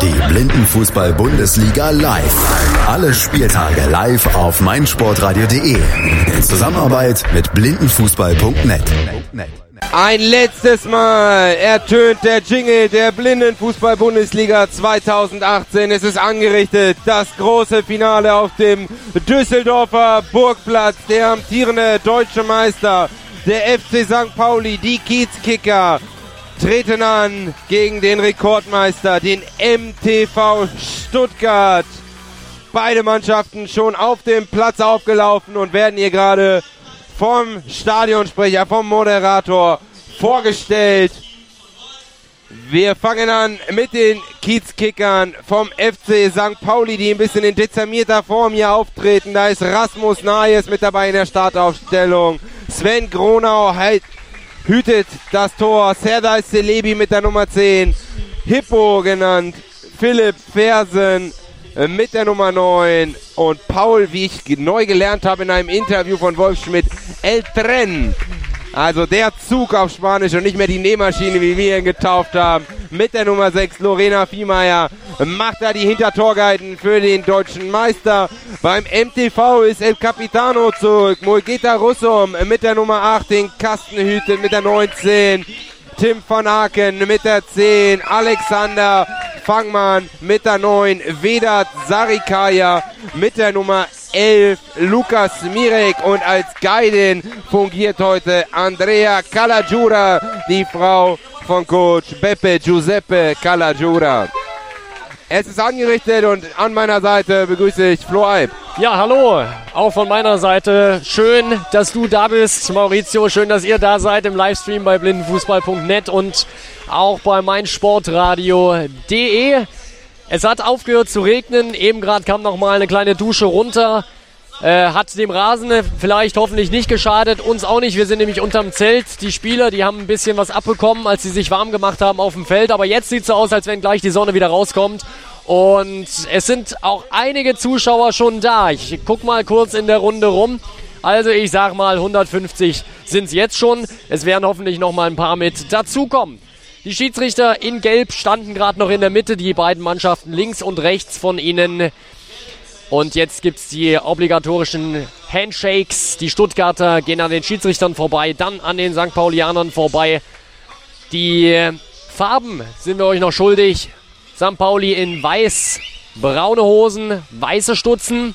Die Blindenfußball-Bundesliga live. Alle Spieltage live auf meinsportradio.de. In Zusammenarbeit mit blindenfußball.net. Ein letztes Mal ertönt der Jingle der Blindenfußball-Bundesliga 2018. Es ist angerichtet. Das große Finale auf dem Düsseldorfer Burgplatz. Der amtierende deutsche Meister, der FC St. Pauli, die Kiezkicker, treten an gegen den Rekordmeister, den MTV Stuttgart. Beide Mannschaften schon auf dem Platz aufgelaufen und werden hier gerade vom Stadionsprecher, vom Moderator vorgestellt. Wir fangen an mit den Kiezkickern vom FC St. Pauli, die ein bisschen in dezimierter Form hier auftreten. Da ist Rasmus Nayes mit dabei in der Startaufstellung. Sven Gronau hütet das Tor. Serdar Celebi mit der Nummer 10. Hippo genannt. Philipp Fersen mit der Nummer 9. Und Paul, wie ich neu gelernt habe in einem Interview von Wolf Schmidt, El Tren. Also der Zug auf Spanisch und nicht mehr die Nähmaschine, wie wir ihn getauft haben. Mit der Nummer 6, Lorena Viehmeier, macht da die Hintertorgeiten für den deutschen Meister. Beim MTV ist El Capitano zurück. Mulgeta Russum mit der Nummer 8, den Kastenhüte mit der 19. Tim von Aken mit der 10. Alexander Fangmann mit der 9. Vedat Sarikaya mit der Nummer 11 Lukas Mirek und als Guidin fungiert heute Andrea Calagiura, die Frau von Coach Beppe Giuseppe Calagiura. Es ist angerichtet und an meiner Seite begrüße ich Flo Alp. Ja, hallo, auch von meiner Seite. Schön, dass du da bist, Maurizio. Schön, dass ihr da seid im Livestream bei blindenfußball.net und auch bei meinsportradio.de. Es hat aufgehört zu regnen. Eben gerade kam noch mal eine kleine Dusche runter. Äh, hat dem Rasen vielleicht hoffentlich nicht geschadet, uns auch nicht. Wir sind nämlich unterm Zelt. Die Spieler, die haben ein bisschen was abbekommen, als sie sich warm gemacht haben auf dem Feld. Aber jetzt sieht es so aus, als wenn gleich die Sonne wieder rauskommt. Und es sind auch einige Zuschauer schon da. Ich guck mal kurz in der Runde rum. Also ich sag mal 150 sind es jetzt schon. Es werden hoffentlich noch mal ein paar mit dazukommen. Die Schiedsrichter in Gelb standen gerade noch in der Mitte, die beiden Mannschaften links und rechts von ihnen und jetzt gibt es die obligatorischen Handshakes. Die Stuttgarter gehen an den Schiedsrichtern vorbei, dann an den St. Paulianern vorbei. Die Farben sind wir euch noch schuldig. St. Pauli in weiß, braune Hosen, weiße Stutzen.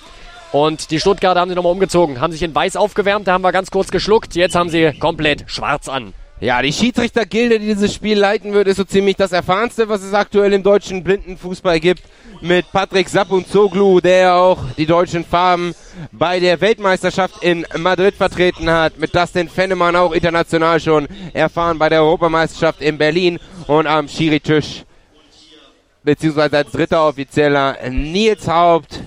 Und die Stuttgarter haben sie nochmal umgezogen, haben sich in weiß aufgewärmt, da haben wir ganz kurz geschluckt. Jetzt haben sie komplett schwarz an. Ja, die Schiedsrichtergilde, die dieses Spiel leiten wird, ist so ziemlich das erfahrenste, was es aktuell im deutschen Blindenfußball gibt. Mit Patrick Sapunzoglu, der auch die deutschen Farben bei der Weltmeisterschaft in Madrid vertreten hat. Mit Dustin Fennemann auch international schon erfahren bei der Europameisterschaft in Berlin. Und am Schiri-Tisch beziehungsweise als dritter Offizieller Nils Haupt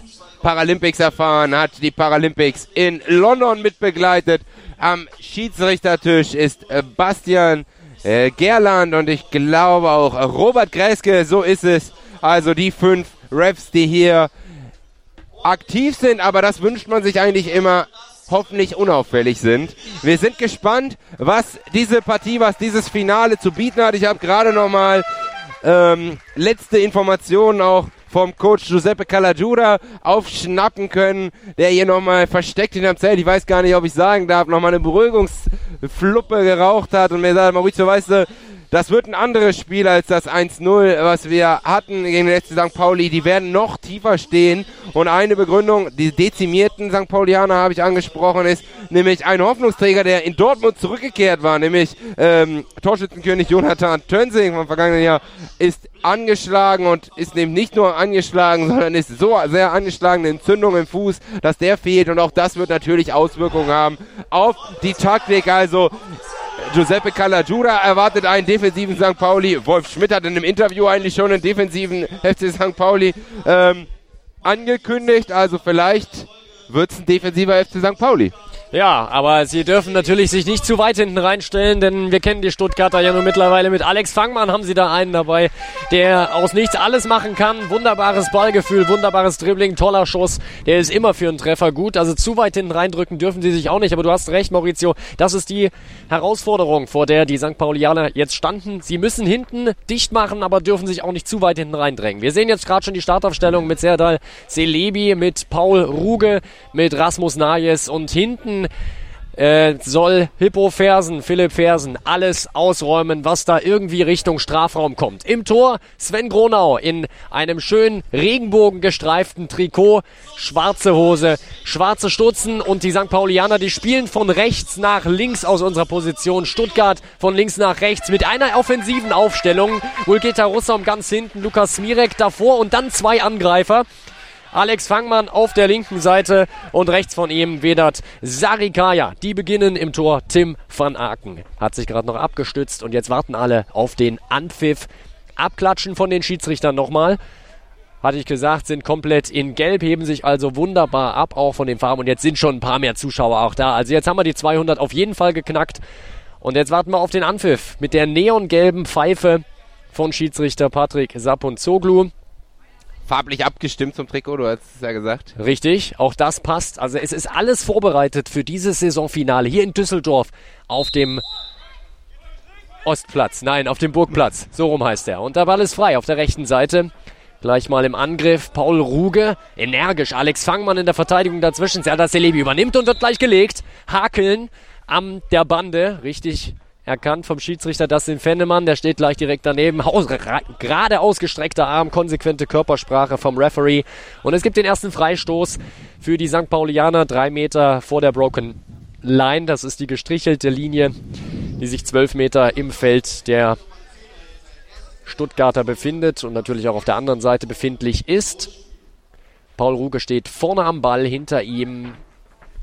Paralympics erfahren, hat die Paralympics in London mitbegleitet. Am Schiedsrichtertisch ist Bastian äh, Gerland und ich glaube auch Robert Gräske, so ist es. Also die fünf Refs, die hier aktiv sind, aber das wünscht man sich eigentlich immer hoffentlich unauffällig sind. Wir sind gespannt, was diese Partie, was dieses Finale zu bieten hat. Ich habe gerade noch mal ähm, letzte Informationen auch vom Coach Giuseppe Calagiura aufschnappen können, der hier nochmal versteckt hinterm Zelt, ich weiß gar nicht, ob ich sagen darf, nochmal eine Beruhigungsfluppe geraucht hat und mir sagt, Maurizio, weißt du, das wird ein anderes Spiel als das 1-0, was wir hatten gegen den FC St. Pauli. Die werden noch tiefer stehen. Und eine Begründung, die dezimierten St. Paulianer habe ich angesprochen, ist nämlich ein Hoffnungsträger, der in Dortmund zurückgekehrt war, nämlich ähm, Torschützenkönig Jonathan Tönsing vom vergangenen Jahr, ist angeschlagen und ist eben nicht nur angeschlagen, sondern ist so sehr angeschlagen, eine Entzündung im Fuß, dass der fehlt. Und auch das wird natürlich Auswirkungen haben auf die Taktik. Also Giuseppe Calagiura erwartet einen defensiven St. Pauli. Wolf Schmidt hat in einem Interview eigentlich schon einen defensiven FC St. Pauli ähm, angekündigt. Also vielleicht wird es ein defensiver FC St. Pauli. Ja, aber sie dürfen natürlich sich nicht zu weit hinten reinstellen, denn wir kennen die Stuttgarter ja nur mittlerweile mit Alex Fangmann haben sie da einen dabei, der aus nichts alles machen kann. Wunderbares Ballgefühl, wunderbares Dribbling, toller Schuss. Der ist immer für einen Treffer gut. Also zu weit hinten reindrücken dürfen sie sich auch nicht. Aber du hast recht, Maurizio. Das ist die Herausforderung, vor der die St. Paulianer jetzt standen. Sie müssen hinten dicht machen, aber dürfen sich auch nicht zu weit hinten reindrängen. Wir sehen jetzt gerade schon die Startaufstellung mit Serdal Selebi, mit Paul Ruge, mit Rasmus Najes und hinten äh, soll Hippo Fersen, Philipp Fersen, alles ausräumen, was da irgendwie Richtung Strafraum kommt. Im Tor Sven Gronau in einem schönen regenbogengestreiften Trikot, schwarze Hose, schwarze Stutzen und die St. Paulianer, die spielen von rechts nach links aus unserer Position. Stuttgart von links nach rechts mit einer offensiven Aufstellung. Ulgeta Russam ganz hinten, Lukas Smirek davor und dann zwei Angreifer. Alex Fangmann auf der linken Seite und rechts von ihm Vedat Sarikaya. Die beginnen im Tor. Tim van Aken hat sich gerade noch abgestützt und jetzt warten alle auf den Anpfiff. Abklatschen von den Schiedsrichtern nochmal hatte ich gesagt, sind komplett in Gelb, heben sich also wunderbar ab, auch von den Farben. Und jetzt sind schon ein paar mehr Zuschauer auch da. Also jetzt haben wir die 200 auf jeden Fall geknackt. Und jetzt warten wir auf den Anpfiff mit der neongelben Pfeife von Schiedsrichter Patrick Saponzoglu farblich abgestimmt zum Trikot, du hast es ja gesagt. Richtig, auch das passt. Also es ist alles vorbereitet für dieses Saisonfinale hier in Düsseldorf auf dem Ostplatz. Nein, auf dem Burgplatz. So rum heißt er. Und der Ball ist frei auf der rechten Seite. Gleich mal im Angriff. Paul Ruge. Energisch. Alex Fangmann in der Verteidigung dazwischen. Serdar Selebi übernimmt und wird gleich gelegt. Hakeln am der Bande. Richtig erkannt vom Schiedsrichter Dustin Fennemann. Der steht gleich direkt daneben. Aus, gerade ausgestreckter Arm, konsequente Körpersprache vom Referee. Und es gibt den ersten Freistoß für die St. Paulianer. Drei Meter vor der Broken Line. Das ist die gestrichelte Linie, die sich zwölf Meter im Feld der Stuttgarter befindet und natürlich auch auf der anderen Seite befindlich ist. Paul Ruge steht vorne am Ball, hinter ihm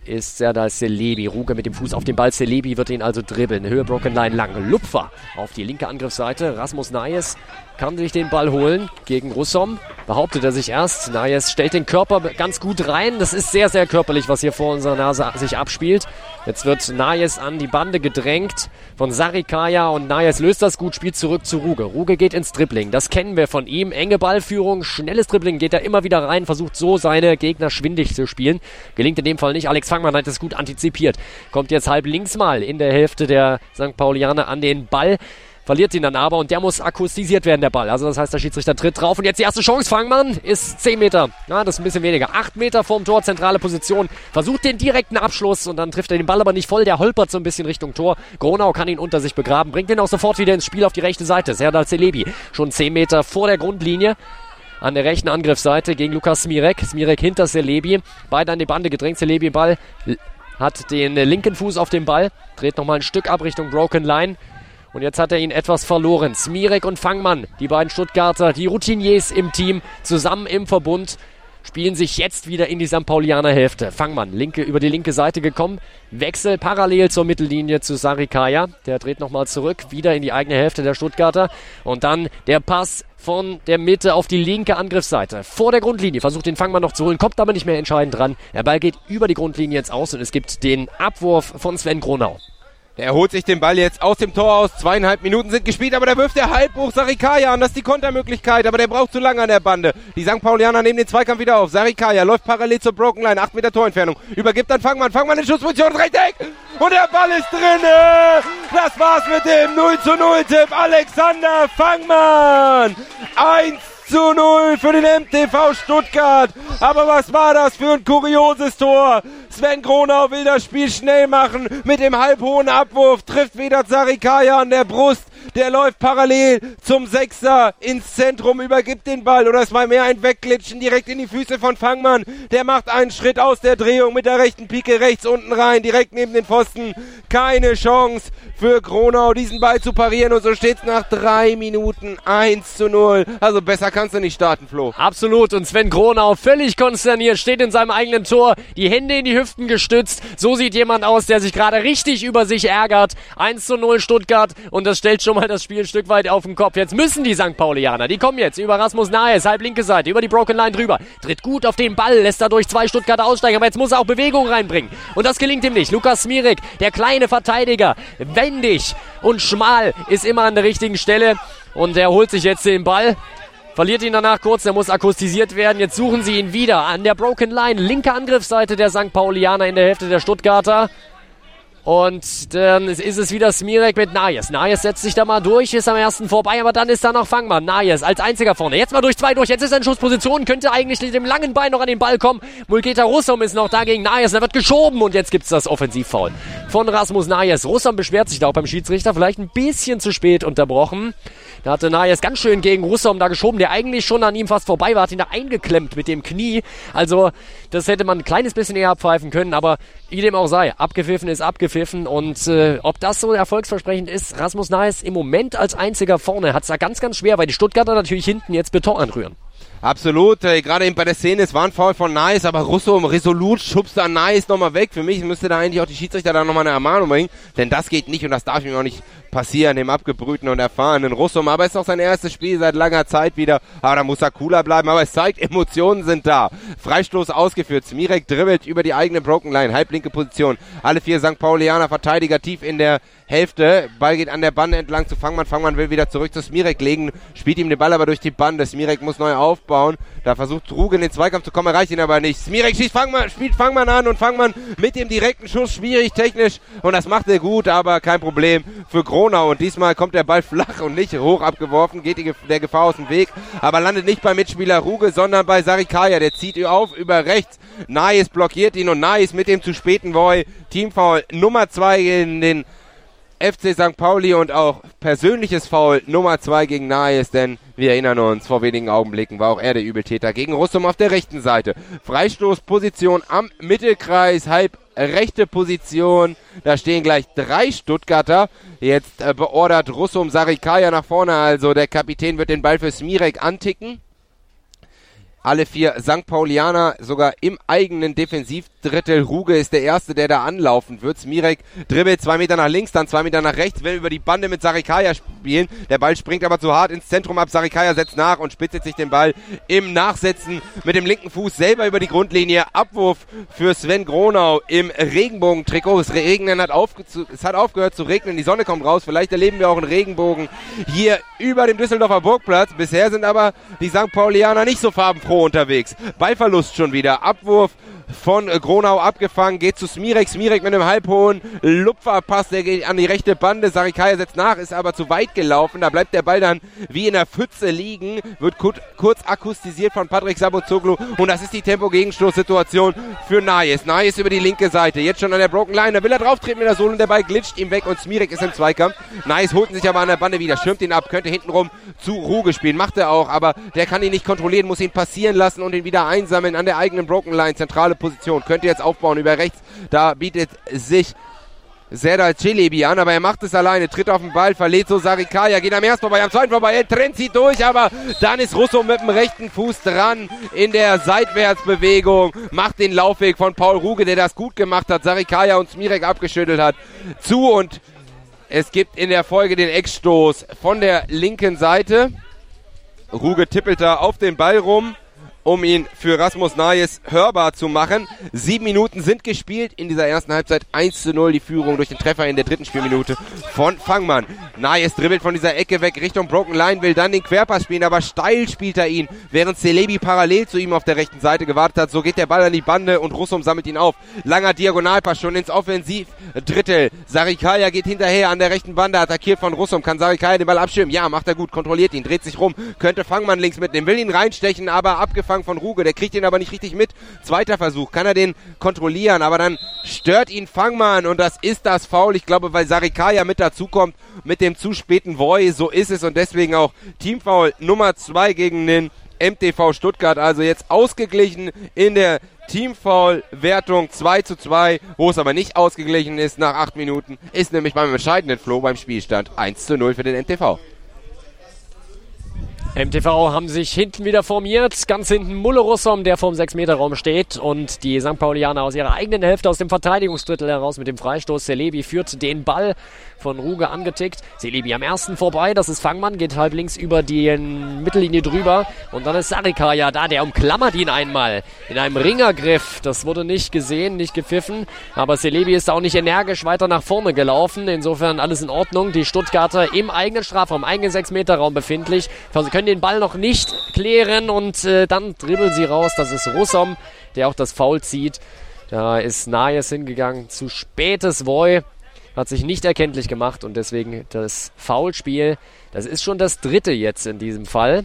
ist Serdar Selebi. Ruge mit dem Fuß auf den Ball. Selebi wird ihn also dribbeln. Höhe Broken Line lang. Lupfer auf die linke Angriffsseite. Rasmus Nayes kann sich den Ball holen gegen Russom. Behauptet er sich erst. Nayes stellt den Körper ganz gut rein. Das ist sehr, sehr körperlich, was hier vor unserer Nase sich abspielt. Jetzt wird Nayes an die Bande gedrängt von Sarikaya und Nayes löst das gut, spielt zurück zu Ruge. Ruge geht ins Dribbling. Das kennen wir von ihm. Enge Ballführung, schnelles Dribbling, geht er immer wieder rein, versucht so seine Gegner schwindig zu spielen. Gelingt in dem Fall nicht. Alex Fangmann hat es gut antizipiert. Kommt jetzt halb links mal in der Hälfte der St. Paulianer an den Ball verliert ihn dann aber und der muss akkustisiert werden, der Ball. Also das heißt, der Schiedsrichter tritt drauf und jetzt die erste Chance. Fangmann ist 10 Meter. Ja, das ist ein bisschen weniger. 8 Meter vorm Tor, zentrale Position. Versucht den direkten Abschluss und dann trifft er den Ball aber nicht voll. Der holpert so ein bisschen Richtung Tor. Gronau kann ihn unter sich begraben, bringt ihn auch sofort wieder ins Spiel auf die rechte Seite. Serdal Celebi schon 10 Meter vor der Grundlinie an der rechten Angriffsseite gegen Lukas Smirek. Smirek hinter Celebi. Beide an die Bande gedrängt. Celebi Ball hat den linken Fuß auf dem Ball, dreht nochmal ein Stück ab Richtung Broken Line. Und jetzt hat er ihn etwas verloren. Smirek und Fangmann, die beiden Stuttgarter, die Routiniers im Team, zusammen im Verbund, spielen sich jetzt wieder in die St. Paulianer Hälfte. Fangmann, linke, über die linke Seite gekommen. Wechsel parallel zur Mittellinie zu Sarikaya. Der dreht nochmal zurück, wieder in die eigene Hälfte der Stuttgarter. Und dann der Pass von der Mitte auf die linke Angriffsseite. Vor der Grundlinie versucht den Fangmann noch zu holen, kommt aber nicht mehr entscheidend dran. Der Ball geht über die Grundlinie jetzt aus und es gibt den Abwurf von Sven Gronau. Er holt sich den Ball jetzt aus dem Tor aus. Zweieinhalb Minuten sind gespielt, aber der wirft der halb hoch Sarikaya an. Das ist die Kontermöglichkeit, aber der braucht zu lange an der Bande. Die St. Paulianer nehmen den Zweikampf wieder auf. Sarikaya läuft parallel zur Broken Line. Acht Meter Torentfernung. Übergibt dann Fangmann. Fangmann in Schussposition. Rechteck. Und der Ball ist drinne. Das war's mit dem 0 zu 0 Tipp. Alexander Fangmann. 1 zu 0 für den MTV Stuttgart. Aber was war das für ein kurioses Tor? Sven Gronau will das Spiel schnell machen mit dem halbhohen Abwurf, trifft wieder Zarikaya an der Brust. Der läuft parallel zum Sechser ins Zentrum, übergibt den Ball oder es war mehr ein Wegglitschen direkt in die Füße von Fangmann. Der macht einen Schritt aus der Drehung mit der rechten Pike rechts unten rein, direkt neben den Pfosten. Keine Chance für Gronau, diesen Ball zu parieren und so steht es nach drei Minuten 1 zu 0. Also besser kannst du nicht starten, Flo. Absolut und Sven Gronau völlig konsterniert, steht in seinem eigenen Tor, die Hände in die Hüften gestützt. So sieht jemand aus, der sich gerade richtig über sich ärgert. 1 zu 0 Stuttgart und das stellt schon mal mal das Spiel ein Stück weit auf den Kopf. Jetzt müssen die St. Paulianer, die kommen jetzt über Rasmus Nahes, halb linke Seite, über die Broken Line drüber. Tritt gut auf den Ball, lässt dadurch zwei Stuttgarter aussteigen, aber jetzt muss er auch Bewegung reinbringen. Und das gelingt ihm nicht. Lukas Smirik, der kleine Verteidiger, wendig und schmal, ist immer an der richtigen Stelle. Und er holt sich jetzt den Ball. Verliert ihn danach kurz, der muss akkustisiert werden. Jetzt suchen sie ihn wieder an der Broken Line. Linke Angriffsseite der St. Paulianer in der Hälfte der Stuttgarter. Und dann ist es wieder Smirek mit Najes. Najes setzt sich da mal durch, ist am ersten vorbei, aber dann ist da noch Fangmann. Najes als einziger vorne. Jetzt mal durch zwei durch. Jetzt ist er in Schussposition, könnte eigentlich mit dem langen Bein noch an den Ball kommen. Mulgeta Russum ist noch da gegen Najes. Da wird geschoben und jetzt gibt's das Offensivfoul von Rasmus Najes. Russum beschwert sich da auch beim Schiedsrichter. Vielleicht ein bisschen zu spät unterbrochen. Da hatte Najes ganz schön gegen Russum da geschoben, der eigentlich schon an ihm fast vorbei war, hat ihn da eingeklemmt mit dem Knie. Also, das hätte man ein kleines bisschen eher abpfeifen können, aber wie dem auch sei, abgepfiffen ist abgepfiffen und äh, ob das so erfolgsversprechend ist, Rasmus Nahes im Moment als einziger vorne hat es da ganz, ganz schwer, weil die Stuttgarter natürlich hinten jetzt Beton anrühren. Absolut, äh, gerade eben bei der Szene, es war ein Foul von Nice, aber Russo resolut schubst da Nice nochmal weg. Für mich müsste da eigentlich auch die Schiedsrichter da nochmal eine Ermahnung bringen, denn das geht nicht und das darf ihm auch nicht passieren, dem abgebrühten und erfahrenen Russum. Aber es ist auch sein erstes Spiel seit langer Zeit wieder. Aber da muss er cooler bleiben. Aber es zeigt, Emotionen sind da. Freistoß ausgeführt. Smirek dribbelt über die eigene Broken Line. Halblinke Position. Alle vier St. Paulianer Verteidiger tief in der Hälfte. Ball geht an der Bande entlang zu Fangmann. Fangmann will wieder zurück zu Smirek legen. Spielt ihm den Ball aber durch die Bande. Smirek muss neu aufbauen. Da versucht Ruge in den Zweikampf zu kommen. Erreicht ihn aber nicht. Smirek schießt Fangmann, spielt Fangmann an und Fangmann mit dem direkten Schuss. Schwierig technisch. Und das macht er gut, aber kein Problem für Groß Gronau und diesmal kommt der Ball flach und nicht hoch abgeworfen, geht der Gefahr aus dem Weg, aber landet nicht beim Mitspieler Ruge, sondern bei Sarikaya, der zieht auf über rechts. Nais blockiert ihn und Nais mit dem zu späten Boy. Teamfoul Nummer zwei in den FC St. Pauli und auch persönliches Foul Nummer zwei gegen Naes, denn wir erinnern uns, vor wenigen Augenblicken war auch er der Übeltäter gegen Russum auf der rechten Seite. Freistoßposition am Mittelkreis, halb rechte Position. Da stehen gleich drei Stuttgarter. Jetzt äh, beordert Russum Sarikaya nach vorne, also der Kapitän wird den Ball für Smirek anticken alle vier St. Paulianer sogar im eigenen Defensivdrittel. Ruge ist der Erste, der da anlaufen wird. Smirek dribbelt zwei Meter nach links, dann zwei Meter nach rechts, will über die Bande mit Sarikaya spielen. Der Ball springt aber zu hart ins Zentrum ab. Sarikaya setzt nach und spitzelt sich den Ball im Nachsetzen mit dem linken Fuß selber über die Grundlinie. Abwurf für Sven Gronau im Regenbogentrikot. Es regnen hat, es hat aufgehört zu regnen, die Sonne kommt raus. Vielleicht erleben wir auch einen Regenbogen hier über dem Düsseldorfer Burgplatz. Bisher sind aber die St. Paulianer nicht so farbenfroh Pro unterwegs. Ballverlust schon wieder. Abwurf von Gronau abgefangen, geht zu Smirek. Smirek mit einem halbhohen Lupferpass, der geht an die rechte Bande. Sarikaya setzt nach, ist aber zu weit gelaufen. Da bleibt der Ball dann wie in der Pfütze liegen, wird kurz akkustisiert von Patrick Sabozoglu und das ist die Tempo-Gegenstoßsituation für Nayes. Nayes über die linke Seite, jetzt schon an der Broken Line, da will er drauf treten mit der Sohle und der Ball glitscht ihm weg und Smirek ist im Zweikampf. Nayes holt sich aber an der Bande wieder, schirmt ihn ab, könnte hintenrum zu Ruge spielen, macht er auch, aber der kann ihn nicht kontrollieren, muss ihn passieren lassen und ihn wieder einsammeln an der eigenen Broken Line, zentrale Position. Könnte jetzt aufbauen über rechts. Da bietet sich Serdar Celebi an, aber er macht es alleine, tritt auf den Ball, verliert so Sarikaya, geht am ersten vorbei, am zweiten vorbei, er trennt sie durch, aber dann ist Russo mit dem rechten Fuß dran in der Seitwärtsbewegung, macht den Laufweg von Paul Ruge, der das gut gemacht hat, Sarikaya und Smirek abgeschüttelt hat, zu und es gibt in der Folge den Eckstoß von der linken Seite. Ruge tippelt da auf den Ball rum um ihn für Rasmus Nayes hörbar zu machen. Sieben Minuten sind gespielt in dieser ersten Halbzeit. 1 zu 0 die Führung durch den Treffer in der dritten Spielminute von Fangmann. Nayes dribbelt von dieser Ecke weg Richtung Broken Line, will dann den Querpass spielen, aber steil spielt er ihn, während Celebi parallel zu ihm auf der rechten Seite gewartet hat. So geht der Ball an die Bande und Russum sammelt ihn auf. Langer Diagonalpass schon ins Offensivdrittel. Sarikaya geht hinterher an der rechten Bande, attackiert von Russum. Kann Sarikaya den Ball abschirmen? Ja, macht er gut, kontrolliert ihn, dreht sich rum, könnte Fangmann links mitnehmen, will ihn reinstechen, aber abgefangen Anfang von Ruge. Der kriegt ihn aber nicht richtig mit. Zweiter Versuch. Kann er den kontrollieren, aber dann stört ihn Fangmann und das ist das Foul. Ich glaube, weil Sarikaya mit dazukommt mit dem zu späten Voy. So ist es und deswegen auch Teamfoul Nummer zwei gegen den MTV Stuttgart. Also jetzt ausgeglichen in der Teamfoul-Wertung 2 zu 2, wo es aber nicht ausgeglichen ist nach 8 Minuten, ist nämlich beim entscheidenden Flow beim Spielstand 1 zu 0 für den MTV. MTV haben sich hinten wieder formiert. Ganz hinten Mulle Russom, der vorm 6-Meter-Raum steht. Und die St. Paulianer aus ihrer eigenen Hälfte, aus dem Verteidigungsdrittel heraus mit dem Freistoß. Celebi führt den Ball von Ruge angetickt. Celebi am ersten vorbei. Das ist Fangmann, geht halb links über die Mittellinie drüber. Und dann ist Sarika ja da, der umklammert ihn einmal in einem Ringergriff. Das wurde nicht gesehen, nicht gepfiffen. Aber Celebi ist auch nicht energisch weiter nach vorne gelaufen. Insofern alles in Ordnung. Die Stuttgarter im eigenen Strafraum, eigenen 6-Meter-Raum befindlich. Können können den Ball noch nicht klären und äh, dann dribbeln sie raus. Das ist Russom, der auch das Foul zieht. Da ist Najes hingegangen. Zu spätes Voy hat sich nicht erkenntlich gemacht und deswegen das Foulspiel. Das ist schon das dritte jetzt in diesem Fall.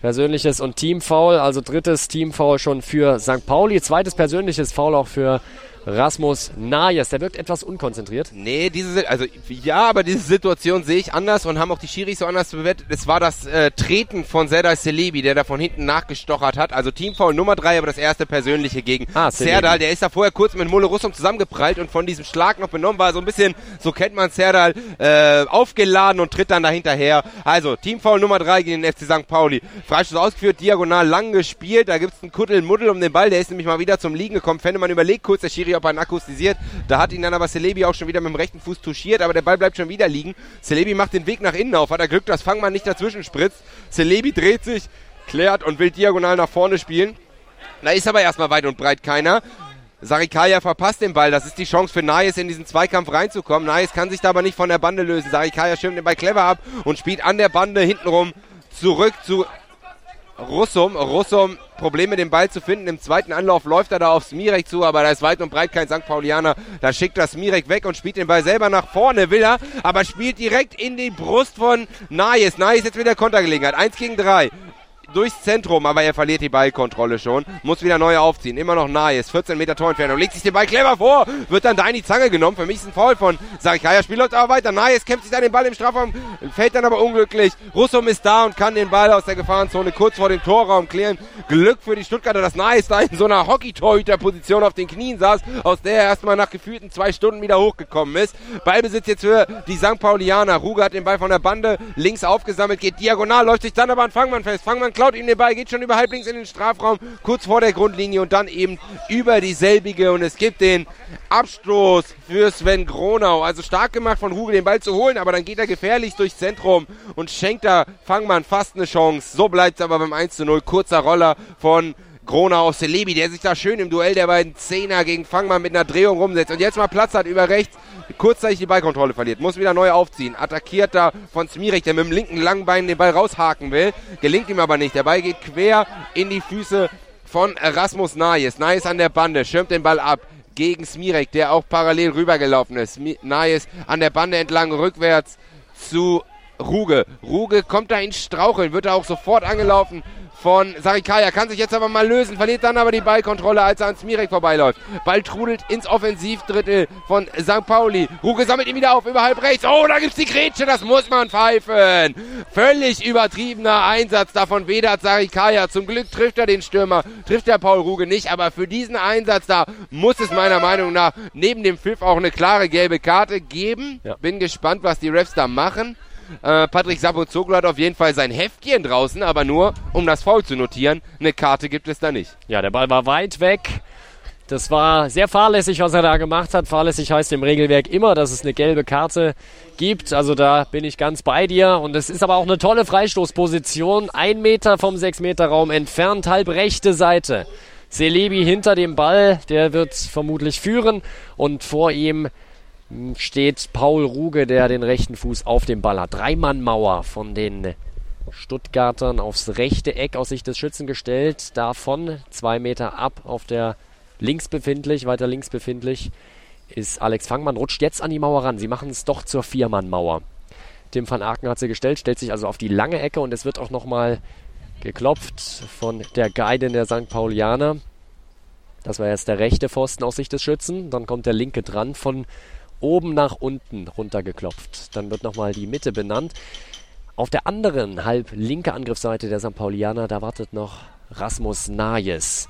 Persönliches und Teamfoul, also drittes Teamfoul schon für St. Pauli, zweites persönliches Foul auch für Rasmus Najes. Der wirkt etwas unkonzentriert. Nee, diese, also ja, aber diese Situation sehe ich anders und haben auch die Schiris so anders bewertet. Es war das äh, Treten von Serdar Celebi, der da von hinten nachgestochert hat. Also Teamfoul Nummer drei, aber das erste persönliche gegen ah, Serdal. Der ist da vorher kurz mit Mulle Russum zusammengeprallt und von diesem Schlag noch benommen war. So ein bisschen, so kennt man Serdal, äh, aufgeladen und tritt dann dahinterher. Also Teamfoul Nummer drei gegen den FC St. Pauli. Freistoß ausgeführt, diagonal lang gespielt. Da gibt's einen Kuddelmuddel um den Ball. Der ist nämlich mal wieder zum Liegen gekommen. man überlegt kurz, der Schiri Ihn akkustisiert. Da hat ihn dann aber Celebi auch schon wieder mit dem rechten Fuß touchiert, aber der Ball bleibt schon wieder liegen. Celebi macht den Weg nach innen auf, hat er Glück, dass Fangmann nicht dazwischen spritzt. Celebi dreht sich, klärt und will diagonal nach vorne spielen. Da ist aber erstmal weit und breit keiner. Sarikaya verpasst den Ball. Das ist die Chance für Nayes in diesen Zweikampf reinzukommen. Nayes kann sich da aber nicht von der Bande lösen. Sarikaya schirmt den Ball clever ab und spielt an der Bande hintenrum zurück zu Russum. Russum Probleme, den Ball zu finden. Im zweiten Anlauf läuft er da auf Smirek zu, aber da ist weit und breit kein St. Paulianer. Da schickt er Smirek weg und spielt den Ball selber nach vorne, will er, aber spielt direkt in die Brust von Nayes. Nayes jetzt wieder Kontergelegenheit. Eins gegen drei durchs Zentrum, aber er verliert die Ballkontrolle schon. Muss wieder neu aufziehen. Immer noch nahe ist. 14 Meter Torentfernung. Legt sich den Ball clever vor. Wird dann da in die Zange genommen. Für mich ist ein Foul von Sarikaya. Spiel läuft aber weiter. Nahe kämpft sich da den Ball im Strafraum. Fällt dann aber unglücklich. Russum ist da und kann den Ball aus der Gefahrenzone kurz vor dem Torraum klären. Glück für die Stuttgarter, dass Nahe da in so einer Hockey-Torhüter-Position auf den Knien saß, aus der er erstmal nach gefühlten zwei Stunden wieder hochgekommen ist. Ballbesitz jetzt für die St. Paulianer. Ruge hat den Ball von der Bande links aufgesammelt, geht diagonal, läuft sich dann aber an Fangmann fest. Fangmann klaut ihm den Ball, geht schon über halblinks in den Strafraum, kurz vor der Grundlinie und dann eben über dieselbige und es gibt den Abstoß für Sven Gronau. Also stark gemacht von Ruge, den Ball zu holen, aber dann geht er gefährlich durchs Zentrum und schenkt da Fangmann fast eine Chance. So bleibt es aber beim 1 zu 0. Kurzer Roller von Grona aus Celebi, der sich da schön im Duell der beiden Zehner gegen Fangmann mit einer Drehung rumsetzt und jetzt mal Platz hat über rechts, kurzzeitig die Ballkontrolle verliert, muss wieder neu aufziehen, attackiert da von Smirek, der mit dem linken langen Bein den Ball raushaken will, gelingt ihm aber nicht, der Ball geht quer in die Füße von Rasmus Najes, Najes an der Bande, schirmt den Ball ab, gegen Smirek, der auch parallel rübergelaufen ist. Najes an der Bande entlang rückwärts zu Ruge. Ruge kommt da ins Straucheln, wird da auch sofort angelaufen von Sarikaya. Kann sich jetzt aber mal lösen, verliert dann aber die Ballkontrolle, als er an Smirek vorbeiläuft. Ball trudelt ins Offensivdrittel von St. Pauli. Ruge sammelt ihn wieder auf, über halb rechts. Oh, da gibt's die Grätsche, das muss man pfeifen. Völlig übertriebener Einsatz davon Vedat Sarikaya. Zum Glück trifft er den Stürmer, trifft der Paul Ruge nicht, aber für diesen Einsatz da muss es meiner Meinung nach neben dem Pfiff auch eine klare gelbe Karte geben. Ja. Bin gespannt, was die Refs da machen. Äh, Patrick Sapozoglu hat auf jeden Fall sein Heftchen draußen, aber nur, um das Foul zu notieren. Eine Karte gibt es da nicht. Ja, der Ball war weit weg. Das war sehr fahrlässig, was er da gemacht hat. Fahrlässig heißt im Regelwerk immer, dass es eine gelbe Karte gibt. Also da bin ich ganz bei dir. Und es ist aber auch eine tolle Freistoßposition. Ein Meter vom 6-Meter-Raum entfernt, halb rechte Seite. Selebi hinter dem Ball, der wird vermutlich führen. Und vor ihm steht Paul Ruge, der den rechten Fuß auf dem Ball hat. Dreimann-Mauer von den Stuttgartern aufs rechte Eck aus Sicht des Schützen gestellt. Davon zwei Meter ab auf der links befindlich, weiter links befindlich, ist Alex Fangmann. Rutscht jetzt an die Mauer ran. Sie machen es doch zur Viermann-Mauer. Tim van Aken hat sie gestellt, stellt sich also auf die lange Ecke und es wird auch nochmal geklopft von der Guide der St. Paulianer. Das war jetzt der rechte Pfosten aus Sicht des Schützen. Dann kommt der linke dran von oben nach unten runtergeklopft. Dann wird nochmal die Mitte benannt. Auf der anderen halb linke Angriffsseite der St. Paulianer, da wartet noch Rasmus Najes.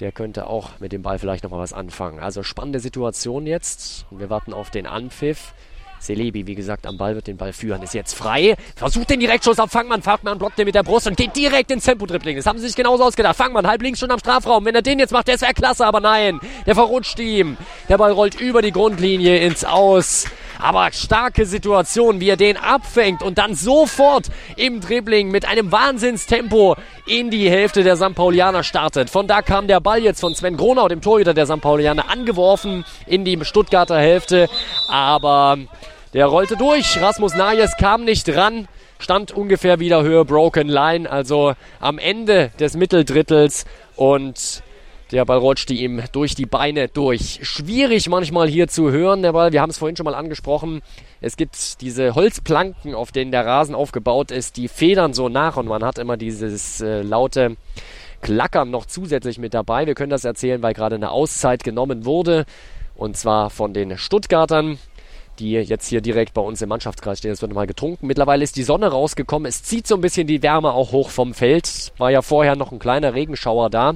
Der könnte auch mit dem Ball vielleicht nochmal was anfangen. Also spannende Situation jetzt. Wir warten auf den Anpfiff. Celebi, wie gesagt, am Ball wird den Ball führen, ist jetzt frei. Versucht den Direktschuss auf Fangmann. Fangmann blockt den mit der Brust und geht direkt ins Tempo-Dribbling. Das haben sie sich genauso ausgedacht. Fangmann halb links schon am Strafraum. Wenn er den jetzt macht, der wäre klasse, aber nein. Der verrutscht ihm. Der Ball rollt über die Grundlinie ins Aus. Aber starke Situation, wie er den abfängt und dann sofort im Dribbling mit einem Wahnsinnstempo in die Hälfte der St. Paulianer startet. Von da kam der Ball jetzt von Sven Gronau, dem Torhüter der St. Paulianer, angeworfen in die Stuttgarter Hälfte. Aber der rollte durch. Rasmus Najes kam nicht dran. Stand ungefähr wieder Höhe Broken Line, also am Ende des Mitteldrittels. Und der Ball rutschte ihm durch die Beine durch. Schwierig manchmal hier zu hören, der Ball. Wir haben es vorhin schon mal angesprochen. Es gibt diese Holzplanken, auf denen der Rasen aufgebaut ist, die federn so nach und man hat immer dieses äh, laute Klackern noch zusätzlich mit dabei. Wir können das erzählen, weil gerade eine Auszeit genommen wurde. Und zwar von den Stuttgartern die jetzt hier direkt bei uns im Mannschaftskreis stehen. Es wird mal getrunken. Mittlerweile ist die Sonne rausgekommen. Es zieht so ein bisschen die Wärme auch hoch vom Feld. War ja vorher noch ein kleiner Regenschauer da.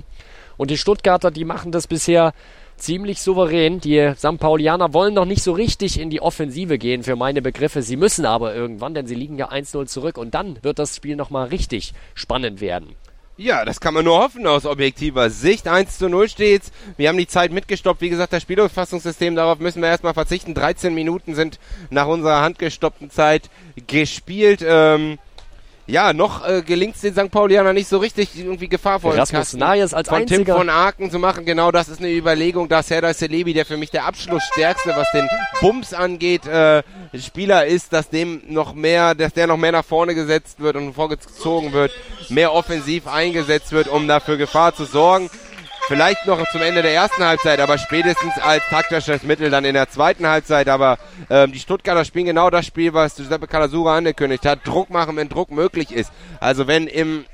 Und die Stuttgarter, die machen das bisher ziemlich souverän. Die St. Paulianer wollen noch nicht so richtig in die Offensive gehen für meine Begriffe. Sie müssen aber irgendwann, denn sie liegen ja 1-0 zurück und dann wird das Spiel nochmal richtig spannend werden. Ja, das kann man nur hoffen aus objektiver Sicht. 1 zu 0 steht's. Wir haben die Zeit mitgestoppt. Wie gesagt, das Spielungsfassungssystem, darauf müssen wir erstmal verzichten. 13 Minuten sind nach unserer handgestoppten Zeit gespielt. Ähm, ja, noch äh, gelingt es den St. Paulianer nicht so richtig, irgendwie gefahrvoll Rasmus Nayes als von einziger. Tim von Aken zu machen. Genau das ist eine Überlegung. Da Serdar Celebi, der für mich der Abschlussstärkste, was den Bums angeht, äh, Spieler ist, dass dem noch mehr, dass der noch mehr nach vorne gesetzt wird und vorgezogen wird, mehr offensiv eingesetzt wird, um dafür Gefahr zu sorgen. Vielleicht noch zum Ende der ersten Halbzeit, aber spätestens als taktisches Mittel dann in der zweiten Halbzeit. Aber ähm, die Stuttgarter spielen genau das Spiel, was Giuseppe Calasura angekündigt hat. Druck machen, wenn Druck möglich ist. Also wenn im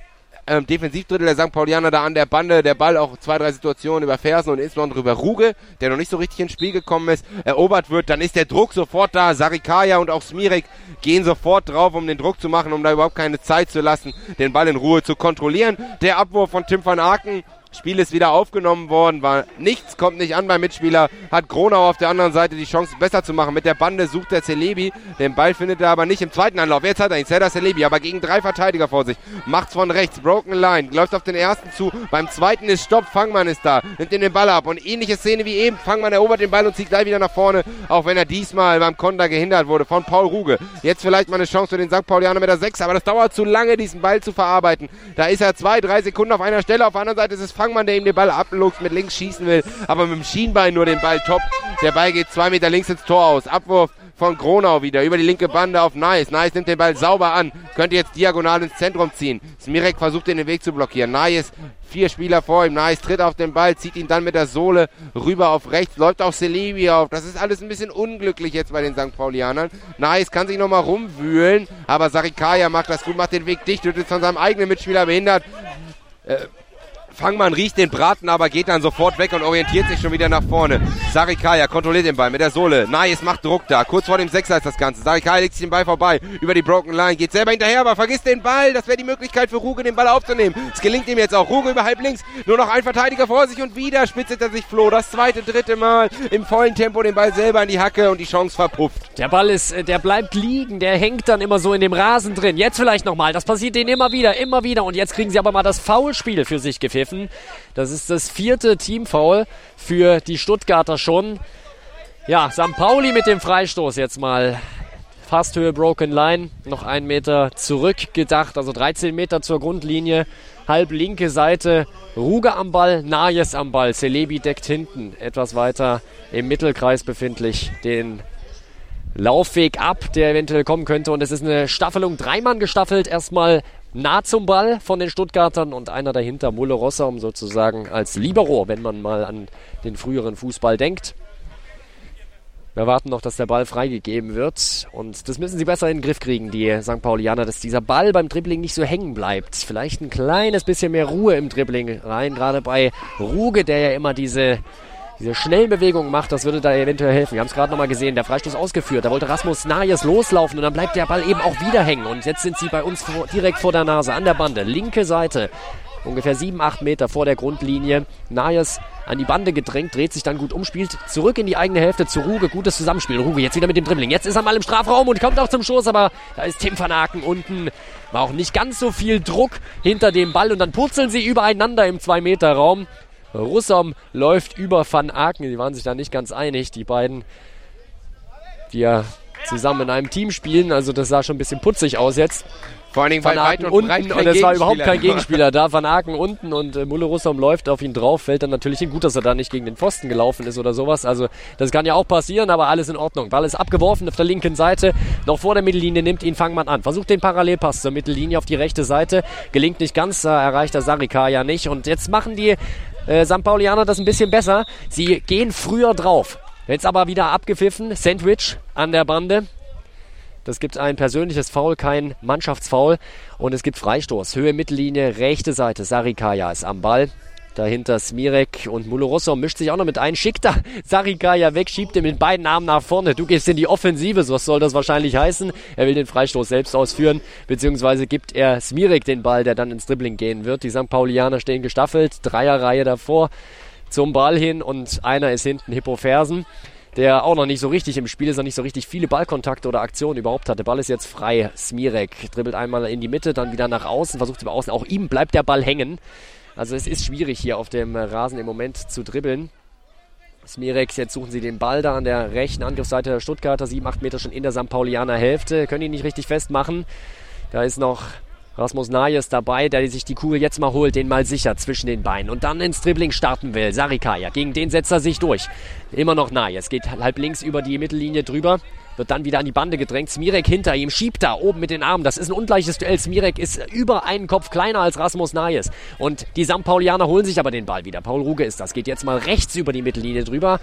ähm, Defensivdrittel der St. Paulianer da an der Bande der Ball auch zwei, drei Situationen über Fersen und insbesondere über Ruge, der noch nicht so richtig ins Spiel gekommen ist, erobert wird, dann ist der Druck sofort da. Sarikaya und auch Smirek gehen sofort drauf, um den Druck zu machen, um da überhaupt keine Zeit zu lassen, den Ball in Ruhe zu kontrollieren. Der Abwurf von Tim van Aken Spiel ist wieder aufgenommen worden, war nichts, kommt nicht an beim Mitspieler, hat Gronau auf der anderen Seite die Chance besser zu machen. Mit der Bande sucht der Celebi, den Ball findet er aber nicht im zweiten Anlauf. Jetzt hat er ihn, Cedar Celebi, aber gegen drei Verteidiger vor sich. Macht's von rechts, Broken Line, läuft auf den ersten zu, beim zweiten ist Stopp, Fangmann ist da, nimmt ihm den Ball ab und ähnliche Szene wie eben, Fangmann erobert den Ball und zieht gleich wieder nach vorne, auch wenn er diesmal beim Konter gehindert wurde von Paul Ruge. Jetzt vielleicht mal eine Chance für den St. Paulianer mit der 6, aber das dauert zu lange, diesen Ball zu verarbeiten. Da ist er zwei, drei Sekunden auf einer Stelle, auf der anderen Seite ist es Fangmann, der ihm den Ball abluchst, mit links schießen will, aber mit dem Schienbein nur den Ball top. Der Ball geht zwei Meter links ins Tor aus. Abwurf von Gronau wieder über die linke Bande auf Nice. Nice nimmt den Ball sauber an, könnte jetzt diagonal ins Zentrum ziehen. Smirek versucht den Weg zu blockieren. Nice, vier Spieler vor ihm. Nice tritt auf den Ball, zieht ihn dann mit der Sohle rüber auf rechts, läuft auf Celebi auf. Das ist alles ein bisschen unglücklich jetzt bei den St. Paulianern. Nice kann sich nochmal rumwühlen, aber Sarikaya macht das gut, macht den Weg dicht, wird jetzt von seinem eigenen Mitspieler behindert. Äh, Fangmann riecht den Braten, aber geht dann sofort weg und orientiert sich schon wieder nach vorne. Sarikaya kontrolliert den Ball mit der Sohle. Nice macht Druck da. Kurz vor dem Sechser ist das Ganze. Sarikaya legt sich den Ball vorbei. Über die Broken Line. Geht selber hinterher, aber vergisst den Ball. Das wäre die Möglichkeit für Ruge, den Ball aufzunehmen. Es gelingt ihm jetzt auch. Ruge über halb links. Nur noch ein Verteidiger vor sich und wieder spitzelt er sich Flo. Das zweite, dritte Mal im vollen Tempo den Ball selber in die Hacke und die Chance verpufft. Der Ball ist, äh, der bleibt liegen, der hängt dann immer so in dem Rasen drin. Jetzt vielleicht nochmal. Das passiert denen immer wieder, immer wieder. Und jetzt kriegen sie aber mal das Foulspiel für sich gepfiffen. Das ist das vierte Teamfoul für die Stuttgarter schon. Ja, St. Pauli mit dem Freistoß jetzt mal. Fast Höhe Broken Line. Noch einen Meter zurückgedacht, also 13 Meter zur Grundlinie. Halb linke Seite. Ruge am Ball, Najes am Ball. Celebi deckt hinten. Etwas weiter im Mittelkreis befindlich den Laufweg ab, der eventuell kommen könnte. Und es ist eine Staffelung, dreimann gestaffelt. Erstmal nah zum Ball von den Stuttgartern und einer dahinter, Mulle Rossum sozusagen als Libero, wenn man mal an den früheren Fußball denkt. Wir warten noch, dass der Ball freigegeben wird. Und das müssen sie besser in den Griff kriegen, die St. Paulianer, dass dieser Ball beim Dribbling nicht so hängen bleibt. Vielleicht ein kleines bisschen mehr Ruhe im Dribbling rein, gerade bei Ruge, der ja immer diese diese schnellen Bewegungen macht, das würde da eventuell helfen. Wir haben es gerade nochmal gesehen, der Freistoß ausgeführt. Da wollte Rasmus Najes loslaufen und dann bleibt der Ball eben auch wieder hängen. Und jetzt sind sie bei uns vor, direkt vor der Nase an der Bande. Linke Seite. ungefähr 7, 8 Meter vor der Grundlinie. Najes an die Bande gedrängt, dreht sich dann gut um, spielt zurück in die eigene Hälfte zu Ruge. Gutes Zusammenspiel. Ruge jetzt wieder mit dem Dribbling. Jetzt ist er mal im Strafraum und kommt auch zum Schuss, aber da ist Tim van Aken unten. War auch nicht ganz so viel Druck hinter dem Ball und dann purzeln sie übereinander im 2-Meter-Raum. Russom läuft über Van Aken. Die waren sich da nicht ganz einig, die beiden, die ja zusammen in einem Team spielen. Also das sah schon ein bisschen putzig aus jetzt. Vor allen Dingen, weil weit und unten und es war überhaupt kein Gegenspieler da. Van Aken unten und äh, Mulle Russom läuft auf ihn drauf, fällt dann natürlich hin. Gut, dass er da nicht gegen den Pfosten gelaufen ist oder sowas. Also das kann ja auch passieren, aber alles in Ordnung. Ball ist abgeworfen auf der linken Seite. Noch vor der Mittellinie nimmt ihn Fangmann an. Versucht den Parallelpass zur Mittellinie auf die rechte Seite. Gelingt nicht ganz, äh, erreicht der Sarika ja nicht. Und jetzt machen die äh, St. Paulianer das ein bisschen besser. Sie gehen früher drauf. Jetzt aber wieder abgepfiffen. Sandwich an der Bande. Das gibt ein persönliches Foul, kein Mannschaftsfoul. Und es gibt Freistoß. Höhe Mittellinie, rechte Seite. Sarikaya ist am Ball. Dahinter Smirek und Mulorosso mischt sich auch noch mit ein. Schickt da Sarikaya weg, schiebt ihn mit beiden Armen nach vorne. Du gehst in die Offensive, so soll das wahrscheinlich heißen. Er will den Freistoß selbst ausführen, beziehungsweise gibt er Smirek den Ball, der dann ins Dribbling gehen wird. Die St. Paulianer stehen gestaffelt, Dreierreihe davor zum Ball hin und einer ist hinten Hippo Fersen der auch noch nicht so richtig im Spiel ist, noch nicht so richtig viele Ballkontakte oder Aktionen überhaupt hat. Der Ball ist jetzt frei. Smirek dribbelt einmal in die Mitte, dann wieder nach außen, versucht über außen. Auch ihm bleibt der Ball hängen. Also es ist schwierig hier auf dem Rasen im Moment zu dribbeln. Smirek, jetzt suchen sie den Ball da an der rechten Angriffsseite der Stuttgarter, 7, 8 Meter schon in der St. Paulianer Hälfte, können ihn nicht richtig festmachen. Da ist noch Rasmus Najes dabei, der sich die Kugel jetzt mal holt, den mal sicher zwischen den Beinen und dann ins Dribbling starten will. Sarikaya, gegen den setzt er sich durch. Immer noch Najes, geht halb links über die Mittellinie drüber, wird dann wieder an die Bande gedrängt. Smirek hinter ihm, schiebt da oben mit den Armen. Das ist ein ungleiches Duell. Smirek ist über einen Kopf kleiner als Rasmus Najes. Und die St. Paulianer holen sich aber den Ball wieder. Paul Ruge ist das, geht jetzt mal rechts über die Mittellinie drüber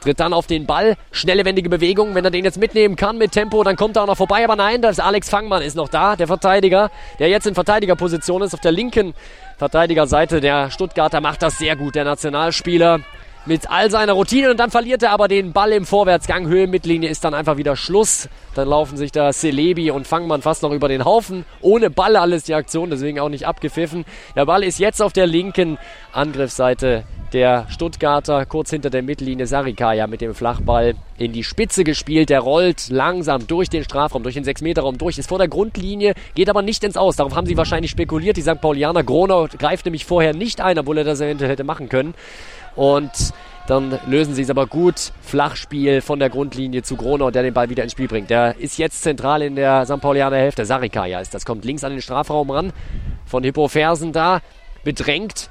tritt dann auf den Ball, schnelle, wendige Bewegung. Wenn er den jetzt mitnehmen kann mit Tempo, dann kommt er auch noch vorbei. Aber nein, das ist Alex Fangmann ist noch da, der Verteidiger, der jetzt in Verteidigerposition ist, auf der linken Verteidigerseite. Der Stuttgarter macht das sehr gut, der Nationalspieler mit all seiner Routine und dann verliert er aber den Ball im Vorwärtsgang. Höhe Mittellinie ist dann einfach wieder Schluss. Dann laufen sich da Celebi und Fangmann fast noch über den Haufen. Ohne Ball alles die Aktion, deswegen auch nicht abgepfiffen. Der Ball ist jetzt auf der linken Angriffsseite der Stuttgarter, kurz hinter der Mittellinie Sarikaya mit dem Flachball in die Spitze gespielt. Der rollt langsam durch den Strafraum, durch den 6-Meter-Raum durch, ist vor der Grundlinie, geht aber nicht ins Aus. Darauf haben sie wahrscheinlich spekuliert, die St. Paulianer. Gronau greift nämlich vorher nicht ein, obwohl er das hätte machen können. Und dann lösen sie es aber gut. Flachspiel von der Grundlinie zu Gronau, der den Ball wieder ins Spiel bringt. Der ist jetzt zentral in der St. Paulianer Hälfte. Sarikaya ist das, kommt links an den Strafraum ran. Von Hippo Fersen da, bedrängt.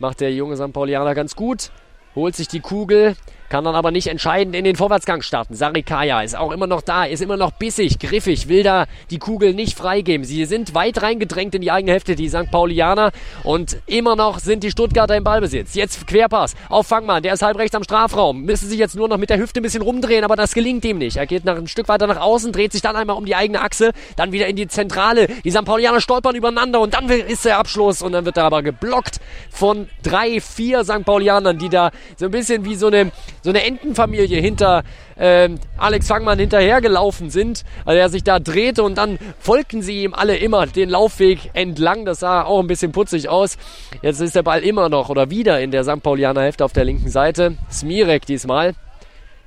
Macht der junge St. Paulianer ganz gut. Holt sich die Kugel, kann dann aber nicht entscheidend in den Vorwärtsgang starten. Sarikaya ist auch immer noch da, ist immer noch bissig, griffig, will da die Kugel nicht freigeben. Sie sind weit reingedrängt in die eigene Hälfte, die St. Paulianer. Und immer noch sind die Stuttgarter im Ballbesitz. Jetzt Querpass auf Fangmann, der ist halb rechts am Strafraum. Müssen sich jetzt nur noch mit der Hüfte ein bisschen rumdrehen, aber das gelingt ihm nicht. Er geht nach, ein Stück weiter nach außen, dreht sich dann einmal um die eigene Achse, dann wieder in die Zentrale. Die St. Paulianer stolpern übereinander und dann ist der Abschluss und dann wird er aber geblockt von drei, vier St. Paulianern, die da so ein bisschen wie so eine so eine Entenfamilie hinter ähm, Alex Fangmann hinterhergelaufen sind, also er sich da drehte und dann folgten sie ihm alle immer den Laufweg entlang. Das sah auch ein bisschen putzig aus. Jetzt ist der Ball immer noch oder wieder in der St. Paulianer Hälfte auf der linken Seite. Smirek diesmal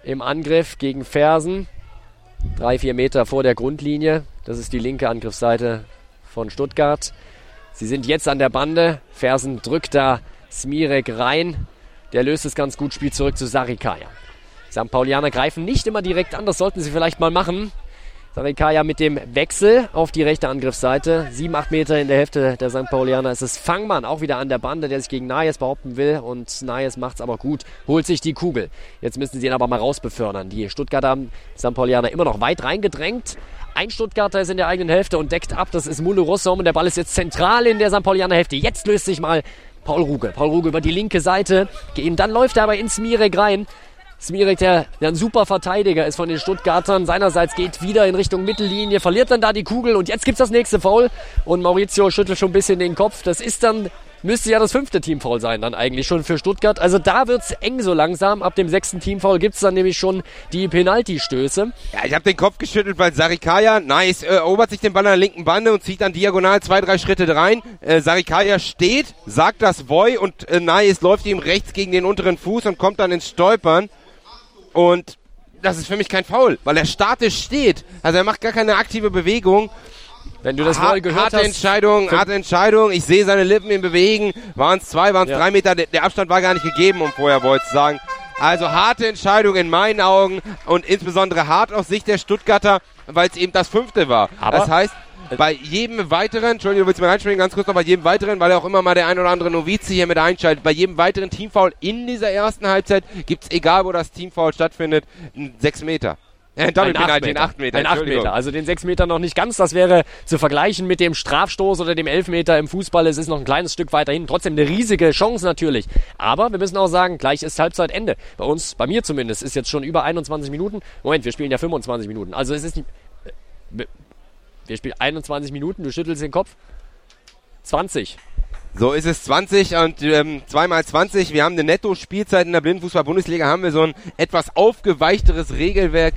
im Angriff gegen Fersen. Drei, vier Meter vor der Grundlinie. Das ist die linke Angriffsseite von Stuttgart. Sie sind jetzt an der Bande. Fersen drückt da Smirek rein. Der löst es ganz gut, spielt zurück zu Sarikaya. St. Paulianer greifen nicht immer direkt an, das sollten sie vielleicht mal machen. Sarikaya mit dem Wechsel auf die rechte Angriffsseite. 7, 8 Meter in der Hälfte der St. Paulianer ist es Fangmann, auch wieder an der Bande, der sich gegen Nayes behaupten will. Und Nayes macht es aber gut, holt sich die Kugel. Jetzt müssen sie ihn aber mal rausbefördern. Die Stuttgarter St. Paulianer immer noch weit reingedrängt. Ein Stuttgarter ist in der eigenen Hälfte und deckt ab. Das ist Mulu Rossom und der Ball ist jetzt zentral in der St. Paulianer Hälfte. Jetzt löst sich mal Paul Ruge. Paul Ruge über die linke Seite. Gehen. Dann läuft er aber ins Smirek rein. Smirek, der, der ein super Verteidiger ist von den Stuttgartern, seinerseits geht wieder in Richtung Mittellinie, verliert dann da die Kugel und jetzt gibt's das nächste Foul und Maurizio schüttelt schon ein bisschen den Kopf. Das ist dann müsste ja das fünfte Teamfoul sein, dann eigentlich schon für Stuttgart. Also da wird es eng so langsam. Ab dem sechsten Teamfoul gibt es dann nämlich schon die Penaltystöße. Ja, ich habe den Kopf geschüttelt, weil Sarikaya, nice, äh, erobert sich den Ball an der linken Bande und zieht dann diagonal zwei, drei Schritte rein. Äh, Sarikaya steht, sagt das Voy und äh, nice läuft ihm rechts gegen den unteren Fuß und kommt dann ins Stolpern. Und das ist für mich kein Foul, weil er statisch steht. Also er macht gar keine aktive Bewegung. Wenn du das Wohl gehört harte hast. Entscheidung, harte Entscheidung. Ich sehe seine Lippen im Bewegen. Waren es zwei, waren es Ja. drei Meter. Der, der Abstand war gar nicht gegeben, um vorher Void zu sagen. Also harte Entscheidung in meinen Augen und insbesondere hart aus Sicht der Stuttgarter, weil es eben das fünfte war. Aber- das heißt, bei jedem weiteren, Entschuldigung, willst du mal reinspringen, ganz kurz noch, bei jedem weiteren, weil auch immer mal der ein oder andere Novize hier mit einschaltet, bei jedem weiteren Teamfoul in dieser ersten Halbzeit gibt's egal wo das Teamfoul stattfindet, 6 Meter. Äh, Ein Doppelpenalty, einen 8 Meter. Ein 8 Entschuldigung. Meter. Also den 6 Meter noch nicht ganz. Das wäre zu vergleichen mit dem Strafstoß oder dem Elfmeter im Fußball. Es ist noch ein kleines Stück weiterhin. Trotzdem eine riesige Chance natürlich. Aber wir müssen auch sagen, gleich ist Halbzeitende. Bei uns, bei mir zumindest, ist jetzt schon über 21 Minuten. Moment, wir spielen ja 25 Minuten. Also es ist nicht. äh, wir- spielen 21 Minuten. Du schüttelst den Kopf. 20. So ist es 20 und ähm, zweimal 20. Wir haben eine Netto-Spielzeit in der Blindenfußball-Bundesliga, haben wir so ein etwas aufgeweichteres Regelwerk,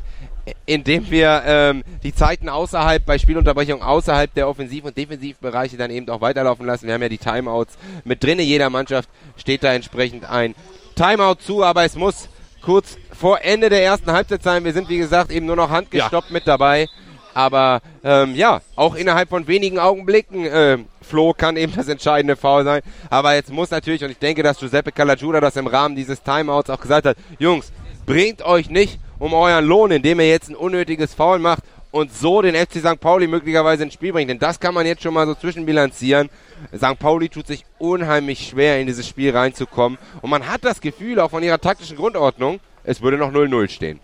in dem wir ähm, die Zeiten außerhalb, bei Spielunterbrechung außerhalb der Offensiv- und Defensivbereiche dann eben auch weiterlaufen lassen. Wir haben ja die Timeouts mit drinne. Jeder Mannschaft steht da entsprechend ein Timeout zu, aber es muss kurz vor Ende der ersten Halbzeit sein. Wir sind, wie gesagt, eben nur noch handgestoppt mit dabei. Aber ähm, ja, auch innerhalb von wenigen Augenblicken, äh, Flo, kann eben das entscheidende Foul sein. Aber jetzt muss natürlich, und ich denke, dass Giuseppe Calagiura das im Rahmen dieses Timeouts auch gesagt hat, Jungs, bringt euch nicht um euren Lohn, indem ihr jetzt ein unnötiges Foul macht und so den FC St. Pauli möglicherweise ins Spiel bringt. Denn das kann man jetzt schon mal so zwischenbilanzieren. St. Pauli tut sich unheimlich schwer, in dieses Spiel reinzukommen. Und man hat das Gefühl, auch von ihrer taktischen Grundordnung, es würde noch 0-0 stehen.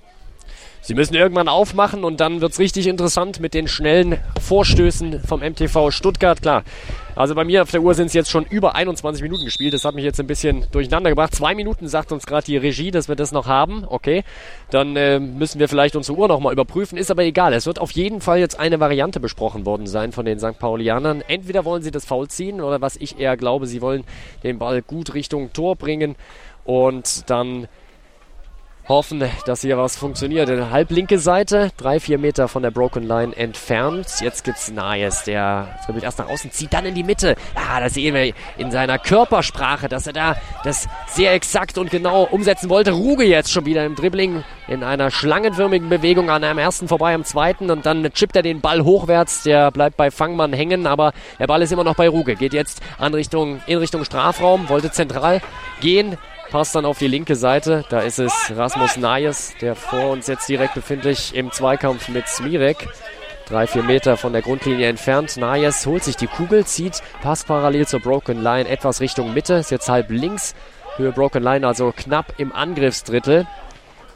Sie müssen irgendwann aufmachen und dann wird's richtig interessant mit den schnellen Vorstößen vom MTV Stuttgart. Klar, also bei mir auf der Uhr sind es jetzt schon über 21 Minuten gespielt. Das hat mich jetzt ein bisschen durcheinander gebracht. Zwei Minuten sagt uns gerade die Regie, dass wir das noch haben. Okay, dann äh, müssen wir vielleicht unsere Uhr nochmal überprüfen. Ist aber egal. Es wird auf jeden Fall jetzt eine Variante besprochen worden sein von den St. Paulianern. Entweder wollen sie das Foul ziehen oder was ich eher glaube, sie wollen den Ball gut Richtung Tor bringen und dann hoffen, dass hier was funktioniert. Halblinke Seite, drei, vier Meter von der Broken Line entfernt. Jetzt gibt's Nayes, der dribbelt erst nach außen, zieht dann in die Mitte. Ah, da sehen wir in seiner Körpersprache, dass er da das sehr exakt und genau umsetzen wollte. Ruge jetzt schon wieder im Dribbling in einer schlangenförmigen Bewegung an einem ersten vorbei am zweiten und dann chippt er den Ball hochwärts. Der bleibt bei Fangmann hängen, aber der Ball ist immer noch bei Ruge. Geht jetzt an Richtung, in Richtung Strafraum, wollte zentral gehen. Passt dann auf die linke Seite. Da ist es Rasmus Nayes, der vor uns jetzt direkt befindlich im Zweikampf mit Smirek. Drei, vier Meter von der Grundlinie entfernt. Nayes holt sich die Kugel, zieht Pass parallel zur Broken Line etwas Richtung Mitte. Ist jetzt halb links. Höhe Broken Line, also knapp im Angriffsdrittel.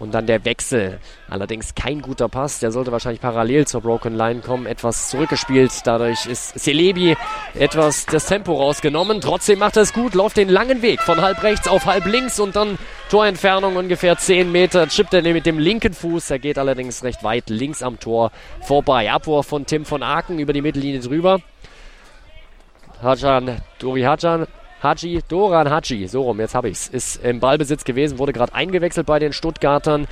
Und dann der Wechsel. Allerdings kein guter Pass. Der sollte wahrscheinlich parallel zur Broken Line kommen. Etwas zurückgespielt. Dadurch ist Celebi etwas das Tempo rausgenommen. Trotzdem macht er es gut. Läuft den langen Weg von halb rechts auf halb links und dann Torentfernung ungefähr 10 Meter. Chippt er mit dem linken Fuß. Er geht allerdings recht weit links am Tor vorbei. Abwurf von Tim von Aken über die Mittellinie drüber. Hajan, Dori Hajan, Haji, Doran Haji, so rum, jetzt habe ich's, ist im Ballbesitz gewesen, wurde gerade eingewechselt bei den Stuttgartern,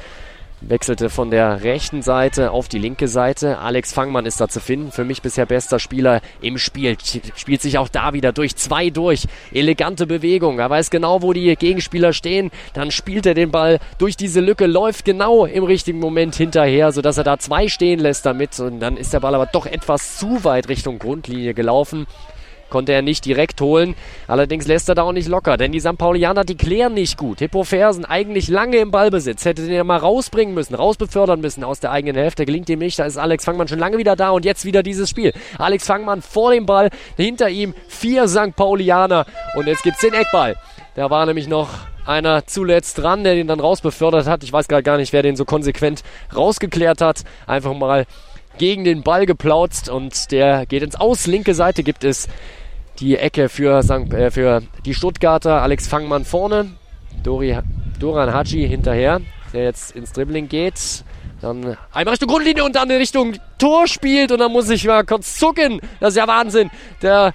wechselte von der rechten Seite auf die linke Seite. Alex Fangmann ist da zu finden, für mich bisher bester Spieler im Spiel, spielt sich auch da wieder durch zwei durch, elegante Bewegung, er weiß genau, wo die Gegenspieler stehen, dann spielt er den Ball durch diese Lücke, läuft genau im richtigen Moment hinterher, sodass er da zwei stehen lässt damit. Und dann ist der Ball aber doch etwas zu weit Richtung Grundlinie gelaufen konnte er nicht direkt holen. Allerdings lässt er da auch nicht locker, denn die St. Paulianer, die klären nicht gut. Hippo Fersen eigentlich lange im Ballbesitz, hätte den ja mal rausbringen müssen, rausbefördern müssen aus der eigenen Hälfte. Gelingt ihm nicht, da ist Alex Fangmann schon lange wieder da und jetzt wieder dieses Spiel. Alex Fangmann vor dem Ball, hinter ihm vier St. Paulianer und jetzt gibt's den Eckball. Da war nämlich noch einer zuletzt dran, der den dann rausbefördert hat. Ich weiß gar nicht, wer den so konsequent rausgeklärt hat. Einfach mal gegen den Ball geplautzt und der geht ins Aus. Linke Seite gibt es die Ecke für, St. Äh, für die Stuttgarter. Alex Fangmann vorne, Dori, Doran Haji hinterher, der jetzt ins Dribbling geht. Dann einmal Richtung Grundlinie und dann in Richtung Tor spielt und dann muss ich mal kurz zucken. Das ist ja Wahnsinn. Der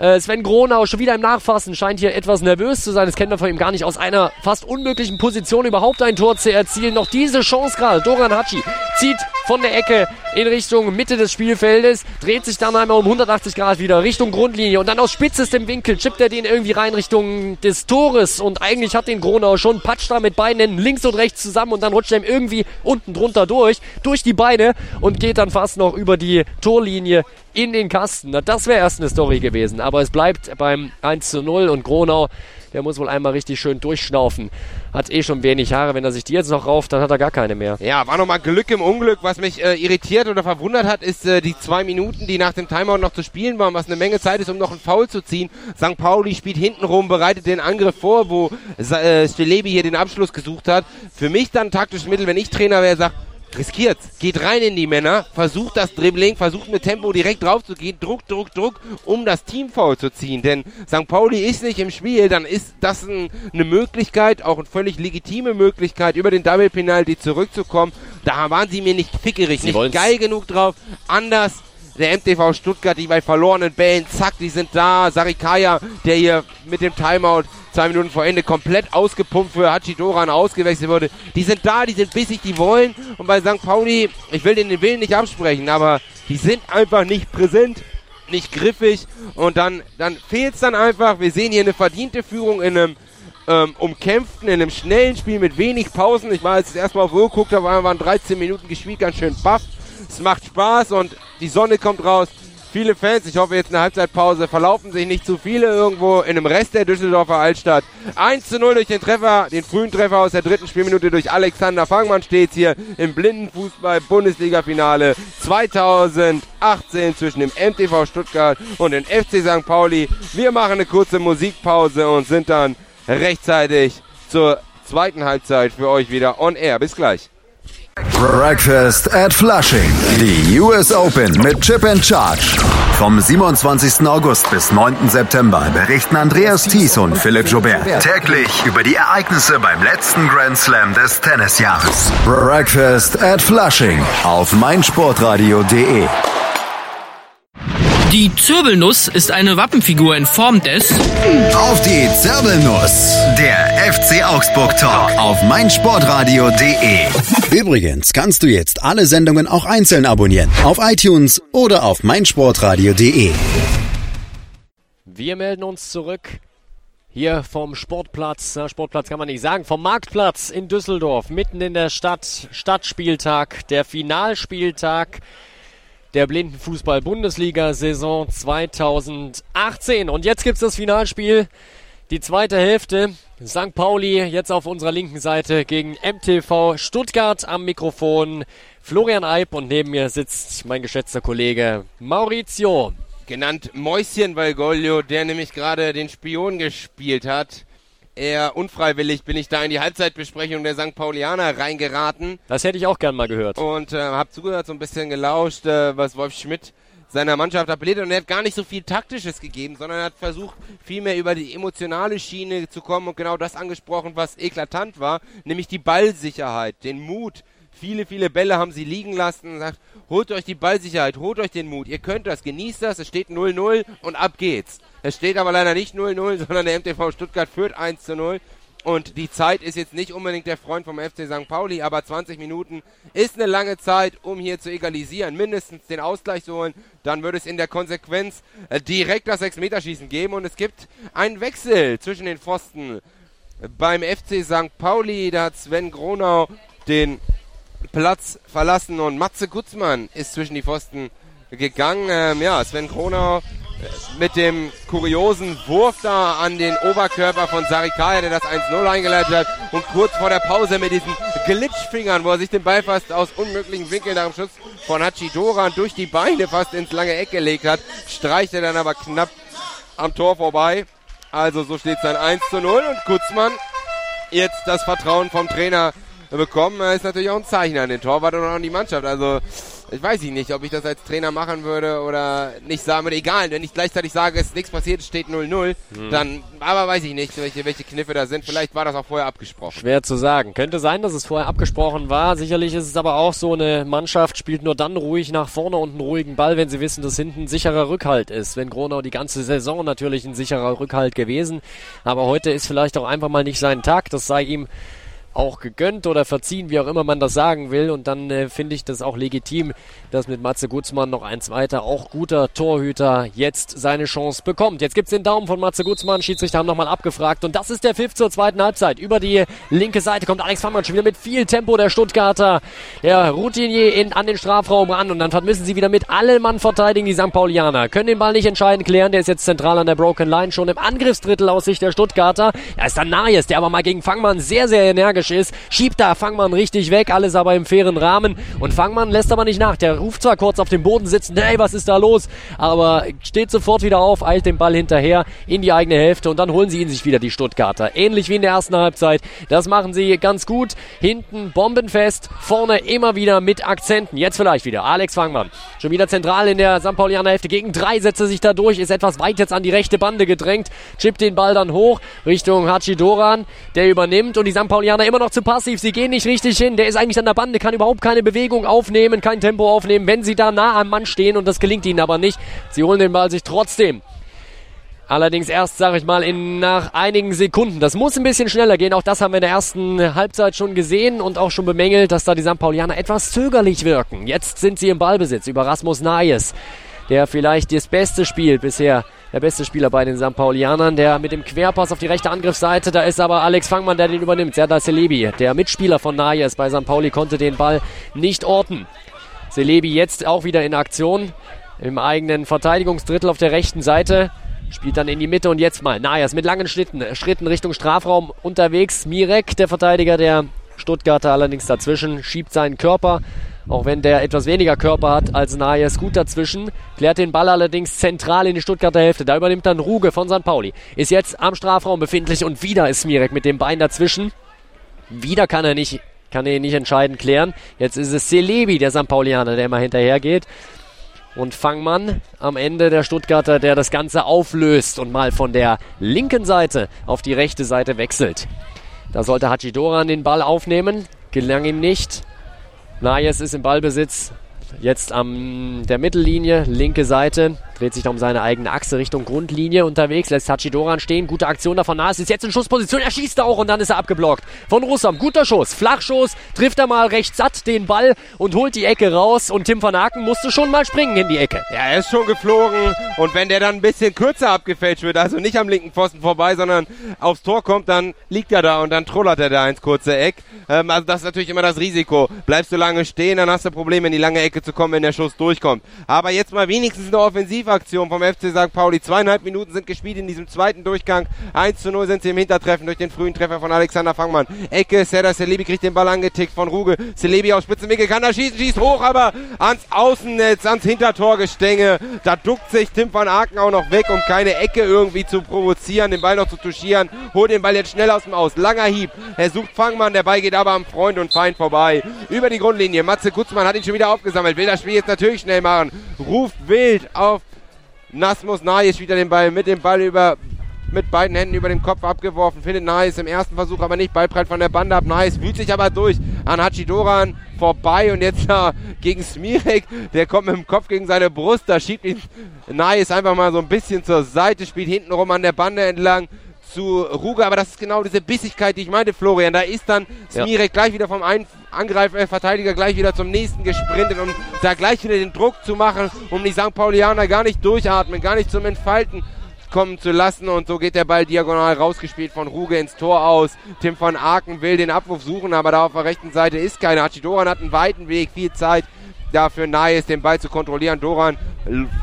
Äh, Sven Gronau schon wieder im Nachfassen, scheint hier etwas nervös zu sein. Das kennen wir von ihm gar nicht. Aus einer fast unmöglichen Position überhaupt ein Tor zu erzielen. Noch diese Chance gerade. Doran Hatschi zieht von der Ecke in Richtung Mitte des Spielfeldes, dreht sich dann einmal um 180 Grad wieder Richtung Grundlinie und dann aus spitzestem Winkel chippt er den irgendwie rein Richtung des Tores und eigentlich hat den Gronau schon, patscht da mit Beinen links und rechts zusammen und dann rutscht er ihm irgendwie unten drunter durch, durch die Beine und geht dann fast noch über die Torlinie in den Kasten. Na, das wäre erst eine Story gewesen, aber es bleibt beim 1 zu 0 und Gronau der muss wohl einmal richtig schön durchschnaufen. Hat eh schon wenig Haare. Wenn er sich die jetzt noch rauft, dann hat er gar keine mehr. Ja, war nochmal Glück im Unglück. Was mich äh, irritiert oder verwundert hat, ist äh, die zwei Minuten, die nach dem Timeout noch zu spielen waren, was eine Menge Zeit ist, um noch einen Foul zu ziehen. St. Pauli spielt hintenrum, bereitet den Angriff vor, wo äh, Stelebi hier den Abschluss gesucht hat. Für mich dann taktisches Mittel, wenn ich Trainer wäre, sagt, riskiert, geht rein in die Männer, versucht das Dribbling, versucht mit Tempo direkt drauf zu gehen, Druck, Druck, Druck, um das Team faul zu ziehen. Denn St. Pauli ist nicht im Spiel, dann ist das ein, eine Möglichkeit, auch eine völlig legitime Möglichkeit, über den Double Penalty zurückzukommen. Da waren sie mir nicht fickerig, Sie nicht geil genug drauf. Anders der MTV Stuttgart, die bei verlorenen Bällen, zack, die sind da. Sarikaya, der hier mit dem Timeout zwei Minuten vor Ende komplett ausgepumpt für Hachidoran ausgewechselt wurde. Die sind da, die sind bissig, die wollen. Und bei St. Pauli, ich will den Willen nicht absprechen, aber die sind einfach nicht präsent, nicht griffig. Und dann, dann fehlt es dann einfach. Wir sehen hier eine verdiente Führung in einem ähm, umkämpften, in einem schnellen Spiel mit wenig Pausen. Ich war jetzt erstmal auf Uhr geguckt, da waren 13 Minuten gespielt, ganz schön baff. Es macht Spaß und die Sonne kommt raus. Viele Fans, ich hoffe jetzt eine Halbzeitpause, verlaufen sich nicht zu viele irgendwo in einem Rest der Düsseldorfer Altstadt. 1 zu 0 durch den Treffer, den frühen Treffer aus der dritten Spielminute durch Alexander Fangmann steht hier im Blindenfußball-Bundesliga-Finale 2018 zwischen dem MTV Stuttgart und dem FC St. Pauli. Wir machen eine kurze Musikpause und sind dann rechtzeitig zur zweiten Halbzeit für euch wieder on air. Bis gleich. Breakfast at Flushing. Die US Open mit Chip and Charge. Vom 27. August bis 9. September berichten Andreas Thies und Philipp Joubert täglich über die Ereignisse beim letzten Grand Slam des Tennisjahres. Breakfast at Flushing auf meinsportradio.de. Die Zirbelnuss ist eine Wappenfigur in Form des Auf die Zirbelnuss. Der FC Augsburg Talk auf meinsportradio.de. Übrigens kannst du jetzt alle Sendungen auch einzeln abonnieren. Auf iTunes oder auf meinsportradio.de. Wir melden uns zurück hier vom Sportplatz. Na, Sportplatz kann man nicht sagen. Vom Marktplatz in Düsseldorf, mitten in der Stadt. Stadtspieltag, der Finalspieltag der Blindenfußball-Bundesliga-Saison 2018. Und jetzt gibt's das Finalspiel, die zweite Hälfte. St. Pauli jetzt auf unserer linken Seite gegen MTV Stuttgart am Mikrofon. Florian Eib und neben mir sitzt mein geschätzter Kollege Maurizio. Genannt Mäuschen Valgoglio, der nämlich gerade den Spion gespielt hat eher unfreiwillig bin ich da in die Halbzeitbesprechung der St. Paulianer reingeraten. Das hätte ich auch gern mal gehört. Und äh, habe zugehört, so ein bisschen gelauscht, äh, was Wolf Schmidt seiner Mannschaft appelliert und er hat gar nicht so viel Taktisches gegeben, sondern er hat versucht, viel mehr über die emotionale Schiene zu kommen und genau das angesprochen, was eklatant war, nämlich die Ballsicherheit, den Mut. Viele, viele Bälle haben sie liegen lassen und sagt, holt euch die Ballsicherheit, holt euch den Mut, ihr könnt das, genießt das, es steht 0-0 und ab geht's. Es steht aber leider nicht 0-0, sondern der MTV Stuttgart führt 1 0. Und die Zeit ist jetzt nicht unbedingt der Freund vom FC St. Pauli, aber 20 Minuten ist eine lange Zeit, um hier zu egalisieren, mindestens den Ausgleich zu holen. Dann würde es in der Konsequenz äh, direkt das 6-Meter-Schießen geben und es gibt einen Wechsel zwischen den Pfosten. Beim FC St. Pauli, da hat Sven Gronau den Platz verlassen und Matze Gutzmann ist zwischen die Pfosten gegangen. Ähm, ja, Sven Gronau mit dem kuriosen Wurf da an den Oberkörper von Sarikaya, der das 1-0 eingeleitet hat. Und kurz vor der Pause mit diesen Glitchfingern, wo er sich den Ball fast aus unmöglichen Winkeln nach dem Schuss von Hachidoran durch die Beine fast ins lange Eck gelegt hat, streicht er dann aber knapp am Tor vorbei. Also so steht es dann 1 zu 0 und Kutzmann jetzt das Vertrauen vom Trainer bekommen. Er ist natürlich auch ein Zeichen an den Torwart und an die Mannschaft. Also ich weiß ich nicht, ob ich das als Trainer machen würde oder nicht sagen würde. Egal, wenn ich gleichzeitig sage, es ist nichts passiert, es steht 0-0, mhm. dann, aber weiß ich nicht, welche, welche Kniffe da sind. Vielleicht war das auch vorher abgesprochen. Schwer zu sagen. Könnte sein, dass es vorher abgesprochen war. Sicherlich ist es aber auch so, eine Mannschaft spielt nur dann ruhig nach vorne und einen ruhigen Ball, wenn sie wissen, dass hinten ein sicherer Rückhalt ist. Wenn Gronau die ganze Saison natürlich ein sicherer Rückhalt gewesen. Aber heute ist vielleicht auch einfach mal nicht sein Tag. Das sei ihm auch gegönnt oder verziehen, wie auch immer man das sagen will. Und dann äh, finde ich das auch legitim, dass mit Matze Gutzmann noch eins weiter, auch guter Torhüter, jetzt seine Chance bekommt. Jetzt gibt's den Daumen von Matze Gutzmann. Schiedsrichter haben nochmal abgefragt. Und das ist der Pfiff zur zweiten Halbzeit. Über die linke Seite kommt Alex Fangmann schon wieder mit viel Tempo der Stuttgarter. Der Routinier in, an den Strafraum ran. Und dann müssen sie wieder mit allen Mann verteidigen, die St. Paulianer. Können den Ball nicht entscheidend klären. Der ist jetzt zentral an der Broken Line. Schon im Angriffsdrittel aus Sicht der Stuttgarter. Da ist dann Najes, der aber mal gegen Fangmann sehr, sehr energisch ist. Schiebt da Fangmann richtig weg. Alles aber im fairen Rahmen. Und Fangmann lässt aber nicht nach. Der ruft zwar kurz auf dem Boden sitzen, hey, was ist da los? Aber steht sofort wieder auf, eilt den Ball hinterher in die eigene Hälfte und dann holen sie ihn sich wieder, die Stuttgarter. Ähnlich wie in der ersten Halbzeit. Das machen sie ganz gut. Hinten bombenfest, vorne immer wieder mit Akzenten. Jetzt vielleicht wieder Alex Fangmann. Schon wieder zentral in der St. Paulianer Hälfte. Gegen drei setzt er sich da durch, ist etwas weit jetzt an die rechte Bande gedrängt, chippt den Ball dann hoch Richtung Hachidoran, der übernimmt und die St. Paulianer immer noch zu passiv. Sie gehen nicht richtig hin. Der ist eigentlich an der Bande, kann überhaupt keine Bewegung aufnehmen, kein Tempo aufnehmen, wenn sie da nah am Mann stehen und das gelingt ihnen aber nicht. Sie holen den Ball sich trotzdem. Allerdings erst, sage ich mal, in nach einigen Sekunden. Das muss ein bisschen schneller gehen. Auch das haben wir in der ersten Halbzeit schon gesehen und auch schon bemängelt, dass da die St. Paulianer etwas zögerlich wirken. Jetzt sind sie im Ballbesitz über Rasmus Nayes, der vielleicht das beste Spiel bisher, der beste Spieler bei den St. Paulianern, der mit dem Querpass auf die rechte Angriffsseite, da ist aber Alex Fangmann, der den übernimmt. Serdar Celebi, der Mitspieler von Nayes bei St. Pauli, konnte den Ball nicht orten. Selebi jetzt auch wieder in Aktion im eigenen Verteidigungsdrittel auf der rechten Seite. Spielt dann in die Mitte und jetzt mal Najas mit langen Schritten, Schritten Richtung Strafraum unterwegs. Mirek, der Verteidiger der Stuttgarter, allerdings dazwischen, schiebt seinen Körper, auch wenn der etwas weniger Körper hat als Najas, gut dazwischen. Klärt den Ball allerdings zentral in die Stuttgarter Hälfte. Da übernimmt dann Ruge von St. Pauli. Ist jetzt am Strafraum befindlich und wieder ist Mirek mit dem Bein dazwischen. Wieder kann er nicht kann er nicht entscheidend klären. Jetzt ist es Celebi, der St. Paulianer, der immer hinterhergeht. Und Fangmann am Ende der Stuttgarter, der das Ganze auflöst und mal von der linken Seite auf die rechte Seite wechselt. Da sollte Hachidoran den Ball aufnehmen. Gelang ihm nicht. Nayes ist im Ballbesitz. Jetzt an der Mittellinie, linke Seite, dreht sich da um seine eigene Achse Richtung Grundlinie unterwegs, lässt Hachidoran stehen, gute Aktion davon nah, ist jetzt in Schussposition, er schießt auch und dann ist er abgeblockt. Von Russam, guter Schuss, Flachschuss, trifft er mal recht satt den Ball und holt die Ecke raus und Tim van Aken musste schon mal springen in die Ecke. Ja, er ist schon geflogen und wenn der dann ein bisschen kürzer abgefälscht wird, also nicht am linken Pfosten vorbei, sondern aufs Tor kommt, dann liegt er da und dann trollert er da ins kurze Eck. Ähm, also das ist natürlich immer das Risiko. Bleibst du lange stehen, dann hast du Probleme in die lange Ecke zu kommen, wenn der Schuss durchkommt. Aber jetzt mal wenigstens eine Offensivaktion vom FC St. Pauli. Zweieinhalb Minuten sind gespielt in diesem zweiten Durchgang. 1 zu 0 sind sie im Hintertreffen durch den frühen Treffer von Alexander Fangmann. Ecke, Serdar Selebi kriegt den Ball angetickt von Ruge. Selebi aus Spitzenwinkel kann da schießen, schießt hoch, aber ans Außennetz, ans Hintertorgestänge. Da duckt sich Tim van Aken auch noch weg, um keine Ecke irgendwie zu provozieren, den Ball noch zu touchieren. Holt den Ball jetzt schnell aus dem Aus. Langer Hieb. Er sucht Fangmann, der Ball geht aber am Freund und Feind vorbei. Über die Grundlinie. Matze Gutzmann hat ihn schon wieder aufgesammelt. Will das Spiel jetzt natürlich schnell machen. Ruft wild auf Nasmus Nayes wieder den Ball mit dem Ball über mit beiden Händen über den Kopf abgeworfen. Findet Nayes im ersten Versuch aber nicht. Ballbreit von der Bande ab. Nayes wühlt sich aber durch an Hachidoran vorbei und jetzt da gegen Smirek. Der kommt mit dem Kopf gegen seine Brust. Da schiebt ihn Nayes einfach mal so ein bisschen zur Seite. Spielt hintenrum an der Bande entlang zu Ruge, aber das ist genau diese Bissigkeit, die ich meinte, Florian. Da ist dann Smirek ja. gleich wieder vom einen Angreifer, äh, Verteidiger gleich wieder zum nächsten gesprintet, um da gleich wieder den Druck zu machen, um die St. Paulianer gar nicht durchatmen, gar nicht zum Entfalten kommen zu lassen und so geht der Ball diagonal rausgespielt von Ruge ins Tor aus. Tim von Aken will den Abwurf suchen, aber da auf der rechten Seite ist keiner. Hachidoran hat einen weiten Weg, viel Zeit dafür Nice den Ball zu kontrollieren. Doran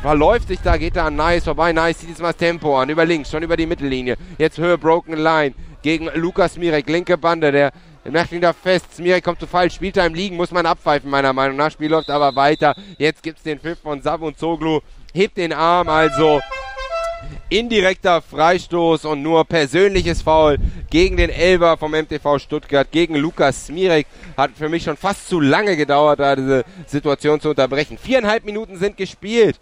verläuft sich da, geht da an Nice vorbei. Nice zieht jetzt mal das Tempo an, über links, schon über die Mittellinie. Jetzt Höhe Broken Line gegen Lukas Mirek, linke Bande, der macht ihn da fest. Smirek kommt zu Fall, spielt da im Liegen, muss man abpfeifen, meiner Meinung nach. Spiel läuft aber weiter. Jetzt gibt es den Pfiff von Sab und Zoglu. Hebt den Arm, also indirekter Freistoß und nur persönliches Foul gegen den Elber vom MTV Stuttgart, gegen Lukas Smirek. Hat für mich schon fast zu lange gedauert, da diese Situation zu unterbrechen. Viereinhalb Minuten sind gespielt.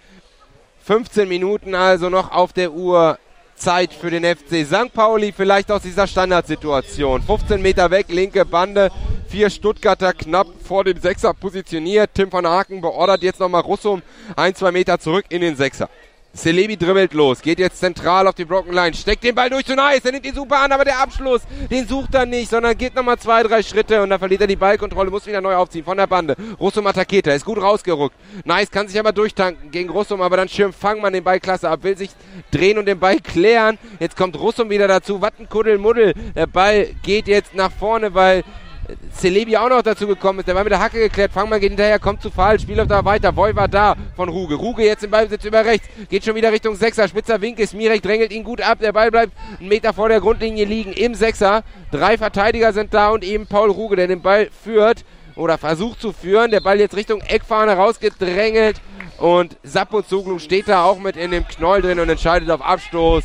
15 Minuten also noch auf der Uhr. Zeit für den FC St. Pauli, vielleicht aus dieser Standardsituation. 15 Meter weg, linke Bande, vier Stuttgarter knapp vor dem Sechser positioniert. Tim von Haken beordert jetzt nochmal Russum ein, zwei Meter zurück in den Sechser. Celebi dribbelt los, geht jetzt zentral auf die Broken Line, steckt den Ball durch zu Nice, er nimmt ihn super an, aber der Abschluss, den sucht er nicht, sondern geht nochmal zwei, drei Schritte und dann verliert er die Ballkontrolle, muss wieder neu aufziehen von der Bande. Russum attackiert, er ist gut rausgerückt. Nice kann sich aber durchtanken gegen Russum, aber dann schirmt Fangmann den Ball klasse ab, will sich drehen und den Ball klären. Jetzt kommt Russum wieder dazu, Wattenkuddel, Muddel, der Ball geht jetzt nach vorne, weil Celebi auch noch dazu gekommen ist. Der war mit der Hacke geklärt. Fangmann geht hinterher, kommt zu Fall, Spiel läuft da weiter. Boy war da von Ruge. Ruge jetzt im Ballbesitz über rechts. Geht schon wieder Richtung Sechser. Spitzer Winkel. Smirek drängelt ihn gut ab. Der Ball bleibt einen Meter vor der Grundlinie liegen im Sechser. Drei Verteidiger sind da und eben Paul Ruge, der den Ball führt oder versucht zu führen. Der Ball jetzt Richtung Eckfahne rausgedrängelt. Und Sappo Zuglu steht da auch mit in dem Knoll drin und entscheidet auf Abstoß.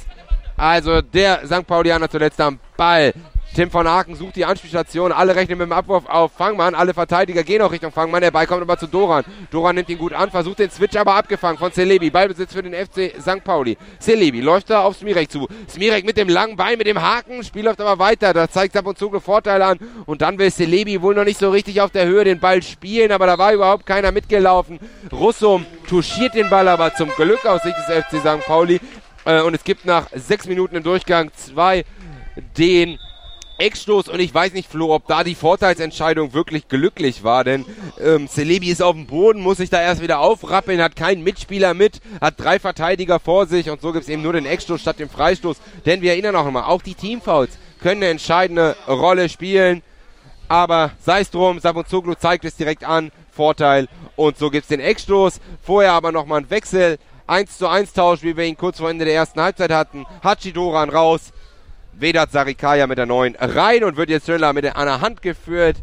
Also der St. Paulianer zuletzt am Ball. Tim von Aken sucht die Anspielstation. Alle rechnen mit dem Abwurf auf Fangmann. Alle Verteidiger gehen auch Richtung Fangmann. Der Ball kommt aber zu Doran. Doran nimmt ihn gut an, versucht den Switch aber abgefangen von Celebi. Ballbesitz für den FC St. Pauli. Celebi läuft da auf Smirek zu. Smirek mit dem langen Bein, mit dem Haken. Spiel läuft aber weiter. Da zeigt ab und zu Vorteile an. Und dann will Celebi wohl noch nicht so richtig auf der Höhe den Ball spielen. Aber da war überhaupt keiner mitgelaufen. Russum touchiert den Ball aber zum Glück aus Sicht des FC St. Pauli. Äh, und es gibt nach sechs Minuten im Durchgang zwei den Eckstoß und ich weiß nicht, Flo, ob da die Vorteilsentscheidung wirklich glücklich war, denn ähm, Celebi ist auf dem Boden, muss sich da erst wieder aufrappeln, hat keinen Mitspieler mit, hat drei Verteidiger vor sich und so gibt es eben nur den Eckstoß statt dem Freistoß. Denn wir erinnern auch immer, auch die Teamfouls können eine entscheidende Rolle spielen. Aber sei es drum, Sabonzoglu zeigt es direkt an, Vorteil und so gibt es den Eckstoß. Vorher aber nochmal ein Wechsel, 1 zu 1 Tausch, wie wir ihn kurz vor Ende der ersten Halbzeit hatten. Hachidoran raus, Vedat Sarikaya mit der neuen rein und wird jetzt schneller mit einer Hand geführt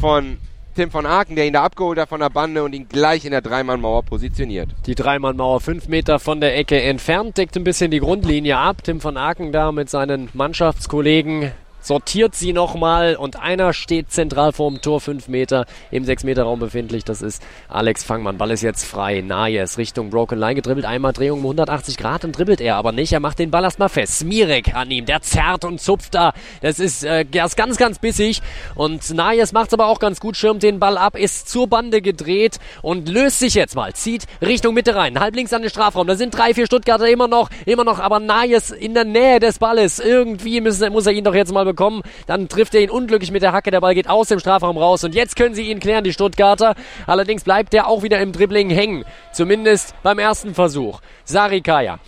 von Tim von Aken, der ihn da abgeholt hat von der Bande und ihn gleich in der Dreimannmauer positioniert. Die Dreimannmauer fünf Meter von der Ecke entfernt, deckt ein bisschen die Grundlinie ab. Tim von Aken da mit seinen Mannschaftskollegen sortiert sie nochmal und einer steht zentral vorm Tor, 5 Meter im 6-Meter-Raum befindlich. Das ist Alex Fangmann. Ball ist jetzt frei. Nayes Richtung Broken Line gedribbelt. Einmal Drehung um 180 Grad, dann dribbelt er aber nicht. Er macht den Ball erstmal fest. Smirek an ihm. Der zerrt und zupft da. Das ist, äh, ganz, ganz bissig. Und macht es aber auch ganz gut, schirmt den Ball ab, ist zur Bande gedreht und löst sich jetzt mal. Zieht Richtung Mitte rein. Halb links an den Strafraum. Da sind drei, vier Stuttgarter immer noch, immer noch, aber Nayes in der Nähe des Balles. Irgendwie müssen, muss er ihn doch jetzt mal bekommen bekommen. Dann trifft er ihn unglücklich mit der Hacke. Der Ball geht aus dem Strafraum raus. Und jetzt können sie ihn klären, die Stuttgarter. Allerdings bleibt er auch wieder im Dribbling hängen. Zumindest beim ersten Versuch. Sarikaya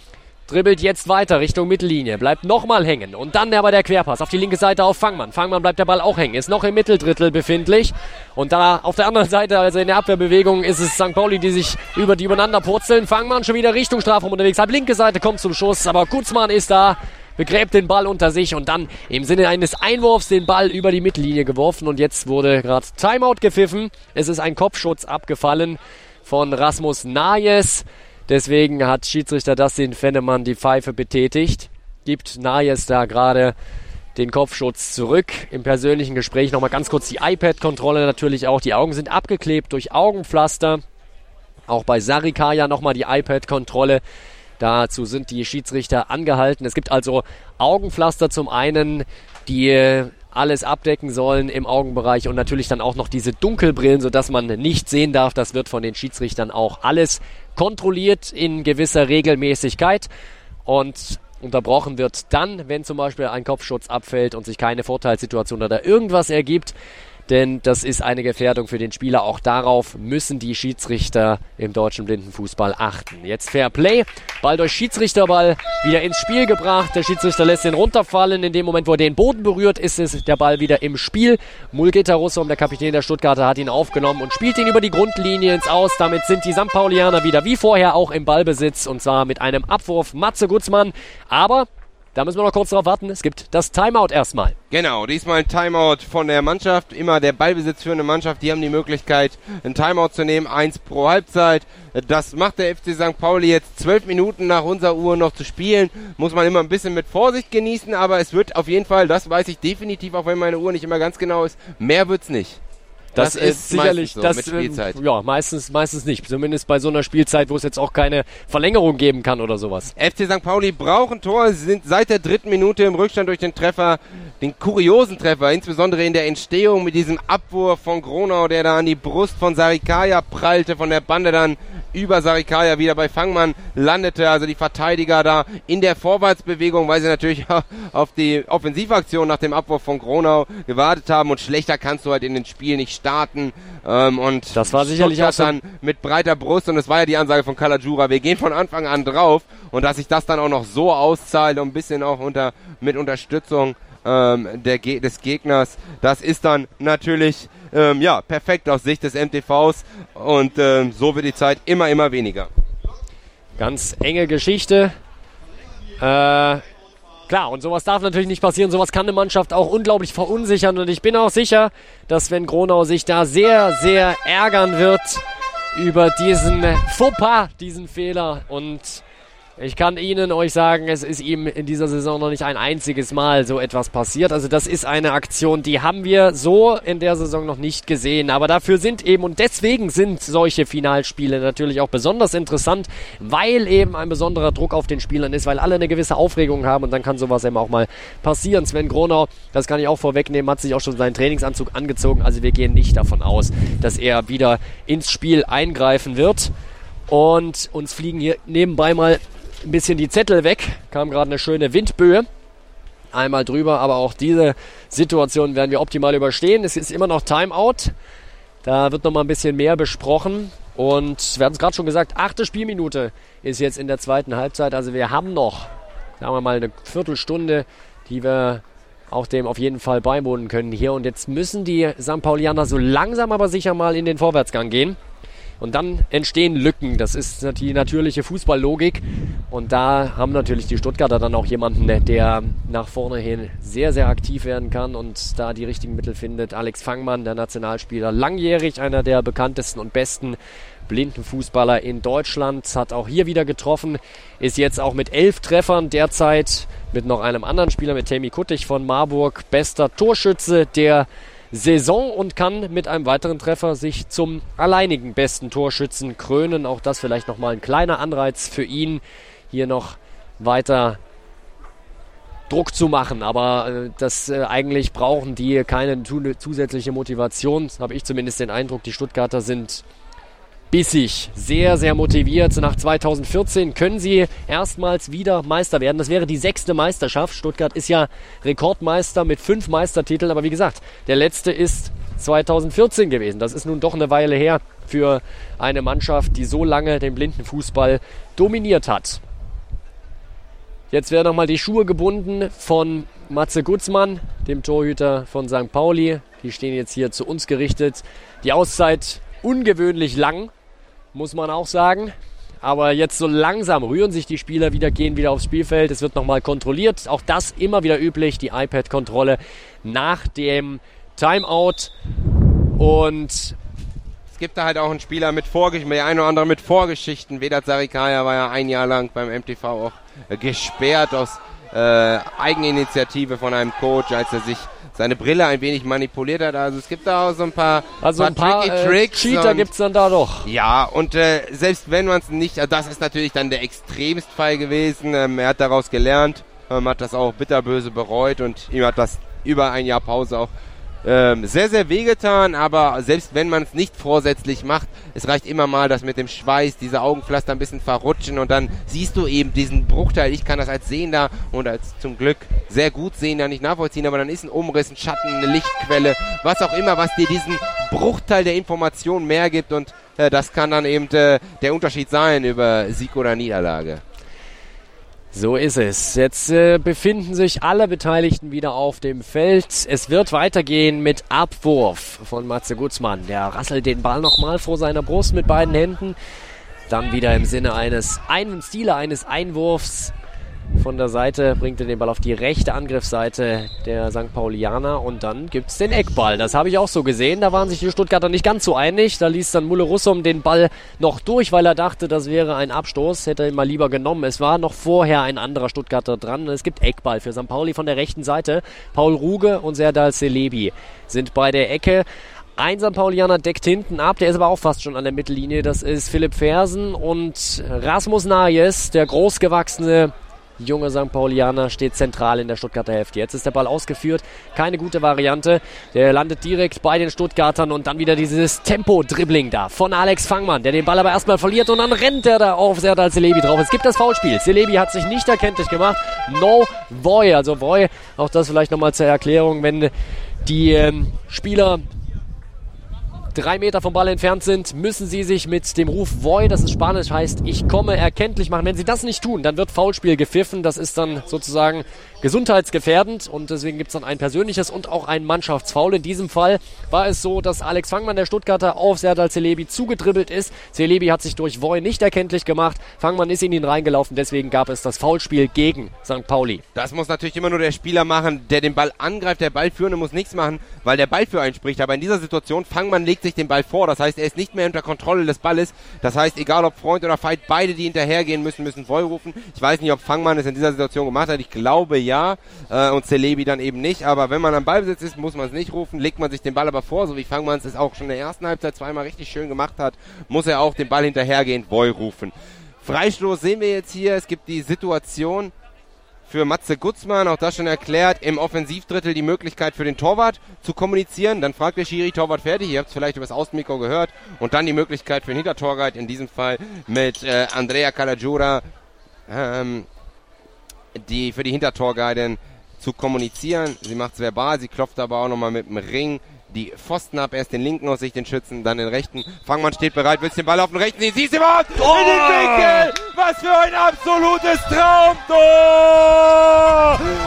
dribbelt jetzt weiter Richtung Mittellinie, bleibt nochmal hängen und dann aber der Querpass auf die linke Seite auf Fangmann. Fangmann bleibt der Ball auch hängen, ist noch im Mitteldrittel befindlich und da auf der anderen Seite, also in der Abwehrbewegung, ist es St. Pauli, die sich über die übereinander purzeln. Fangmann schon wieder Richtung Strafraum unterwegs, halb linke Seite kommt zum Schuss, aber Gutzmann ist da, begräbt den Ball unter sich und dann im Sinne eines Einwurfs den Ball über die Mittellinie geworfen und jetzt wurde gerade Timeout gepfiffen. Es ist ein Kopfschutz abgefallen von Rasmus Nayes. Deswegen hat Schiedsrichter Dustin Fennemann die Pfeife betätigt. Gibt Nayes da gerade den Kopfschutz zurück. Im persönlichen Gespräch nochmal ganz kurz die iPad-Kontrolle natürlich auch. Die Augen sind abgeklebt durch Augenpflaster. Auch bei Sarikaya nochmal die iPad-Kontrolle. Dazu sind die Schiedsrichter angehalten. Es gibt also Augenpflaster zum einen, die alles abdecken sollen im Augenbereich und natürlich dann auch noch diese Dunkelbrillen, sodass man nicht sehen darf. Das wird von den Schiedsrichtern auch alles kontrolliert in gewisser Regelmäßigkeit und unterbrochen wird dann, wenn zum Beispiel ein Kopfschutz abfällt und sich keine Vorteilssituation oder irgendwas ergibt, denn das ist eine Gefährdung für den Spieler. Auch darauf müssen die Schiedsrichter im deutschen Blindenfußball achten. Jetzt Fair Play, Ball durch Schiedsrichterball wieder ins Spiel gebracht. Der Schiedsrichter lässt den runterfallen. In dem Moment, wo er den Boden berührt, ist es der Ball wieder im Spiel. Mulgeta Russom, der Kapitän der Stuttgarter, hat ihn aufgenommen und spielt ihn über die Grundlinie ins Aus. Damit sind die St. Paulianer wieder wie vorher auch im Ballbesitz und zwar mit einem Abwurf Matze Gutzmann. Aber Da müssen wir noch kurz drauf warten. Es gibt das Timeout erstmal. Genau, diesmal ein Timeout von der Mannschaft. Immer der Ballbesitz für eine Mannschaft. Die haben die Möglichkeit, ein Timeout zu nehmen. Eins pro Halbzeit. Das macht der FC St. Pauli jetzt zwölf Minuten nach unserer Uhr noch zu spielen. Muss man immer ein bisschen mit Vorsicht genießen, aber es wird auf jeden Fall, das weiß ich definitiv, auch wenn meine Uhr nicht immer ganz genau ist, mehr wird's nicht. Das, das ist sicherlich so, das ähm, ja meistens meistens nicht. Zumindest bei so einer Spielzeit, wo es jetzt auch keine Verlängerung geben kann oder sowas. FC St. Pauli brauchen Tor. Sie sind seit der dritten Minute im Rückstand durch den Treffer, den kuriosen Treffer, insbesondere in der Entstehung mit diesem Abwurf von Gronau, der da an die Brust von Sarikaya prallte, von der Bande dann über Sarikaya wieder bei Fangmann landete. Also die Verteidiger da in der Vorwärtsbewegung, weil sie natürlich auf die Offensivaktion nach dem Abwurf von Gronau gewartet haben. Und schlechter kannst du halt in den Spiel nicht starten. Ähm, und das war sicherlich auch so dann mit breiter Brust. Und es war ja die Ansage von Kalajura. Wir gehen von Anfang an drauf. Und dass sich das dann auch noch so auszahlt und ein bisschen auch unter, mit Unterstützung ähm, der, des Gegners, das ist dann natürlich ähm, ja, perfekt aus Sicht des MTVs und ähm, so wird die Zeit immer, immer weniger. Ganz enge Geschichte. Äh, klar, und sowas darf natürlich nicht passieren. Sowas kann eine Mannschaft auch unglaublich verunsichern. Und ich bin auch sicher, dass wenn Gronau sich da sehr, sehr ärgern wird über diesen Fauxpas, diesen Fehler und ich kann Ihnen euch sagen, es ist ihm in dieser Saison noch nicht ein einziges Mal so etwas passiert. Also das ist eine Aktion, die haben wir so in der Saison noch nicht gesehen. Aber dafür sind eben und deswegen sind solche Finalspiele natürlich auch besonders interessant, weil eben ein besonderer Druck auf den Spielern ist, weil alle eine gewisse Aufregung haben und dann kann sowas eben auch mal passieren. Sven Gronau, das kann ich auch vorwegnehmen, hat sich auch schon seinen Trainingsanzug angezogen. Also wir gehen nicht davon aus, dass er wieder ins Spiel eingreifen wird. Und uns fliegen hier nebenbei mal ein bisschen die Zettel weg. Kam gerade eine schöne Windböe. Einmal drüber, aber auch diese Situation werden wir optimal überstehen. Es ist immer noch Timeout. Da wird noch mal ein bisschen mehr besprochen. Und wir hatten es gerade schon gesagt, achte Spielminute ist jetzt in der zweiten Halbzeit. Also wir haben noch, sagen wir mal, eine Viertelstunde, die wir auch dem auf jeden Fall beiwohnen können hier. Und jetzt müssen die St. Paulianer so langsam aber sicher mal in den Vorwärtsgang gehen. Und dann entstehen Lücken. Das ist die natürliche Fußballlogik. Und da haben natürlich die Stuttgarter dann auch jemanden, der nach vorne hin sehr, sehr aktiv werden kann und da die richtigen Mittel findet. Alex Fangmann, der Nationalspieler, langjährig einer der bekanntesten und besten blinden Fußballer in Deutschland, hat auch hier wieder getroffen, ist jetzt auch mit elf Treffern derzeit mit noch einem anderen Spieler, mit Tammy Kuttig von Marburg, bester Torschütze der Saison und kann mit einem weiteren Treffer sich zum alleinigen besten Torschützen krönen. Auch das vielleicht nochmal ein kleiner Anreiz für ihn, hier noch weiter Druck zu machen. Aber äh, das äh, eigentlich brauchen die keine zusätzliche Motivation. Habe ich zumindest den Eindruck, die Stuttgarter sind bissig, sehr, sehr motiviert. Nach 2014 können sie erstmals wieder Meister werden. Das wäre die sechste Meisterschaft. Stuttgart ist ja Rekordmeister mit fünf Meistertiteln, aber wie gesagt, der letzte ist 2014 gewesen. Das ist nun doch eine Weile her für eine Mannschaft, die so lange den blinden Fußball dominiert hat. Jetzt werden nochmal die Schuhe gebunden von Matze Gutzmann, dem Torhüter von St. Pauli. Die stehen jetzt hier zu uns gerichtet. Die Auszeit ungewöhnlich lang muss man auch sagen. Aber jetzt so langsam rühren sich die Spieler wieder, gehen wieder aufs Spielfeld. Es wird nochmal kontrolliert. Auch das immer wieder üblich, die iPad-Kontrolle nach dem Timeout. Und es gibt da halt auch einen Spieler mit Vorgeschichten, der eine oder andere mit Vorgeschichten. Vedat Sarikaya war ja ein Jahr lang beim MTV auch gesperrt aus äh, Eigeninitiative von einem Coach, als er sich seine Brille ein wenig manipuliert hat. Also es gibt da auch so ein paar, also paar, ein paar tricky äh, Tricks. Cheater gibt es dann da doch. Ja, und äh, selbst wenn man es nicht, also das ist natürlich dann der Extremstfall gewesen. Ähm, er hat daraus gelernt, ähm, hat das auch bitterböse bereut und ihm hat das über ein Jahr Pause auch ähm, sehr, sehr wehgetan, aber selbst wenn man es nicht vorsätzlich macht, es reicht immer mal, dass mit dem Schweiß diese Augenpflaster ein bisschen verrutschen und dann siehst du eben diesen Bruchteil. Ich kann das als Sehender und als zum Glück sehr gut Sehender nicht nachvollziehen, aber dann ist ein Umriss, ein Schatten, eine Lichtquelle, was auch immer, was dir diesen Bruchteil der Information mehr gibt und äh, das kann dann eben äh, der Unterschied sein über Sieg oder Niederlage. So ist es. Jetzt äh, befinden sich alle Beteiligten wieder auf dem Feld. Es wird weitergehen mit Abwurf von Matze Gutzmann. Der rasselt den Ball nochmal vor seiner Brust mit beiden Händen. Dann wieder im Sinne eines einen Stile eines Einwurfs von der Seite, bringt er den Ball auf die rechte Angriffsseite der St. Paulianer und dann gibt es den Eckball. Das habe ich auch so gesehen. Da waren sich die Stuttgarter nicht ganz so einig. Da ließ dann Mulle Russum den Ball noch durch, weil er dachte, das wäre ein Abstoß. Hätte er ihn mal lieber genommen. Es war noch vorher ein anderer Stuttgarter dran. Es gibt Eckball für St. Pauli von der rechten Seite. Paul Ruge und Serdal Celebi sind bei der Ecke. Ein St. Paulianer deckt hinten ab, der ist aber auch fast schon an der Mittellinie. Das ist Philipp Fersen und Rasmus Najes, der großgewachsene junge St. Paulianer steht zentral in der Stuttgarter Hälfte. Jetzt ist der Ball ausgeführt. Keine gute Variante. Der landet direkt bei den Stuttgartern und dann wieder dieses Tempo-Dribbling da von Alex Fangmann, der den Ball aber erstmal verliert und dann rennt er da auf Serdal Celebi drauf. Es gibt das Foulspiel. Celebi hat sich nicht erkenntlich gemacht. No Voy. Also Voy, auch das vielleicht nochmal zur Erklärung, wenn die ähm, Spieler drei Meter vom Ball entfernt sind, müssen sie sich mit dem Ruf Voy, das ist Spanisch, heißt ich komme, erkenntlich machen. Wenn sie das nicht tun, dann wird Foulspiel gepfiffen. Das ist dann sozusagen gesundheitsgefährdend und deswegen gibt es dann ein persönliches und auch ein Mannschaftsfoul. In diesem Fall war es so, dass Alex Fangmann, der Stuttgarter, auf Serdal Celebi zugedribbelt ist. Celebi hat sich durch Voy nicht erkenntlich gemacht. Fangmann ist in ihn reingelaufen, deswegen gab es das Foulspiel gegen St. Pauli. Das muss natürlich immer nur der Spieler machen, der den Ball angreift. Der Ballführende muss nichts machen, weil der Ball für einen spricht. Aber in dieser Situation, Fangmann legt sich den Ball vor. Das heißt, er ist nicht mehr unter Kontrolle des Balles. Das heißt, egal ob Freund oder Feind, beide, die hinterhergehen müssen, müssen Voll rufen. Ich weiß nicht, ob Fangmann es in dieser Situation gemacht hat. Ich glaube ja. Äh, und Celebi dann eben nicht. Aber wenn man am Ballbesitz ist, muss man es nicht rufen. Legt man sich den Ball aber vor, so wie Fangmann es auch schon in der ersten Halbzeit zweimal richtig schön gemacht hat, muss er auch den Ball hinterhergehen, Voll rufen. Freistoß sehen wir jetzt hier. Es gibt die Situation, für Matze Gutzmann, auch das schon erklärt, im Offensivdrittel die Möglichkeit für den Torwart zu kommunizieren. Dann fragt der Schiri Torwart fertig, ihr habt es vielleicht über das Außenmikro gehört. Und dann die Möglichkeit für den Hintertorwart, in diesem Fall mit äh, Andrea Calagiura, ähm, die für die Hintertorguiden zu kommunizieren. Sie macht es verbal, sie klopft aber auch nochmal mit dem Ring die Pfosten ab, erst den linken aus sich, den Schützen, dann den rechten. Fangmann steht bereit, will den Ball auf den rechten, sie siehst überhaupt oh! in den Winkel! Was für ein absolutes Traumtor!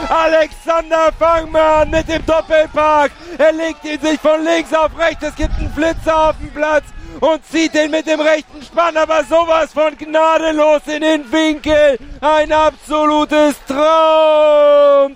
Alexander Fangmann mit dem Doppelpack. Er legt ihn sich von links auf rechts, es gibt einen Flitzer auf dem Platz und zieht den mit dem rechten Spann aber sowas von gnadenlos in den Winkel. Ein absolutes Traumtor.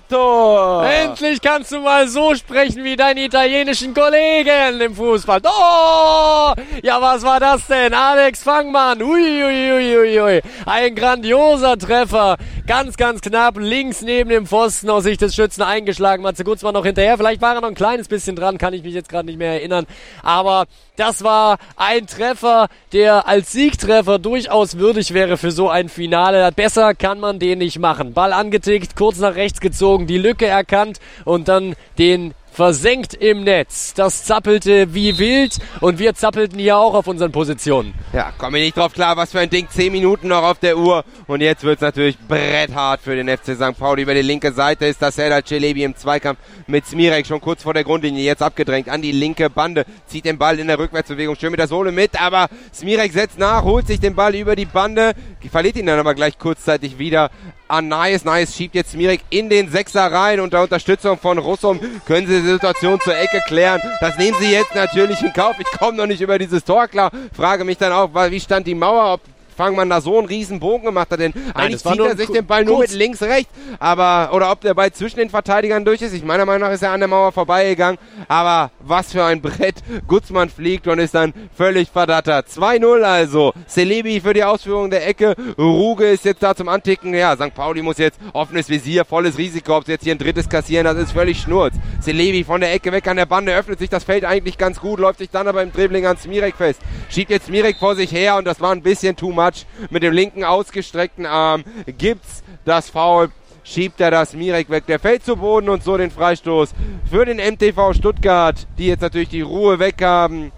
Endlich kannst du mal so sprechen wie deine italienischen Kollegen im Fußball. Oh! Ja, was war das denn? Alex Fangmann. Uiuiuiui. Ui, ui, ui. Ein grandioser Treffer. Ganz, ganz knapp links neben dem Pfosten aus Sicht des Schützen eingeschlagen. Matze Gutzmann noch hinterher. Vielleicht war er noch ein kleines bisschen dran, kann ich mich jetzt gerade nicht mehr erinnern. Aber das war ein Treffer, der als Siegtreffer durchaus würdig wäre für so ein Finale. Besser kann man den nicht machen. Ball angetickt, kurz nach rechts gezogen, die Lücke erkannt und dann den versenkt im Netz. Das zappelte wie wild und wir zappelten hier auch auf unseren Positionen. Ja, komme ich nicht drauf klar, was für ein Ding. Zehn Minuten noch auf der Uhr und jetzt wird es natürlich bretthart für den FC St. Pauli. Über die linke Seite ist das Serdar Celebi im Zweikampf mit Smirek schon kurz vor der Grundlinie. Jetzt abgedrängt an die linke Bande, zieht den Ball in der Rückwärtsbewegung schön mit der Sohle mit, aber Smirek setzt nach, holt sich den Ball über die Bande, verliert ihn dann aber gleich kurzzeitig wieder an Nice. Nice schiebt jetzt Smirek in den Sechser rein. Unter Unterstützung von Russum können sie die Situation zur Ecke klären. Das nehmen sie jetzt natürlich in Kauf. Ich komme noch nicht über dieses Tor klar. Frage mich dann auch, wie stand die Mauer, ob Fangmann da so einen riesen Bogen gemacht hat, denn Nein, eigentlich zieht er sich den Ball nur mit links, rechts, aber, oder ob der Ball zwischen den Verteidigern durch ist. Ich meiner Meinung nach ist er an der Mauer vorbeigegangen, aber was für ein Brett. Gutzmann fliegt und ist dann völlig verdattert. 2-0 also. Celebi für die Ausführung der Ecke. Ruge ist jetzt da zum Anticken. Ja, St. Pauli muss jetzt offenes Visier, volles Risiko, ob sie jetzt hier ein drittes kassieren, das ist völlig schnurz. Celebi von der Ecke weg an der Bande, öffnet sich das Feld eigentlich ganz gut, läuft sich dann aber im Dribbling an Smirek fest. Schiebt jetzt Smirek vor sich her und das war ein bisschen too much. Matsch mit dem linken ausgestreckten Arm gibt's das Foul. Schiebt er das Mirek weg. Der fällt zu Boden und so den Freistoß für den MTV Stuttgart, die jetzt natürlich die Ruhe weg haben.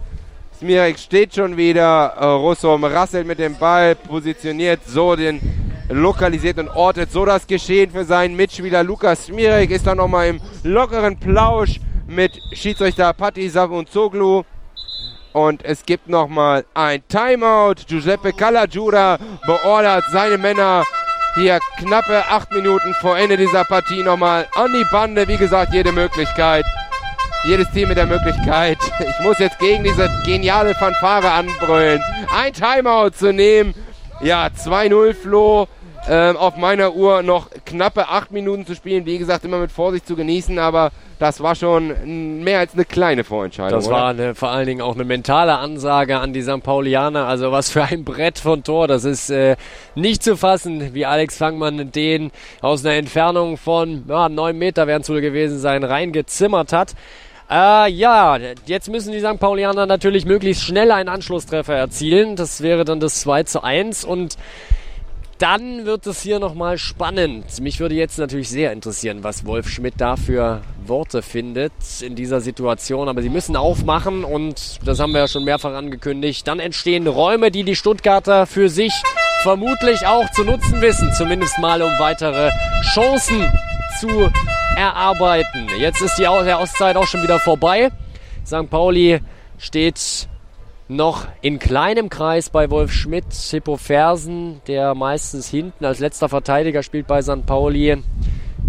Smirek steht schon wieder. Äh, Russum rasselt mit dem Ball, positioniert so den lokalisiert und ortet so das Geschehen für seinen Mitspieler. Lukas Smirek ist dann nochmal im lockeren Plausch mit Schiedsrichter Patti Savunzoglu. Und es gibt nochmal ein Timeout. Giuseppe Calagiura beordert seine Männer hier knappe acht Minuten vor Ende dieser Partie nochmal an die Bande. Wie gesagt, jede Möglichkeit. Jedes Team mit der Möglichkeit. Ich muss jetzt gegen diese geniale Fanfare anbrüllen. Ein Timeout zu nehmen. Ja, 2-0 Flo Ähm, auf meiner Uhr noch knappe acht Minuten zu spielen. Wie gesagt, immer mit Vorsicht zu genießen, aber das war schon mehr als eine kleine Vorentscheidung. Das war eine, vor allen Dingen auch eine mentale Ansage an die St. Paulianer. Also was für ein Brett von Tor. Das ist äh, nicht zu fassen, wie Alex Fangmann den aus einer Entfernung von ja, neun Meter werden es wohl gewesen sein, reingezimmert hat. Äh, ja, jetzt müssen die St. Paulianer natürlich möglichst schnell einen Anschlusstreffer erzielen. Das wäre dann das 2 zu 1 und dann wird es hier nochmal spannend. Mich würde jetzt natürlich sehr interessieren, was Wolf Schmidt da für Worte findet in dieser Situation. Aber sie müssen aufmachen und das haben wir ja schon mehrfach angekündigt. Dann entstehen Räume, die die Stuttgarter für sich vermutlich auch zu nutzen wissen. Zumindest mal um weitere Chancen zu erarbeiten. Jetzt ist die Auszeit auch schon wieder vorbei. St. Pauli steht noch in kleinem Kreis bei Wolf Schmidt. Hippo Fersen, der meistens hinten als letzter Verteidiger spielt bei St. Pauli,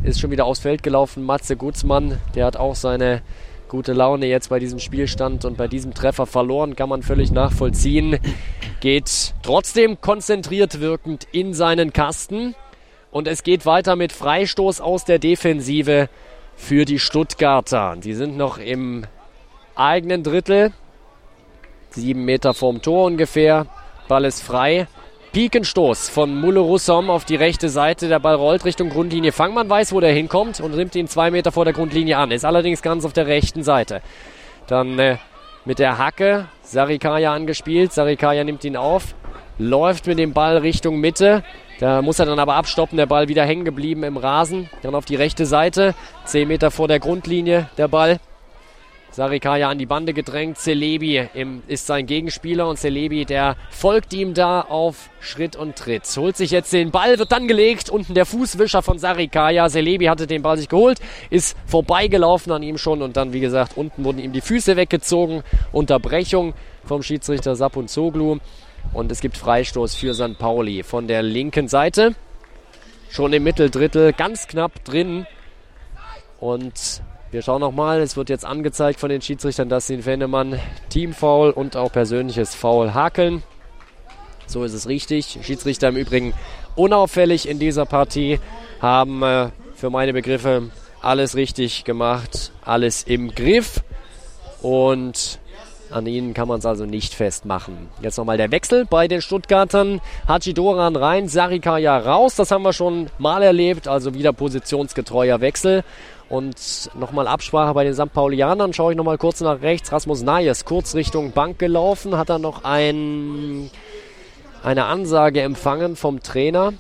ist schon wieder aufs Feld gelaufen. Matze Gutzmann, der hat auch seine gute Laune jetzt bei diesem Spielstand und bei diesem Treffer verloren, kann man völlig nachvollziehen. Geht trotzdem konzentriert wirkend in seinen Kasten. Und es geht weiter mit Freistoß aus der Defensive für die Stuttgarter. Die sind noch im eigenen Drittel Sieben Meter vorm Tor ungefähr. Ball ist frei. Pikenstoß von Mulle Russom auf die rechte Seite. Der Ball rollt Richtung Grundlinie. Fangmann weiß, wo der hinkommt und nimmt ihn zwei Meter vor der Grundlinie an. Ist allerdings ganz auf der rechten Seite. Dann äh, mit der Hacke Sarikaya angespielt. Sarikaya nimmt ihn auf. Läuft mit dem Ball Richtung Mitte. Da muss er dann aber abstoppen. Der Ball wieder hängen geblieben im Rasen. Dann auf die rechte Seite. Zehn Meter vor der Grundlinie der Ball. Sarikaya an die Bande gedrängt. Celebi im, ist sein Gegenspieler und Celebi, der folgt ihm da auf Schritt und Tritt. Holt sich jetzt den Ball, wird dann gelegt. Unten der Fußwischer von Sarikaya. Celebi hatte den Ball sich geholt, ist vorbeigelaufen an ihm schon und dann, wie gesagt, unten wurden ihm die Füße weggezogen. Unterbrechung vom Schiedsrichter Sapunzoglu. Und es gibt Freistoß für St. Pauli von der linken Seite. Schon im Mitteldrittel, ganz knapp drin. Und wir schauen nochmal, es wird jetzt angezeigt von den Schiedsrichtern, dass sie in Fennemann Teamfoul und auch persönliches Foul hakeln. So ist es richtig. Schiedsrichter im Übrigen unauffällig in dieser Partie, haben äh, für meine Begriffe alles richtig gemacht, alles im Griff und an ihnen kann man es also nicht festmachen. Jetzt nochmal der Wechsel bei den Stuttgartern. Hachidoran rein, Sarikaya raus. Das haben wir schon mal erlebt. Also wieder positionsgetreuer Wechsel. Und nochmal Absprache bei den St. Paulianern. Schaue ich nochmal kurz nach rechts. Rasmus Nayes kurz Richtung Bank gelaufen. Hat er noch ein, eine Ansage empfangen vom Trainer.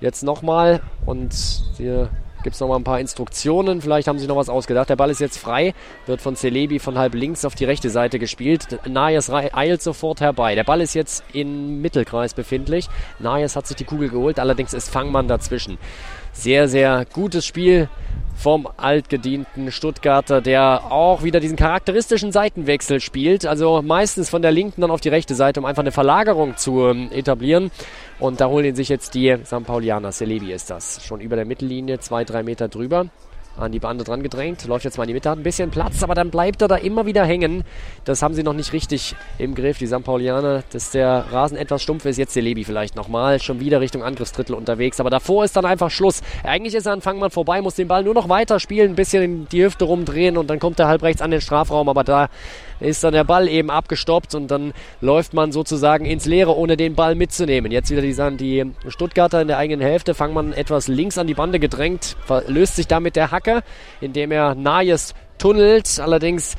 Jetzt nochmal. Und hier gibt es nochmal ein paar Instruktionen. Vielleicht haben sie noch was ausgedacht. Der Ball ist jetzt frei. Wird von Celebi von halb links auf die rechte Seite gespielt. Nayes eilt sofort herbei. Der Ball ist jetzt im Mittelkreis befindlich. Nayes hat sich die Kugel geholt. Allerdings ist Fangmann dazwischen. Sehr, sehr gutes Spiel vom altgedienten Stuttgarter, der auch wieder diesen charakteristischen Seitenwechsel spielt. Also meistens von der linken dann auf die rechte Seite, um einfach eine Verlagerung zu ähm, etablieren. Und da holen ihn sich jetzt die St. Paulianer. Celebi ist das. Schon über der Mittellinie, zwei, drei Meter drüber an die Bande dran gedrängt. Läuft jetzt mal in die Mitte, hat ein bisschen Platz, aber dann bleibt er da immer wieder hängen. Das haben sie noch nicht richtig im Griff, die St. Paulianer. Dass der Rasen etwas stumpf ist, jetzt der Lebi vielleicht nochmal. Schon wieder Richtung Angriffsdrittel unterwegs, aber davor ist dann einfach Schluss. Eigentlich ist er an Fangmann vorbei, muss den Ball nur noch weiter spielen, ein bisschen die Hüfte rumdrehen und dann kommt er halb rechts an den Strafraum, aber da ist dann der Ball eben abgestoppt und dann läuft man sozusagen ins Leere, ohne den Ball mitzunehmen. Jetzt wieder die, die Stuttgarter in der eigenen Hälfte, fangen man etwas links an die Bande gedrängt, löst sich damit der Hacker, indem er Nahes tunnelt. Allerdings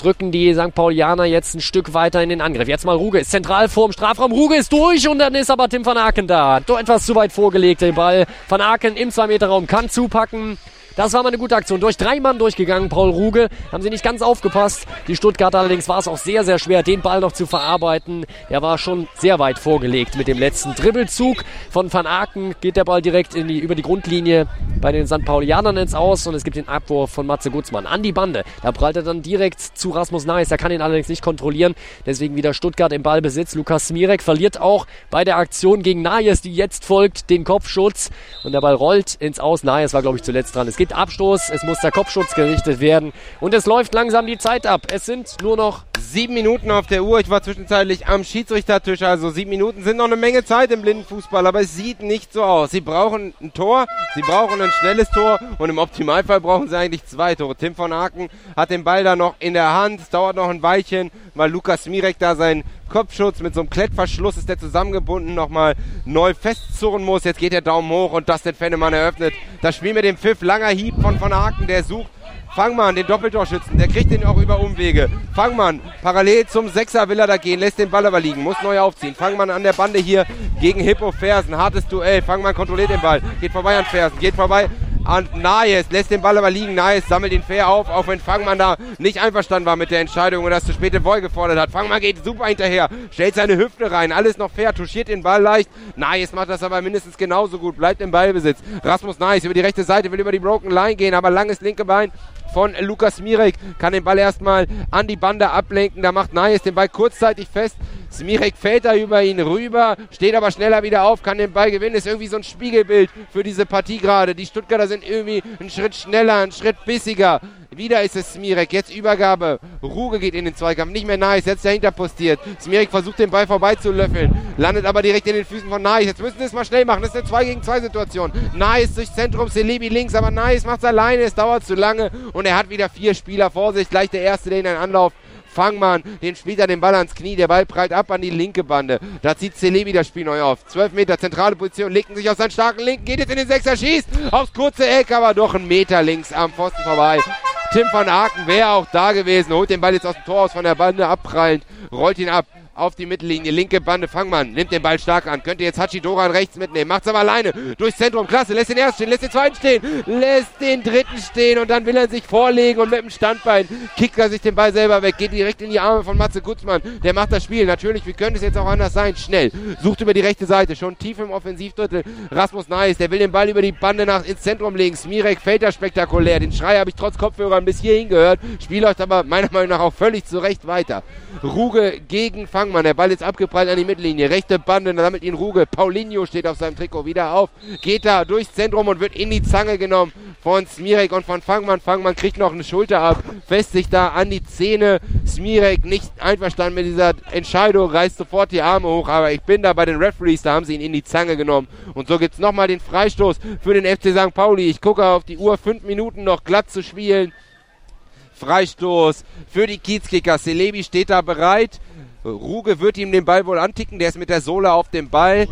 drücken die St. Paulianer jetzt ein Stück weiter in den Angriff. Jetzt mal Ruge ist zentral vorm Strafraum. Ruge ist durch und dann ist aber Tim van Aken da. Doch etwas zu weit vorgelegt, der Ball. Van Aken im 2-Meter-Raum kann zupacken. Das war mal eine gute Aktion. Durch drei Mann durchgegangen, Paul Ruge. Haben sie nicht ganz aufgepasst. Die Stuttgarter allerdings war es auch sehr, sehr schwer, den Ball noch zu verarbeiten. Er war schon sehr weit vorgelegt mit dem letzten Dribbelzug. Von Van Aken geht der Ball direkt in die, über die Grundlinie bei den St. Paulianern ins Aus und es gibt den Abwurf von Matze Gutzmann an die Bande. Da prallt er dann direkt zu Rasmus Neis. Der kann ihn allerdings nicht kontrollieren. Deswegen wieder Stuttgart im Ballbesitz. Lukas Smirek verliert auch bei der Aktion gegen Najes, die jetzt folgt, den Kopfschutz. Und der Ball rollt ins Aus. Najes war, glaube ich, zuletzt dran. Es gibt Abstoß, es muss der Kopfschutz gerichtet werden und es läuft langsam die Zeit ab. Es sind nur noch sieben Minuten auf der Uhr. Ich war zwischenzeitlich am Schiedsrichtertisch, also sieben Minuten sind noch eine Menge Zeit im Blindenfußball, aber es sieht nicht so aus. Sie brauchen ein Tor, sie brauchen ein schnelles Tor und im Optimalfall brauchen sie eigentlich zwei Tore. Tim von Aken hat den Ball da noch in der Hand. Es dauert noch ein Weilchen, weil Lukas Mirek da seinen Kopfschutz mit so einem Klettverschluss ist der zusammengebunden, nochmal neu festzurren muss. Jetzt geht der Daumen hoch und Dustin Fennemann eröffnet das Spiel mit dem Pfiff. Langer Hieb von von Aken, der sucht Fangmann, den Doppeltorschützen, der kriegt den auch über Umwege. Fangmann, parallel zum Sechser will er da gehen, lässt den Ball aber liegen, muss neu aufziehen. Fangmann an der Bande hier gegen Hippo Fersen, hartes Duell. Fangmann kontrolliert den Ball, geht vorbei an Fersen, geht vorbei an Naes, lässt den Ball aber liegen. Naes sammelt ihn fair auf, auch wenn Fangmann da nicht einverstanden war mit der Entscheidung und das zu spät den Boy gefordert hat. Fangmann geht super hinterher, stellt seine Hüfte rein, alles noch fair, touchiert den Ball leicht. Naes macht das aber mindestens genauso gut, bleibt im Ballbesitz. Rasmus Naes über die rechte Seite, will über die Broken Line gehen, aber langes linke Bein von Lukas Mirek. Kann den Ball erstmal an die Bande ablenken. Da macht Nayes den Ball kurzzeitig fest. Smirek fällt da über ihn rüber, steht aber schneller wieder auf, kann den Ball gewinnen. Ist irgendwie so ein Spiegelbild für diese Partie gerade. Die Stuttgarter sind irgendwie einen Schritt schneller, einen Schritt bissiger. Wieder ist es Smirek. Jetzt Übergabe. Ruge geht in den Zweikampf. Nicht mehr Nice. Jetzt dahinter postiert. Smirek versucht den Ball vorbeizulöffeln. Landet aber direkt in den Füßen von Nice. Jetzt müssen sie es mal schnell machen. Das ist eine 2 gegen 2 Situation. Nice durchs Zentrum. Celebi links. Aber Nice macht es alleine. Es dauert zu lange. Und er hat wieder vier Spieler vor sich. Gleich der erste, der in einen Anlauf Fangmann, den spielt er den Ball ans Knie, der Ball prallt ab an die linke Bande. Da zieht Celebi das Spiel neu auf. 12 Meter zentrale Position, legt sich aus seinen starken Linken, geht jetzt in den Sechser, schießt aufs kurze Eck, aber doch einen Meter links am Pfosten vorbei. Tim van Aken wäre auch da gewesen, holt den Ball jetzt aus dem Tor aus von der Bande abprallend, rollt ihn ab auf die Mittellinie. Linke Bande, Fangmann, nimmt den Ball stark an. Könnte jetzt Hachidoran rechts mitnehmen. Macht's aber alleine. Durchs Zentrum, klasse. Lässt den ersten stehen, lässt den zweiten stehen, lässt den dritten stehen und dann will er sich vorlegen und mit dem Standbein kickt er sich den Ball selber weg. Geht direkt in die Arme von Matze Gutzmann. Der macht das Spiel. Natürlich, wie könnte es jetzt auch anders sein? Schnell. Sucht über die rechte Seite. Schon tief im Offensivdrittel. Rasmus Neis, der will den Ball über die Bande nach ins Zentrum legen. Smirek fällt da spektakulär. Den Schrei habe ich trotz Kopfhörern bis hierhin gehört. Spiel läuft aber meiner Meinung nach auch völlig zurecht weiter. Ruge gegen Fangmann. Der Ball ist abgeprallt an die Mittellinie. Rechte Bande, damit ihn Ruge. Paulinho steht auf seinem Trikot wieder auf. Geht da durchs Zentrum und wird in die Zange genommen von Smirek und von Fangmann. Fangmann kriegt noch eine Schulter ab, fest sich da an die Zähne. Smirek nicht einverstanden mit dieser Entscheidung, reißt sofort die Arme hoch. Aber ich bin da bei den Referees, da haben sie ihn in die Zange genommen. Und so gibt es nochmal den Freistoß für den FC St. Pauli. Ich gucke auf die Uhr, fünf Minuten noch glatt zu spielen. Freistoß für die Kiezkicker. Celebi steht da bereit. Ruge wird ihm den Ball wohl anticken, der ist mit der Sohle auf dem Ball.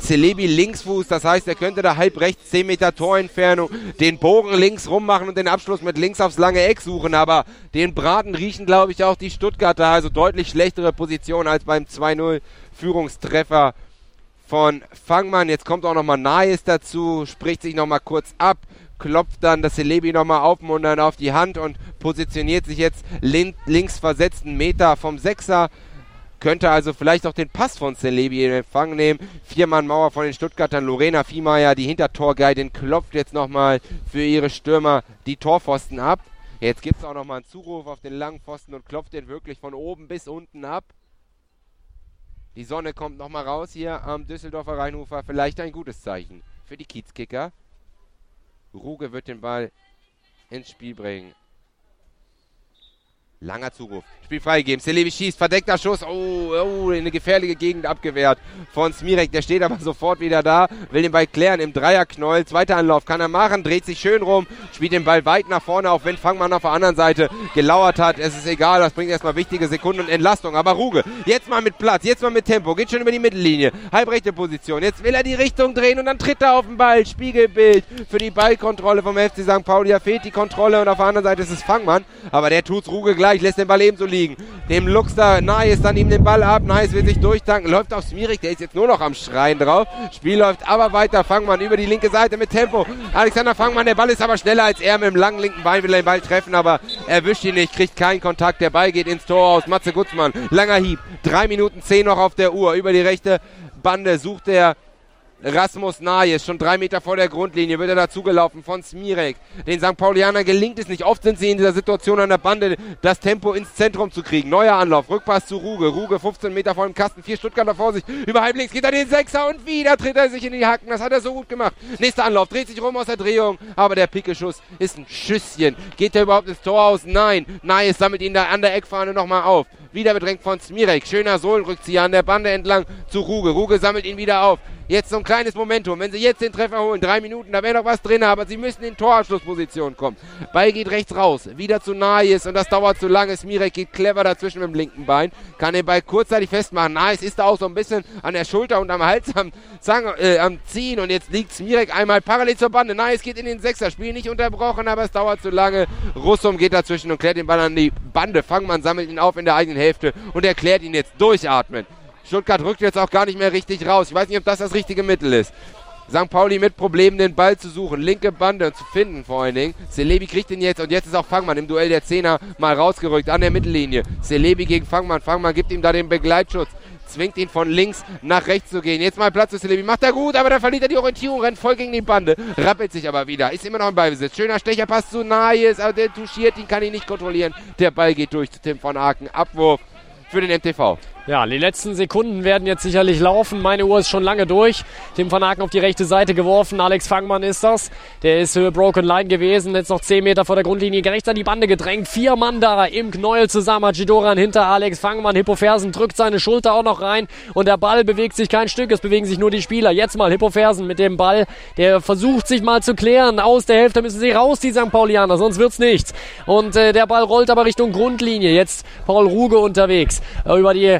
Celebi Linksfuß, das heißt, er könnte da halb rechts 10 Meter Torentfernung den Bogen links rummachen und den Abschluss mit links aufs lange Eck suchen. Aber den Braten riechen, glaube ich, auch die Stuttgarter. Also deutlich schlechtere Position als beim 2-0 Führungstreffer von Fangmann. Jetzt kommt auch nochmal Naes dazu, spricht sich nochmal kurz ab klopft dann das Celebi nochmal auf und dann auf die Hand und positioniert sich jetzt links versetzten Meter vom Sechser. Könnte also vielleicht auch den Pass von Celebi in Empfang nehmen. Viermann Mauer von den Stuttgartern. Lorena Viehmeier, die Hintertorguidin, klopft jetzt nochmal für ihre Stürmer die Torpfosten ab. Jetzt gibt es auch nochmal einen Zuruf auf den langen Pfosten und klopft den wirklich von oben bis unten ab. Die Sonne kommt nochmal raus hier am Düsseldorfer Rheinufer. Vielleicht ein gutes Zeichen für die Kiezkicker. Ruge wird den Ball ins Spiel bringen. Langer Zuruf. Spiel freigegeben. Celebi schießt. Verdeckter Schuss. Oh, oh, in eine gefährliche Gegend abgewehrt von Smirek. Der steht aber sofort wieder da. Will den Ball klären im Dreierknäuel. Zweiter Anlauf kann er machen. Dreht sich schön rum. Spielt den Ball weit nach vorne, auch wenn Fangmann auf der anderen Seite gelauert hat. Es ist egal. Das bringt erstmal wichtige Sekunden und Entlastung. Aber Ruge. Jetzt mal mit Platz. Jetzt mal mit Tempo. Geht schon über die Mittellinie. Halbrechte Position. Jetzt will er die Richtung drehen und dann tritt er auf den Ball. Spiegelbild für die Ballkontrolle vom FC St. Pauli. Da fehlt die Kontrolle und auf der anderen Seite ist es Fangmann. Aber der tut's Ruge gleich. Lässt den Ball ebenso liegen. Dem Luxter Nice dann ihm den Ball ab. Nice will sich durchtanken. Läuft auf Smirik. Der ist jetzt nur noch am Schreien drauf. Spiel läuft aber weiter. Fangmann über die linke Seite mit Tempo. Alexander Fangmann. Der Ball ist aber schneller als er. Mit dem langen linken Bein will er den Ball treffen, aber erwischt ihn nicht. Kriegt keinen Kontakt. Der Ball geht ins Tor aus. Matze Gutzmann. Langer Hieb. Drei Minuten zehn noch auf der Uhr. Über die rechte Bande sucht er Rasmus Najes, schon drei Meter vor der Grundlinie, wird er dazugelaufen von Smirek. Den St. Paulianern gelingt es nicht. Oft sind sie in dieser Situation an der Bande, das Tempo ins Zentrum zu kriegen. Neuer Anlauf, Rückpass zu Ruge. Ruge 15 Meter vor dem Kasten, vier Stuttgarter vor sich. Über halb links geht er den Sechser und wieder tritt er sich in die Hacken. Das hat er so gut gemacht. Nächster Anlauf, dreht sich rum aus der Drehung, aber der Pickeschuss ist ein Schüsschen. Geht er überhaupt ins Tor aus? Nein. Najes sammelt ihn da an der Eckfahne nochmal auf. Wieder bedrängt von Smirek. Schöner Sohlenrückzieher an der Bande entlang zu Ruge. Ruge sammelt ihn wieder auf. Jetzt so ein kleines Momentum. Wenn sie jetzt den Treffer holen, drei Minuten, da wäre noch was drin, aber sie müssen in Torabschlussposition kommen. Ball geht rechts raus, wieder zu Najes und das dauert zu lange. Smirek geht clever dazwischen mit dem linken Bein, kann den Ball kurzzeitig festmachen. Najes ist da auch so ein bisschen an der Schulter und am Hals am, Zang, äh, am Ziehen und jetzt liegt Smirek einmal parallel zur Bande. Najes geht in den Sechser, Spiel nicht unterbrochen, aber es dauert zu lange. Russum geht dazwischen und klärt den Ball an die Bande. Fangmann sammelt ihn auf in der eigenen Hälfte und erklärt ihn jetzt durchatmen. Stuttgart rückt jetzt auch gar nicht mehr richtig raus. Ich weiß nicht, ob das das richtige Mittel ist. St. Pauli mit Problemen, den Ball zu suchen, linke Bande zu finden vor allen Dingen. Selebi kriegt ihn jetzt und jetzt ist auch Fangmann im Duell der Zehner mal rausgerückt an der Mittellinie. Selebi gegen Fangmann. Fangmann gibt ihm da den Begleitschutz. Zwingt ihn von links nach rechts zu gehen. Jetzt mal Platz für Selebi. Macht er gut, aber da verliert er die Orientierung, rennt voll gegen die Bande. Rappelt sich aber wieder. Ist immer noch im Ballbesitz. Schöner Stecher, passt zu Nahes, aber der touchiert ihn, kann ihn nicht kontrollieren. Der Ball geht durch zu Tim von Aken. Abwurf für den MTV. Ja, die letzten Sekunden werden jetzt sicherlich laufen. Meine Uhr ist schon lange durch. Tim van Aken auf die rechte Seite geworfen. Alex Fangmann ist das. Der ist Höhe Broken Line gewesen. Jetzt noch 10 Meter vor der Grundlinie. Rechts an die Bande gedrängt. Vier Mann da im Knäuel zusammen. Ajidoran hinter Alex Fangmann. Hippofersen drückt seine Schulter auch noch rein. Und der Ball bewegt sich kein Stück. Es bewegen sich nur die Spieler. Jetzt mal Hippofersen mit dem Ball. Der versucht sich mal zu klären. Aus der Hälfte müssen sie raus, die St. Paulianer. Sonst wird's nichts. Und äh, der Ball rollt aber Richtung Grundlinie. Jetzt Paul Ruge unterwegs. Äh, über die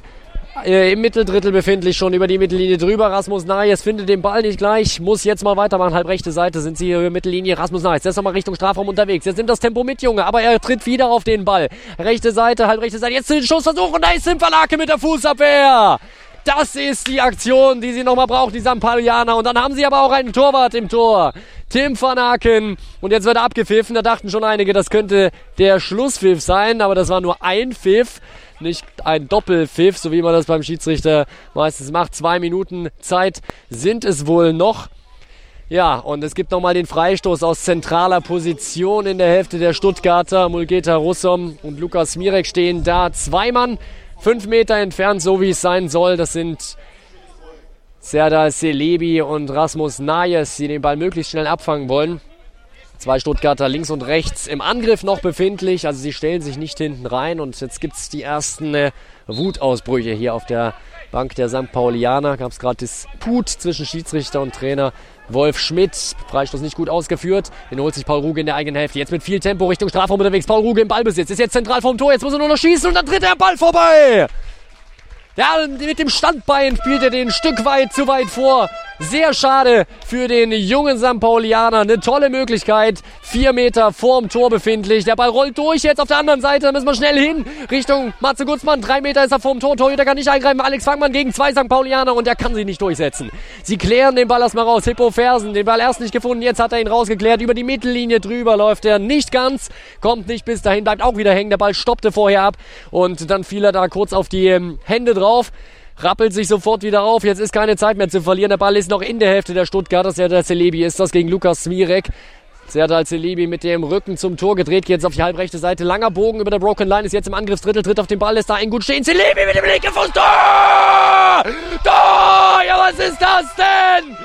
im Mitteldrittel befindlich, schon über die Mittellinie drüber. Rasmus Najes findet den Ball nicht gleich, muss jetzt mal weitermachen. Halb rechte Seite sind sie hier Mittellinie. Rasmus Najes, jetzt nochmal Richtung Strafraum unterwegs. Jetzt nimmt das Tempo mit, Junge, aber er tritt wieder auf den Ball. Rechte Seite, halb rechte Seite. Jetzt den Schussversuch und da ist Simfalake mit der Fußabwehr. Das ist die Aktion, die sie nochmal braucht, die Sampalianer. Und dann haben sie aber auch einen Torwart im Tor. Tim van Aken. Und jetzt wird er abgepfiffen. Da dachten schon einige, das könnte der Schlusspfiff sein. Aber das war nur ein Pfiff nicht ein Doppelpfiff, so wie man das beim Schiedsrichter meistens macht. Zwei Minuten Zeit sind es wohl noch. Ja, und es gibt nochmal den Freistoß aus zentraler Position in der Hälfte der Stuttgarter. Mulgeta Russom und Lukas Mirek stehen da. Zwei Mann, fünf Meter entfernt, so wie es sein soll. Das sind Serdar Selebi und Rasmus Najes, die den Ball möglichst schnell abfangen wollen. Zwei Stuttgarter links und rechts im Angriff noch befindlich. Also sie stellen sich nicht hinten rein. Und jetzt gibt es die ersten äh, Wutausbrüche hier auf der Bank der St. Paulianer. Gab es gerade Disput zwischen Schiedsrichter und Trainer. Wolf Schmidt, Freistoß nicht gut ausgeführt. Den holt sich Paul Ruge in der eigenen Hälfte. Jetzt mit viel Tempo Richtung Strafraum unterwegs. Paul Ruge im Ballbesitz. Ist jetzt zentral vom Tor. Jetzt muss er nur noch schießen und dann tritt der Ball vorbei. Ja, mit dem Standbein spielt er den Stück weit zu weit vor. Sehr schade für den jungen St. Paulianer. Eine tolle Möglichkeit. Vier Meter vorm Tor befindlich. Der Ball rollt durch jetzt auf der anderen Seite. Da müssen wir schnell hin. Richtung Matze Gutzmann. Drei Meter ist er vorm Tor. Torhüter kann nicht eingreifen. Alex Fangmann gegen zwei St. Paulianer und er kann sie nicht durchsetzen. Sie klären den Ball erstmal raus. Hippo Fersen. Den Ball erst nicht gefunden. Jetzt hat er ihn rausgeklärt. Über die Mittellinie drüber läuft er nicht ganz. Kommt nicht bis dahin. Bleibt auch wieder hängen. Der Ball stoppte vorher ab. Und dann fiel er da kurz auf die ähm, Hände drauf rappelt sich sofort wieder auf. Jetzt ist keine Zeit mehr zu verlieren. Der Ball ist noch in der Hälfte der Stuttgarter. der Celebi ist das gegen Lukas Smirek. Serdal Celebi mit dem Rücken zum Tor gedreht, jetzt auf die halbrechte Seite. Langer Bogen über der Broken Line ist jetzt im Angriffsdrittel, tritt auf den Ball, ist da ein gut stehen. Celebi mit dem linken Fuß. Tor! Ja, was ist das denn?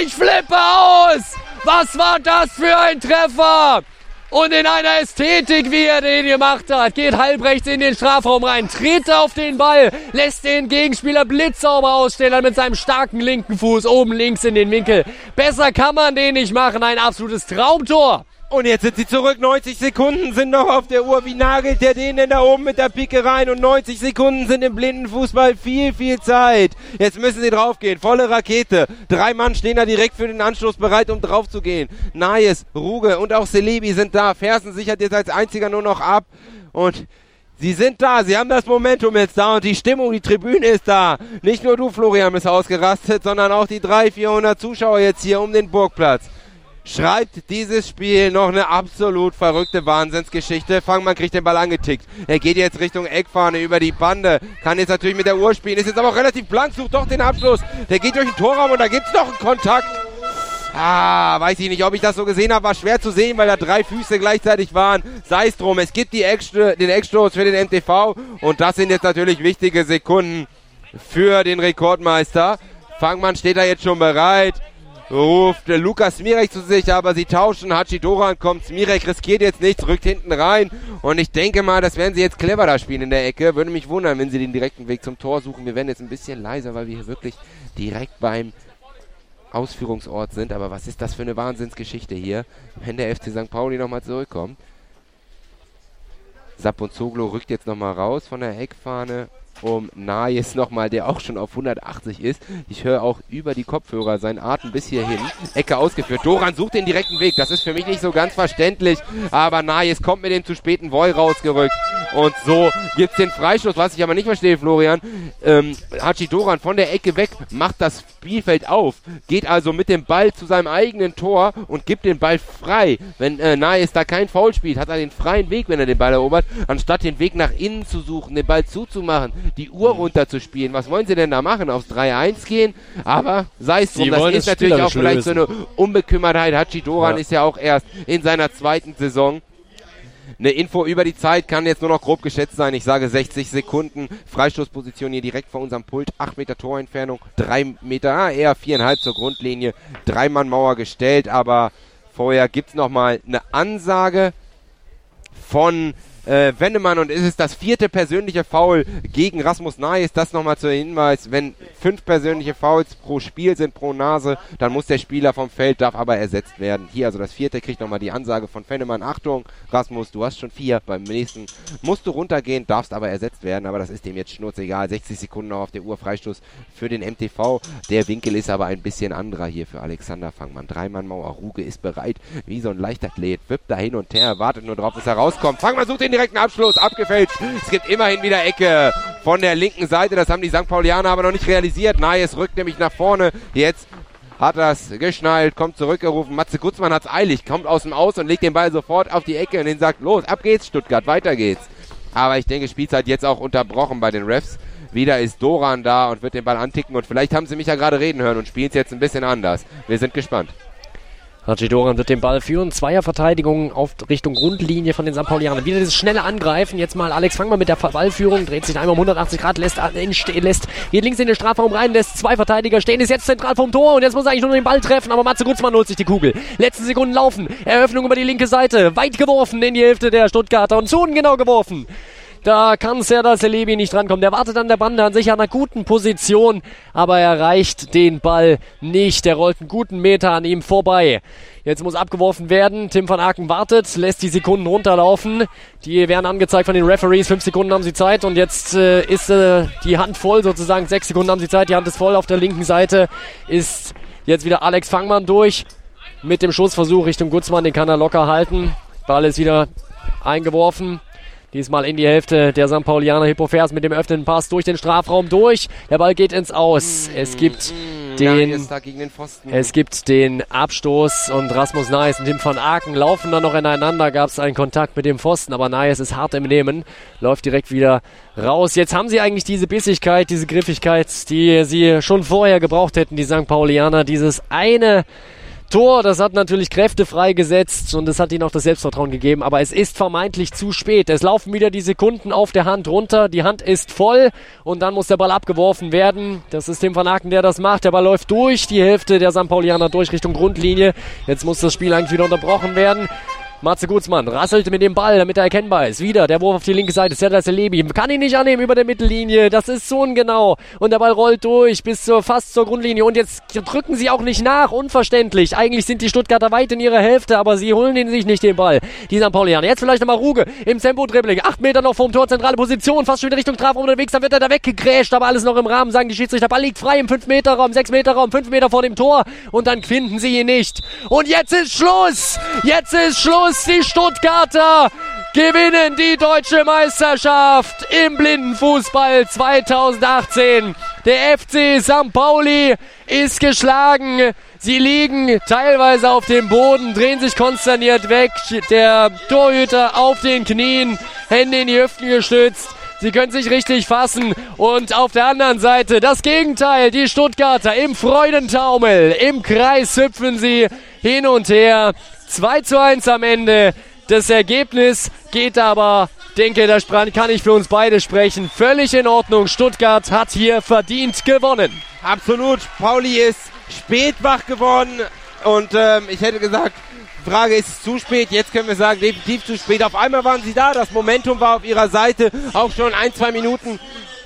Ich flippe aus! Was war das für ein Treffer? Und in einer Ästhetik, wie er den gemacht hat, geht halbrechts in den Strafraum rein, tritt auf den Ball, lässt den Gegenspieler blitzsauber ausstehen, dann mit seinem starken linken Fuß oben links in den Winkel. Besser kann man den nicht machen, ein absolutes Traumtor. Und jetzt sind sie zurück. 90 Sekunden sind noch auf der Uhr. Wie nagelt der den denn da oben mit der Pike rein? Und 90 Sekunden sind im blinden Fußball viel, viel Zeit. Jetzt müssen sie draufgehen. Volle Rakete. Drei Mann stehen da direkt für den Anschluss bereit, um drauf zu gehen. Nayes, Ruge und auch Selebi sind da. Fersen sichert jetzt als einziger nur noch ab. Und Sie sind da, sie haben das Momentum jetzt da und die Stimmung, die Tribüne ist da. Nicht nur du, Florian, bist ausgerastet, sondern auch die 300, 400 Zuschauer jetzt hier um den Burgplatz. Schreibt dieses Spiel noch eine absolut verrückte Wahnsinnsgeschichte. Fangmann kriegt den Ball angetickt. Er geht jetzt Richtung Eckfahne über die Bande. Kann jetzt natürlich mit der Uhr spielen. Ist jetzt aber auch relativ blank, sucht doch den Abschluss. Der geht durch den Torraum und da gibt's noch einen Kontakt. Ah, weiß ich nicht, ob ich das so gesehen habe. War schwer zu sehen, weil da drei Füße gleichzeitig waren. Sei es drum, es gibt die Ecksto den Eckstoß für den MTV. Und das sind jetzt natürlich wichtige Sekunden für den Rekordmeister. Fangmann steht da jetzt schon bereit ruft Lukas Smirek zu sich, aber sie tauschen. Hachidoran kommt, Smirek riskiert jetzt nichts, rückt hinten rein. Und ich denke mal, das werden sie jetzt clever da spielen in der Ecke. Würde mich wundern, wenn sie den direkten Weg zum Tor suchen. Wir werden jetzt ein bisschen leiser, weil wir hier wirklich direkt beim Ausführungsort sind. Aber was ist das für eine Wahnsinnsgeschichte hier, wenn der FC St. Pauli nochmal zurückkommt. Saponzoglo rückt jetzt nochmal raus von der Eckfahne um Nayes nochmal, der auch schon auf 180 ist. Ich höre auch über die Kopfhörer seinen Atem bis hierhin. Ecke ausgeführt. Doran sucht den direkten Weg. Das ist für mich nicht so ganz verständlich. Aber Nayes kommt mit dem zu späten Voll rausgerückt. Und so gibt's den Freistoß, was ich aber nicht verstehe, Florian. Ähm, Hachi Doran von der Ecke weg, macht das Spielfeld auf, geht also mit dem Ball zu seinem eigenen Tor und gibt den Ball frei. Wenn äh, Nayes da kein Foul spielt, hat er den freien Weg, wenn er den Ball erobert, anstatt den Weg nach innen zu suchen, den Ball zuzumachen, die Uhr runterzuspielen. Was wollen sie denn da machen? Aufs 3-1 gehen? Aber sei es drum, das ist natürlich auch vielleicht lösen. so eine Unbekümmertheit. Hachi Doran ja. ist ja auch erst in seiner zweiten Saison. Eine Info über die Zeit kann jetzt nur noch grob geschätzt sein. Ich sage 60 Sekunden. Freistoßposition hier direkt vor unserem Pult. 8 Meter Torentfernung. 3 Meter, ah, eher 4,5 zur Grundlinie. Dreimann Mauer gestellt, aber vorher gibt's noch mal eine Ansage von äh, Wennemann und ist es das vierte persönliche Foul gegen Rasmus Nayes. Das nochmal zur Hinweis, wenn fünf persönliche Fouls pro Spiel sind, pro Nase, dann muss der Spieler vom Feld, darf aber ersetzt werden. Hier also das vierte kriegt nochmal die Ansage von Fennemann. Achtung, Rasmus, du hast schon vier, beim nächsten musst du runtergehen, darfst aber ersetzt werden, aber das ist dem jetzt schnurzegal. 60 Sekunden noch auf der Uhr, Freistoß für den MTV. Der Winkel ist aber ein bisschen anderer hier für Alexander Fangmann. Dreimann-Mauer, Ruge ist bereit, wie so ein Leichtathlet, wippt da hin und her, wartet nur drauf, bis er rauskommt. Fangmann sucht den direkten Abschluss, abgefälscht. Es gibt immerhin wieder Ecke von der linken Seite. Das haben die St. Paulianer aber noch nicht realisiert. Nayes rückt nämlich nach vorne. Jetzt hat das geschnallt, kommt zurückgerufen. Matze Gutzmann hat's eilig, kommt aus dem Aus und legt den Ball sofort auf die Ecke und den sagt, los, ab geht's, Stuttgart, weiter geht's. Aber ich denke, Spielzeit jetzt auch unterbrochen bei den Refs. Wieder ist Doran da und wird den Ball anticken und vielleicht haben sie mich ja gerade reden hören und spielen es jetzt ein bisschen anders. Wir sind gespannt. Doran wird den Ball führen. Zweierverteidigung auf Richtung Grundlinie von den St. Paulianern. Wieder dieses schnelle Angreifen. Jetzt mal Alex Fangmann mit der Ballführung. Dreht sich einmal um 180 Grad, lässt, lässt, geht links in den Strafraum rein, lässt zwei Verteidiger stehen, ist jetzt zentral vom Tor und jetzt muss er eigentlich nur den Ball treffen, aber Matze Gutzmann holt sich die Kugel. Letzte Sekunden laufen. Eröffnung über die linke Seite. Weit geworfen in die Hälfte der Stuttgarter und zu ungenau geworfen. Da kann Serdar Celebi nicht drankommen. Der wartet an der Bande an sich an einer guten Position, aber er erreicht den Ball nicht. Der rollt einen guten Meter an ihm vorbei. Jetzt muss abgeworfen werden. Tim van Aken wartet, lässt die Sekunden runterlaufen. Die werden angezeigt von den Referees. Fünf Sekunden haben sie Zeit und jetzt äh, ist äh, die Hand voll sozusagen. Sechs Sekunden haben sie Zeit. Die Hand ist voll. Auf der linken Seite ist jetzt wieder Alex Fangmann durch mit dem Schussversuch Richtung Gutzmann. Den kann er locker halten. Ball ist wieder eingeworfen. Diesmal in die Hälfte der St. Paulianer Hippofers mit dem öffnenden Pass durch den Strafraum durch. Der Ball geht ins Aus. Es gibt den, den es gibt den Abstoß und Rasmus Naes und Tim van Aken laufen dann noch ineinander. Gab es einen Kontakt mit dem Pfosten, aber Naes ist hart im Nehmen, läuft direkt wieder raus. Jetzt haben sie eigentlich diese Bissigkeit, diese Griffigkeit, die sie schon vorher gebraucht hätten, die St. Paulianer. Dieses eine Tor, das hat natürlich Kräfte freigesetzt und es hat ihnen auch das Selbstvertrauen gegeben, aber es ist vermeintlich zu spät. Es laufen wieder die Sekunden auf der Hand runter, die Hand ist voll und dann muss der Ball abgeworfen werden. Das ist Tim Van Aken, der das macht. Der Ball läuft durch die Hälfte der St. Paulianer durch Richtung Grundlinie. Jetzt muss das Spiel eigentlich wieder unterbrochen werden. Matze Gutzmann rasselt mit dem Ball, damit er erkennbar ist. Wieder der Wurf auf die linke Seite. Serdar Celebi kann ihn nicht annehmen über der Mittellinie. Das ist so ungenau. Und der Ball rollt durch bis zur, fast zur Grundlinie. Und jetzt drücken sie auch nicht nach. Unverständlich. Eigentlich sind die Stuttgarter weit in ihrer Hälfte, aber sie holen ihn sich nicht den Ball. Die St. Paulianer. Jetzt vielleicht nochmal Ruge im Tempo-Dribbling. Acht Meter noch vom Tor, zentrale Position. Fast schon in Richtung Strafraum unterwegs. Dann wird er da weggegrätscht, aber alles noch im Rahmen, sagen die Schiedsrichter. Ball liegt frei im 5-Meter-Raum, 6-Meter-Raum, 5 Meter vor dem Tor. Und dann finden sie ihn nicht. Und jetzt ist Schluss. Jetzt ist Schluss. Die Stuttgarter Stuttgarter gewinnen die deutsche Meisterschaft im Blindenfußball 2018. Der FC St. Pauli ist geschlagen. Sie liegen teilweise auf dem Boden, drehen sich konsterniert weg. Der Torhüter auf den Knien, Hände in die Hüften gestützt. Sie können sich richtig fassen. Und auf der anderen Seite das Gegenteil. Die Stuttgarter im Freudentaumel. Im Kreis hüpfen sie hin und her. 2 zu 1 am Ende. Das Ergebnis geht aber, denke, da kann ich für uns beide sprechen. Völlig in Ordnung. Stuttgart hat hier verdient gewonnen. Absolut. Pauli ist spät wach geworden. Und ähm, ich hätte gesagt, Frage ist es zu spät. Jetzt können wir sagen, definitiv zu spät. Auf einmal waren sie da. Das Momentum war auf ihrer Seite. Auch schon ein, zwei Minuten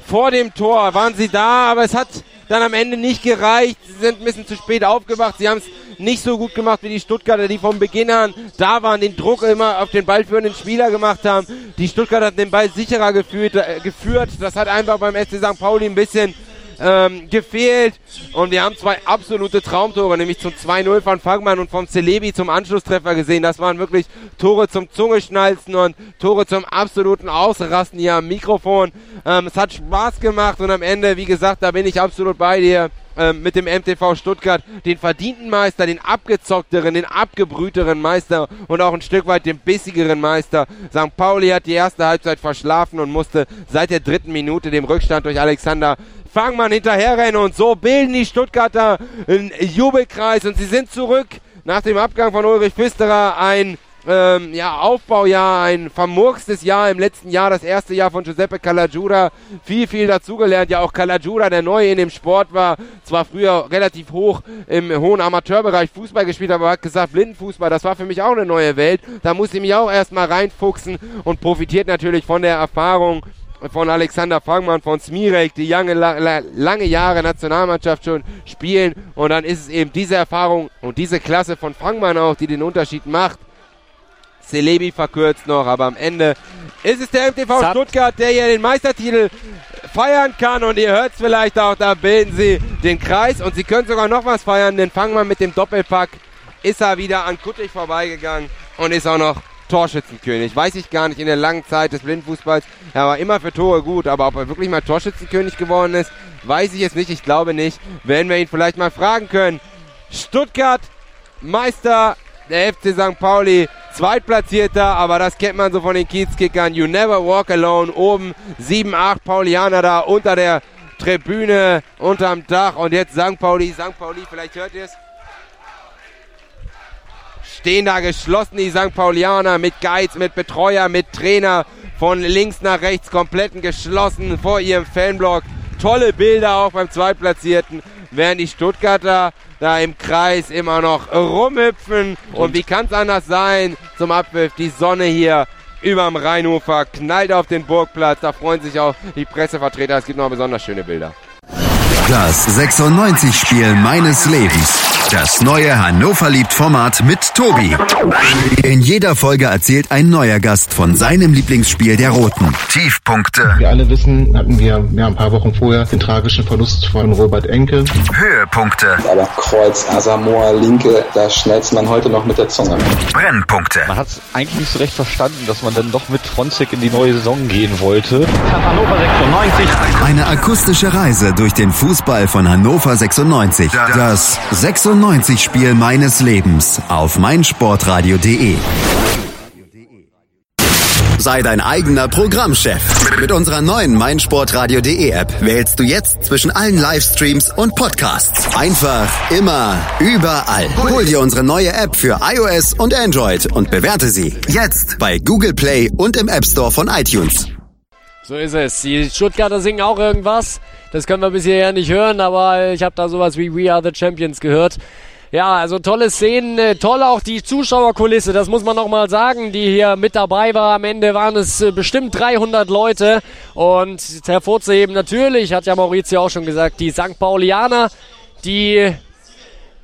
vor dem Tor waren sie da. Aber es hat dann am Ende nicht gereicht. Sie sind ein bisschen zu spät aufgewacht. Sie haben es nicht so gut gemacht wie die Stuttgarter, die vom Beginn an da waren, den Druck immer auf den ballführenden Spieler gemacht haben. Die Stuttgarter hatten den Ball sicherer geführt. Äh, geführt. Das hat einfach beim SC St. Pauli ein bisschen ähm, gefehlt. Und wir haben zwei absolute Traumtore, nämlich zum 2-0 von Fangmann und vom Celebi zum Anschlusstreffer gesehen. Das waren wirklich Tore zum Zungeschnalzen und Tore zum absoluten Ausrasten hier am Mikrofon. Ähm, es hat Spaß gemacht und am Ende, wie gesagt, da bin ich absolut bei dir ähm, mit dem MTV Stuttgart den verdienten Meister, den abgezockteren, den abgebrühteren Meister und auch ein Stück weit den bissigeren Meister. St. Pauli hat die erste Halbzeit verschlafen und musste seit der dritten Minute dem Rückstand durch Alexander Fangmann hinterherrennen und so bilden die Stuttgarter einen Jubelkreis und sie sind zurück nach dem Abgang von Ulrich Pfisterer ein ähm, ja, Aufbaujahr, ein vermurkstes Jahr im letzten Jahr, das erste Jahr von Giuseppe Calagiura. Viel, viel dazugelernt. Ja, auch Calagiura, der neu in dem Sport war, zwar früher relativ hoch im hohen Amateurbereich Fußball gespielt, aber hat gesagt, Blindenfußball, das war für mich auch eine neue Welt. Da muss ich mich auch erstmal reinfuchsen und profitiert natürlich von der Erfahrung von Alexander Fangmann, von Smirek, die lange, lange Jahre Nationalmannschaft schon spielen. Und dann ist es eben diese Erfahrung und diese Klasse von Fangmann auch, die den Unterschied macht. Celebi verkürzt noch, aber am Ende ist es der MTV Zap. Stuttgart, der hier den Meistertitel feiern kann. Und ihr hört es vielleicht auch, da bilden sie den Kreis. Und sie können sogar noch was feiern, denn Fangmann mit dem Doppelpack ist er wieder an Kuttig vorbeigegangen und ist auch noch Torschützenkönig. Weiß ich gar nicht in der langen Zeit des Blindfußballs. Er war immer für Tore gut, aber ob er wirklich mal Torschützenkönig geworden ist, weiß ich jetzt nicht. Ich glaube nicht. Werden wir ihn vielleicht mal fragen können. Stuttgart, Meister, der FC St. Pauli, Zweitplatzierter, aber das kennt man so von den Kiezkickern. You never walk alone. Oben 7, 8 Paulianer da unter der Tribüne, unterm Dach. Und jetzt St. Pauli, St. Pauli, vielleicht hört ihr es stehen da geschlossen, die St. Paulianer mit Geiz, mit Betreuer, mit Trainer von links nach rechts komplett geschlossen vor ihrem Fanblock. Tolle Bilder auch beim Zweitplatzierten, während die Stuttgarter da im Kreis immer noch rumhüpfen. Und, Und wie kann es anders sein zum Abpfiff? Die Sonne hier überm Rheinufer knallt auf den Burgplatz. Da freuen sich auch die Pressevertreter. Es gibt noch besonders schöne Bilder. Das 96-Spiel meines Lebens. Das neue Hannover liebt Format mit Tobi. In jeder Folge erzählt ein neuer Gast von seinem Lieblingsspiel der Roten. Tiefpunkte. Wir alle wissen, hatten wir ja, ein paar Wochen vorher den tragischen Verlust von Robert Enke. Höhepunkte. Aber Kreuz, Asamoah, Linke, da schnellt man heute noch mit der Zunge. Brennpunkte. Man hat es eigentlich nicht so recht verstanden, dass man dann doch mit Fronzek in die neue Saison gehen wollte. Hannover 96. Eine akustische Reise durch den Fußball von Hannover 96. Das 96 95-Spiel meines Lebens auf meinsportradio.de. Sei dein eigener Programmchef. Mit unserer neuen meinsportradio.de App wählst du jetzt zwischen allen Livestreams und Podcasts. Einfach, immer, überall. Hol dir unsere neue App für iOS und Android und bewerte sie jetzt bei Google Play und im App Store von iTunes. So ist es. Die Stuttgarter singen auch irgendwas. Das können wir bis hierher nicht hören, aber ich habe da sowas wie We Are the Champions gehört. Ja, also tolle Szenen, äh, toll auch die Zuschauerkulisse, das muss man nochmal sagen, die hier mit dabei war. Am Ende waren es äh, bestimmt 300 Leute und hervorzuheben natürlich, hat ja Maurizio auch schon gesagt, die St. Paulianer, die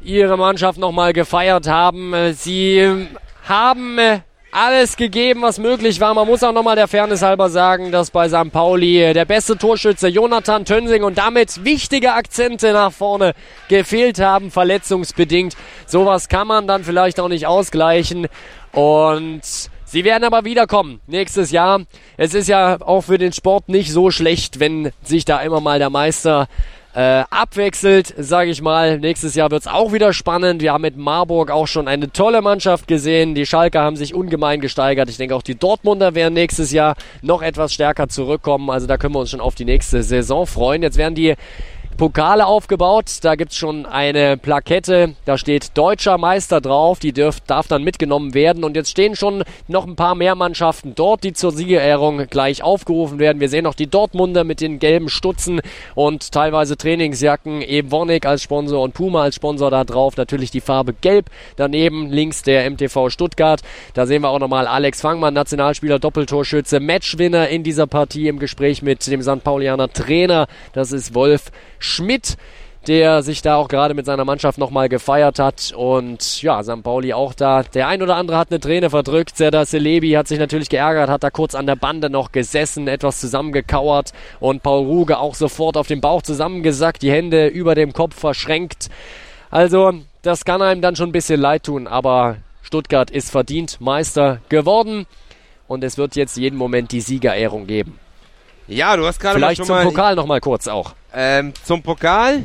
ihre Mannschaft nochmal gefeiert haben. Äh, sie haben alles gegeben, was möglich war. Man muss auch nochmal der Fairness halber sagen, dass bei St. Pauli der beste Torschütze Jonathan Tönsing und damit wichtige Akzente nach vorne gefehlt haben, verletzungsbedingt. Sowas kann man dann vielleicht auch nicht ausgleichen. Und Sie werden aber wiederkommen nächstes Jahr. Es ist ja auch für den Sport nicht so schlecht, wenn sich da immer mal der Meister äh, abwechselt, sage ich mal. Nächstes Jahr wird's auch wieder spannend. Wir haben mit Marburg auch schon eine tolle Mannschaft gesehen. Die Schalker haben sich ungemein gesteigert. Ich denke auch die Dortmunder werden nächstes Jahr noch etwas stärker zurückkommen. Also da können wir uns schon auf die nächste Saison freuen. Jetzt werden die Pokale aufgebaut. Da gibt's schon eine Plakette, da steht Deutscher Meister drauf, die dürf, darf dann mitgenommen werden. Und jetzt stehen schon noch ein paar mehr Mannschaften dort, die zur Siegerehrung gleich aufgerufen werden. Wir sehen noch die Dortmunder mit den gelben Stutzen und teilweise Trainingsjacken, eben Evonik als Sponsor und Puma als Sponsor da drauf. Natürlich die Farbe Gelb. Daneben links der MTV Stuttgart. Da sehen wir auch nochmal Alex Fangmann, Nationalspieler, Doppeltorschütze, Matchwinner in dieser Partie im Gespräch mit dem St. Paulianer Trainer. Das ist Wolf Schmidt, der sich da auch gerade mit seiner Mannschaft nochmal gefeiert hat. Und ja, St. Pauli auch da. Der ein oder andere hat eine Träne verdrückt. Serdar Celebi hat sich natürlich geärgert, hat da kurz an der Bande noch gesessen, etwas zusammengekauert. Und Paul Ruge auch sofort auf dem Bauch zusammengesackt, die Hände über dem Kopf verschränkt. Also, das kann einem dann schon ein bisschen leid tun, aber Stuttgart ist verdient Meister geworden. Und es wird jetzt jeden Moment die Siegerehrung geben. Ja, du hast gerade Vielleicht schon zum mal Pokal nochmal kurz auch. Ähm, zum Pokal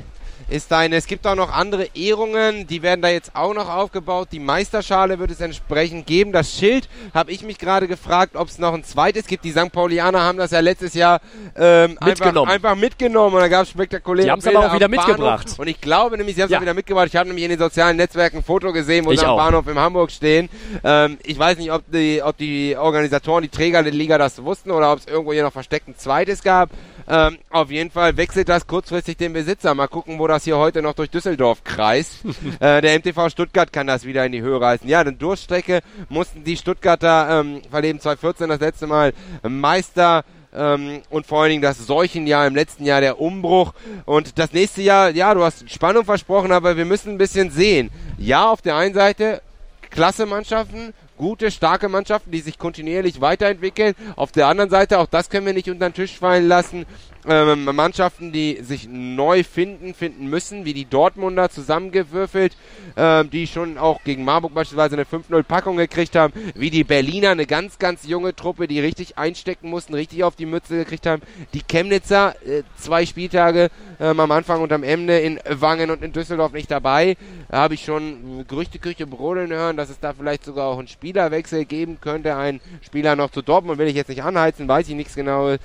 ist eine, es gibt auch noch andere Ehrungen, die werden da jetzt auch noch aufgebaut. Die Meisterschale wird es entsprechend geben. Das Schild habe ich mich gerade gefragt, ob es noch ein zweites gibt. Die St. Paulianer haben das ja letztes Jahr ähm, Mitgenommen. Einfach, einfach mitgenommen und da gab es spektakuläre Die haben's Bilder aber auch wieder Bahnhof. mitgebracht. Und ich glaube nämlich, sie haben es Ja. auch wieder mitgebracht. Ich habe nämlich in den sozialen Netzwerken ein Foto gesehen, wo Ich sie am. Bahnhof in Hamburg stehen. Ähm, ich weiß nicht, ob die, ob die Organisatoren, die Träger der Liga das wussten oder ob es irgendwo hier noch versteckt ein zweites gab. Ähm, auf jeden Fall wechselt das kurzfristig den Besitzer. Mal gucken, wo das hier heute noch durch Düsseldorf kreist. äh, der MTV Stuttgart kann das wieder in die Höhe reißen. Ja, eine Durchstrecke mussten die Stuttgarter ähm, verleben 2014 das letzte Mal Meister ähm, und vor allen Dingen das Seuchenjahr im letzten Jahr der Umbruch und das nächste Jahr, ja, du hast Spannung versprochen, aber wir müssen ein bisschen sehen. Ja, auf der einen Seite klasse Mannschaften, gute, starke Mannschaften, die sich kontinuierlich weiterentwickeln. Auf der anderen Seite, auch das können wir nicht unter den Tisch fallen lassen, ähm, Mannschaften, die sich neu finden, finden müssen, wie die Dortmunder zusammengewürfelt, ähm, die schon auch gegen Marburg beispielsweise eine 5-0-Packung gekriegt haben, wie die Berliner, eine ganz, ganz junge Truppe, die richtig einstecken mussten, richtig auf die Mütze gekriegt haben, die Chemnitzer, äh, zwei Spieltage ähm, am Anfang und am Ende in Wangen und in Düsseldorf nicht dabei, da habe ich schon Gerüchteküche brodeln hören, dass es da vielleicht sogar auch einen Spielerwechsel geben könnte, ein Spieler noch zu Dortmund, will ich jetzt nicht anheizen, weiß ich nichts genau, äh,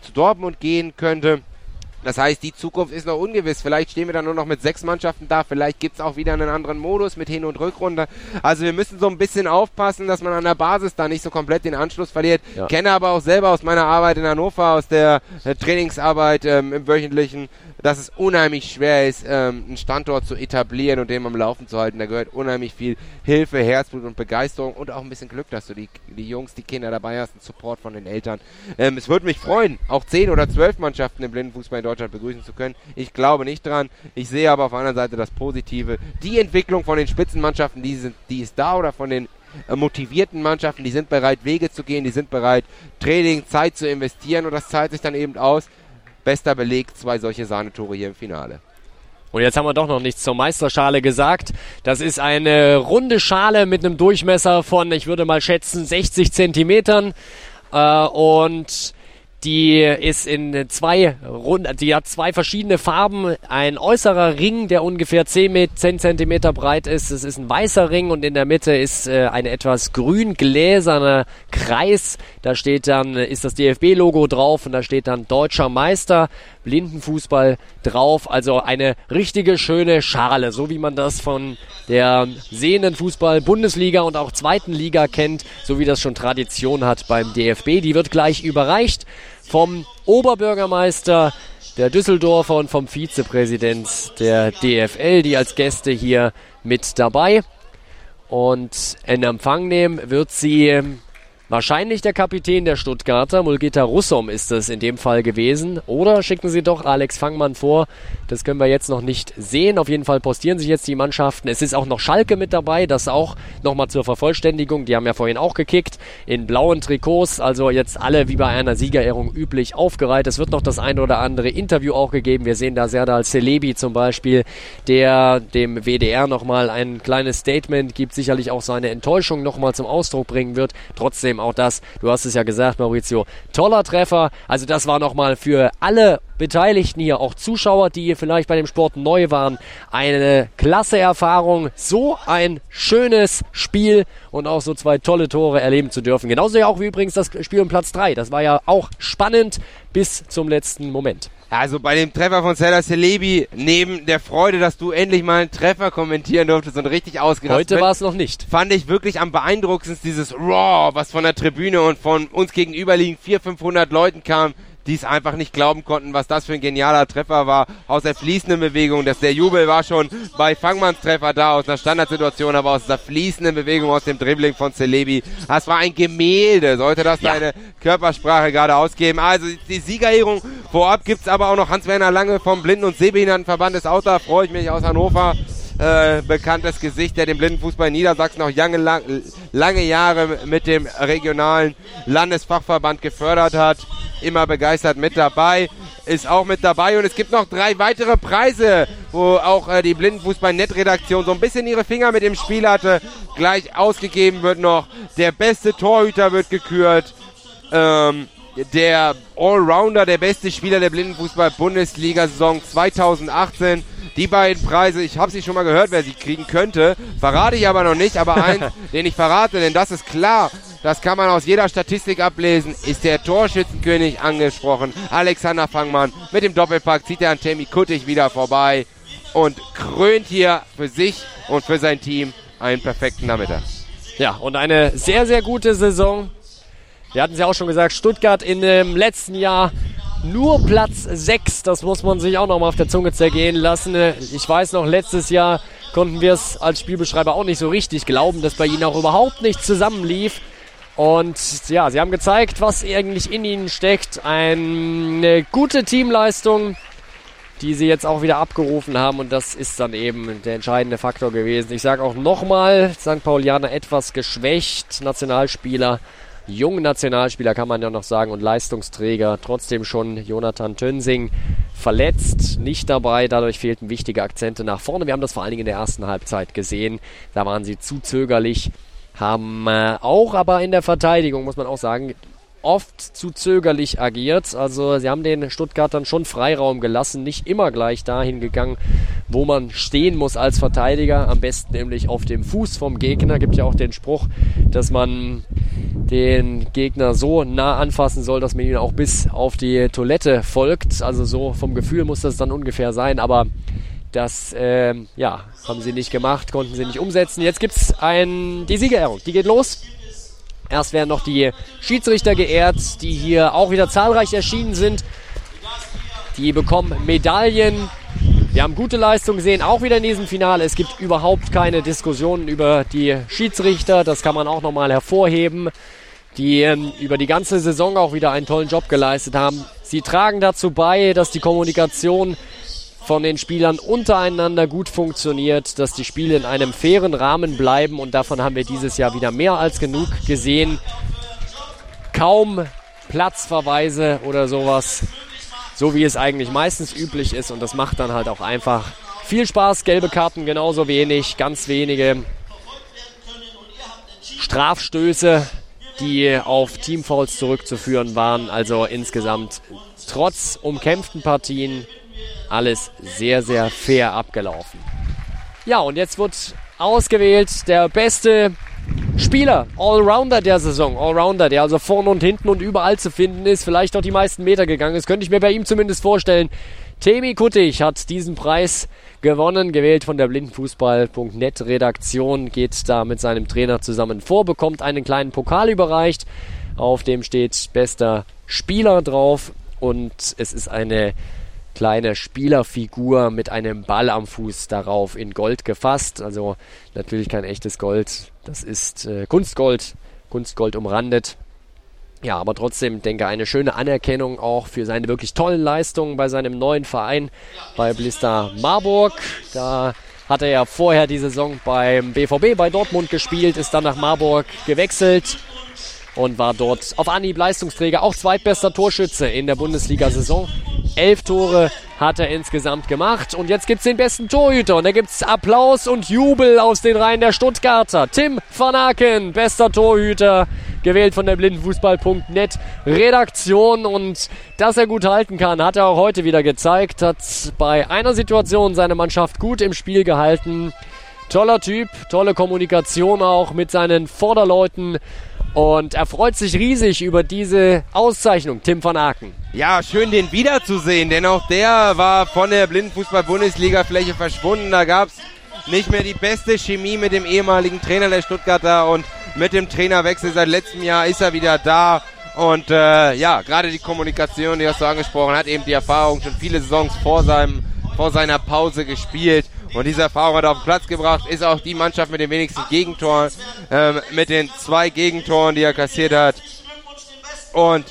zu Dortmund gehen könnte. Das heißt, die Zukunft ist noch ungewiss. Vielleicht stehen wir dann nur noch mit sechs Mannschaften da. Vielleicht gibt's auch wieder einen anderen Modus mit Hin- und Rückrunde. Also wir müssen so ein bisschen aufpassen, dass man an der Basis da nicht so komplett den Anschluss verliert. Ja. Kenne aber auch selber aus meiner Arbeit in Hannover, aus der äh, Trainingsarbeit ähm, im wöchentlichen, dass es unheimlich schwer ist, ähm, einen Standort zu etablieren und den am Laufen zu halten. Da gehört unheimlich viel Hilfe, Herzblut und Begeisterung und auch ein bisschen Glück, dass du die, die Jungs, die Kinder dabei hast, einen Support von den Eltern. Ähm, es würde mich freuen, auch zehn oder zwölf Mannschaften im Blindenfußball in Deutschland begrüßen zu können. Ich glaube nicht dran. Ich sehe aber auf der anderen Seite das Positive. Die Entwicklung von den Spitzenmannschaften, die, sind, die ist da oder von den äh, motivierten Mannschaften, die sind bereit, Wege zu gehen, die sind bereit, Training, Zeit zu investieren und das zahlt sich dann eben aus. Bester Beleg, zwei solche Sahnetore hier im Finale. Und jetzt haben wir doch noch nichts zur Meisterschale gesagt. Das ist eine runde Schale mit einem Durchmesser von, ich würde mal schätzen, 60 Zentimetern. Äh, und die ist in zwei Runden, die hat zwei verschiedene Farben. Ein äußerer Ring, der ungefähr 10, Met- 10 Zentimeter breit ist. Es ist ein weißer Ring und in der Mitte ist äh, ein etwas grün gläserner Kreis. Da steht dann, äh, ist das DFB-Logo drauf und da steht dann Deutscher Meister, Blindenfußball drauf. Also eine richtige schöne Schale, so wie man das von der sehenden Fußball-Bundesliga und auch zweiten Liga kennt, so wie das schon Tradition hat beim DFB. Die wird gleich überreicht vom Oberbürgermeister der Düsseldorfer und vom Vizepräsident der DFL, die als Gäste hier mit dabei. Und in Empfang nehmen wird sie Wahrscheinlich der Kapitän der Stuttgarter, Mulgita Russom ist es in dem Fall gewesen. Oder schicken sie doch Alex Fangmann vor. Das können wir jetzt noch nicht sehen. Auf jeden Fall postieren sich jetzt die Mannschaften. Es ist auch noch Schalke mit dabei, das auch nochmal zur Vervollständigung. Die haben ja vorhin auch gekickt in blauen Trikots. Also jetzt alle wie bei einer Siegerehrung üblich aufgereiht. Es wird noch das ein oder andere Interview auch gegeben. Wir sehen da Serdal Celebi zum Beispiel, der dem WDR nochmal ein kleines Statement gibt, sicherlich auch seine Enttäuschung nochmal zum Ausdruck bringen wird. Trotzdem auch das, du hast es ja gesagt, Maurizio, toller Treffer. Also das war nochmal für alle Beteiligten hier, auch Zuschauer, die vielleicht bei dem Sport neu waren, eine klasse Erfahrung, so ein schönes Spiel und auch so zwei tolle Tore erleben zu dürfen. Genauso ja auch wie übrigens das Spiel um Platz 3. Das war ja auch spannend bis zum letzten Moment. Also bei dem Treffer von Serdar Celebi, neben der Freude, dass du endlich mal einen Treffer kommentieren durftest und richtig ausgerastet Heute war es noch nicht. Fand ich wirklich am beeindruckendsten dieses Raw, was von der Tribüne und von uns gegenüberliegend 400, 500 Leuten kam die es einfach nicht glauben konnten, was das für ein genialer Treffer war. Aus der fließenden Bewegung, dass der Jubel war schon bei Fangmanns Treffer da, aus einer Standardsituation, aber aus der fließenden Bewegung, aus dem Dribbling von Celebi. Das war ein Gemälde, sollte das ja. deine Körpersprache gerade ausgeben. Also die Siegerehrung vorab gibt's aber auch noch Hans-Werner Lange vom Blinden- und Sehbehindertenverband des Auto, freue ich mich aus Hannover. Äh, bekanntes Gesicht, der den Blindenfußball in Niedersachsen auch lange, lang, lange Jahre mit dem regionalen Landesfachverband gefördert hat. Immer begeistert mit dabei, ist auch mit dabei und es gibt noch drei weitere Preise, wo auch äh, die Blindenfußball-Net-Redaktion so ein bisschen ihre Finger mit dem Spiel hatte. Gleich ausgegeben wird noch, der beste Torhüter wird gekürt. Ähm, der Allrounder, der beste Spieler der Blindenfußball-Bundesliga-Saison 2018 die beiden Preise, ich habe sie schon mal gehört, wer sie kriegen könnte. Verrate ich aber noch nicht, aber eins, den ich verrate, denn das ist klar. Das kann man aus jeder Statistik ablesen. Ist der Torschützenkönig angesprochen. Alexander Fangmann mit dem Doppelpack zieht er an Tammy Kuttig wieder vorbei und krönt hier für sich und für sein Team einen perfekten Nachmittag. Ja, und eine sehr, sehr gute Saison. Wir hatten es ja auch schon gesagt, Stuttgart in dem letzten Jahr nur Platz 6. Das muss man sich auch noch mal auf der Zunge zergehen lassen. Ich weiß noch, letztes Jahr konnten wir es als Spielbeschreiber auch nicht so richtig glauben, dass bei ihnen auch überhaupt nichts zusammenlief. Und ja, sie haben gezeigt, was eigentlich in ihnen steckt. Eine gute Teamleistung, die sie jetzt auch wieder abgerufen haben. Und das ist dann eben der entscheidende Faktor gewesen. Ich sage auch nochmal, St. Paulianer etwas geschwächt. Nationalspieler jungen Nationalspieler, kann man ja noch sagen, und Leistungsträger. Trotzdem schon Jonathan Tönsing verletzt, nicht dabei. Dadurch fehlten wichtige Akzente nach vorne. Wir haben das vor allen Dingen in der ersten Halbzeit gesehen. Da waren sie zu zögerlich, haben äh, auch aber in der Verteidigung, muss man auch sagen, oft zu zögerlich agiert. Also sie haben den Stuttgartern schon Freiraum gelassen, nicht immer gleich dahin gegangen, wo man stehen muss als Verteidiger. Am besten nämlich auf dem Fuß vom Gegner. Gibt ja auch den Spruch, dass man den Gegner so nah anfassen soll, dass man ihn auch bis auf die Toilette folgt. Also so vom Gefühl muss das dann ungefähr sein, aber das äh, ja, haben sie nicht gemacht, konnten sie nicht umsetzen. Jetzt gibt es die Siegerehrung. Die geht los. Erst werden noch die Schiedsrichter geehrt, die hier auch wieder zahlreich erschienen sind. Die bekommen Medaillen. Wir haben gute Leistungen gesehen, auch wieder in diesem Finale. Es gibt überhaupt keine Diskussionen über die Schiedsrichter. Das kann man auch nochmal hervorheben, die ähm, über die ganze Saison auch wieder einen tollen Job geleistet haben. Sie tragen dazu bei, dass die Kommunikation von den Spielern untereinander gut funktioniert, dass die Spiele in einem fairen Rahmen bleiben und davon haben wir dieses Jahr wieder mehr als genug gesehen. Kaum Platzverweise oder sowas, so wie es eigentlich meistens üblich ist und das macht dann halt auch einfach viel Spaß. Gelbe Karten genauso wenig, ganz wenige Strafstöße, die auf Teamfouls zurückzuführen waren. Also insgesamt trotz umkämpften Partien alles sehr, sehr fair abgelaufen. Ja, und jetzt wird ausgewählt der beste Spieler, Allrounder der Saison. Allrounder, der also vorne und hinten und überall zu finden ist, vielleicht auch die meisten Meter gegangen ist, könnte ich mir bei ihm zumindest vorstellen. Temi Kuttig hat diesen Preis gewonnen, gewählt von der Blindenfußball.net Redaktion, geht da mit seinem Trainer zusammen vor, bekommt einen kleinen Pokal überreicht, auf dem steht bester Spieler drauf und es ist eine kleine Spielerfigur mit einem Ball am Fuß darauf in Gold gefasst. Also natürlich kein echtes Gold, das ist äh, Kunstgold Kunstgold umrandet. Ja, aber trotzdem denke eine schöne Anerkennung auch für seine wirklich tollen Leistungen bei seinem neuen Verein bei Blister Marburg. Da hat er ja vorher die Saison beim BVB bei Dortmund gespielt, ist dann nach Marburg gewechselt und war dort auf Anhieb Leistungsträger, auch zweitbester Torschütze in der Bundesliga-Saison. Elf Tore hat er insgesamt gemacht. Und jetzt gibt's den besten Torhüter. Und da gibt's Applaus und Jubel aus den Reihen der Stuttgarter. Tim van Aken, bester Torhüter, gewählt von der blindenfußball.net Redaktion. Und dass er gut halten kann, hat er auch heute wieder gezeigt. Hat bei einer Situation seine Mannschaft gut im Spiel gehalten. Toller Typ, tolle Kommunikation auch mit seinen Vorderleuten. Und er freut sich riesig über diese Auszeichnung, Tim van Aken. Ja, schön den wiederzusehen, denn auch der war von der Blindenfußball-Bundesliga-Fläche verschwunden. Da gab es nicht mehr die beste Chemie mit dem ehemaligen Trainer der Stuttgarter und mit dem Trainerwechsel seit letztem Jahr ist er wieder da. Und äh, ja, gerade die Kommunikation, die hast du angesprochen, hat eben die Erfahrung schon viele Saisons vor, seinem, vor seiner Pause gespielt. Und diese Erfahrung hat er auf den Platz gebracht, ist auch die Mannschaft mit den wenigsten Gegentoren, ähm, mit den zwei Gegentoren, die er kassiert hat. Und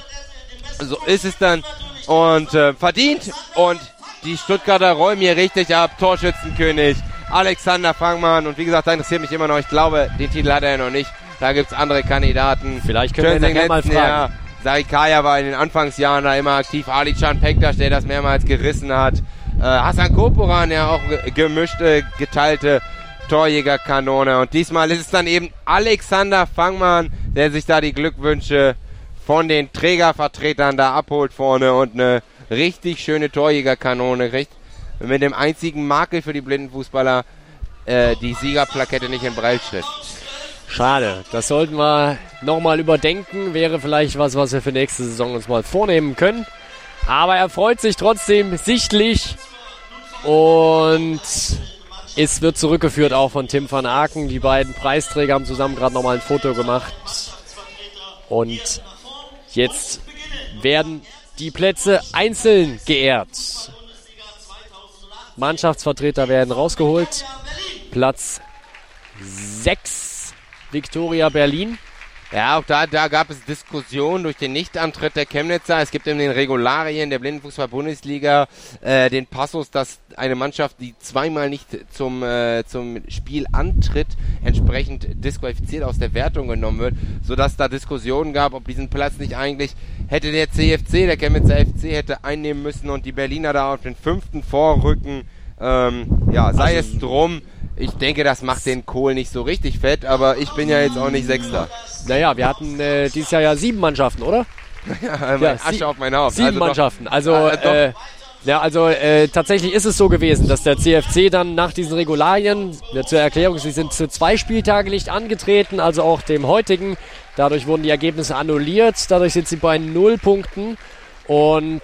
so ist es dann. Und äh, verdient. Und die Stuttgarter räumen hier richtig ab. Torschützenkönig Alexander Fangmann. Und wie gesagt, da interessiert mich immer noch. Ich glaube, den Titel hat er ja noch nicht. Da gibt's andere Kandidaten. Vielleicht können wir ihn mal fragen. Jahr. Sarikaya war in den Anfangsjahren da immer aktiv. Ali Can Pektas, der das mehrmals gerissen hat. Äh, Hassan Koporan, ja auch gemischte, geteilte Torjägerkanone. Und diesmal ist es dann eben Alexander Fangmann, der sich da die Glückwünsche von den Trägervertretern da abholt vorne und eine richtig schöne Torjägerkanone kriegt. Mit dem einzigen Makel für die blinden Fußballer äh, die Siegerplakette nicht in Breitschrift. Schade. Das sollten wir nochmal überdenken. Wäre vielleicht was, was wir für nächste Saison uns mal vornehmen können. Aber er freut sich trotzdem sichtlich. Und es wird zurückgeführt auch von Tim van Aken. Die beiden Preisträger haben zusammen gerade nochmal ein Foto gemacht. Und Jetzt werden die Plätze einzeln geehrt. Mannschaftsvertreter werden rausgeholt. Platz 6, Viktoria Berlin. Ja, auch da, da gab es Diskussionen durch den Nichtantritt der Chemnitzer. Es gibt in den Regularien der Blindenfußball-Bundesliga äh, den Passus, dass eine Mannschaft, die zweimal nicht zum, äh, zum Spiel antritt, entsprechend disqualifiziert aus der Wertung genommen wird, sodass da Diskussionen gab, ob diesen Platz nicht eigentlich hätte der CFC, der Chemnitzer FC, hätte einnehmen müssen und die Berliner da auf den fünften vorrücken. Ähm, ja, sei also, es drum. Ich denke, das macht den Kohl nicht so richtig fett, aber ich bin ja jetzt auch nicht Sechster. Naja, wir hatten äh, dieses Jahr ja sieben Mannschaften, oder? ja, ja Asche auf mein Haupt. Sieben also Mannschaften. Also, äh, ja, also äh, tatsächlich ist es so gewesen, dass der CFC dann nach diesen Regularien, ja, zur Erklärung, sie sind zu zwei Spieltage nicht angetreten, also auch dem heutigen. Dadurch wurden die Ergebnisse annulliert, dadurch sind sie bei null Punkten und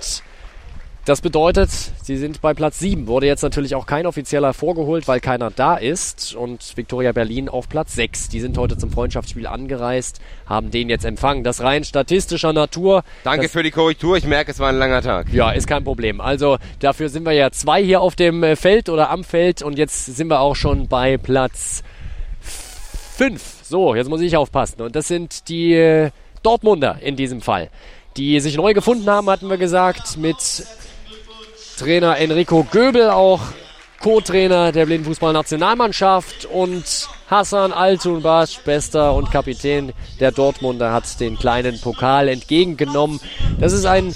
das bedeutet, sie sind bei Platz 7. Wurde jetzt natürlich auch kein offizieller vorgeholt, weil keiner da ist. Und Viktoria Berlin auf Platz 6. Die sind heute zum Freundschaftsspiel angereist, haben den jetzt empfangen. Das rein statistischer Natur. Danke für die Korrektur. Ich merke, es war ein langer Tag. Ja, ist kein Problem. Also dafür sind wir ja zwei hier auf dem äh, Feld oder am Feld. Und jetzt sind wir auch schon bei Platz 5. So, jetzt muss ich aufpassen. Und das sind die äh, Dortmunder in diesem Fall die sich neu gefunden haben, hatten wir gesagt, mit Trainer Enrico Göbel, auch Co-Trainer der Blindenfußballnationalmannschaft und Hassan Altunbasch, bester und Kapitän der Dortmunder, hat den kleinen Pokal entgegengenommen. Das ist ein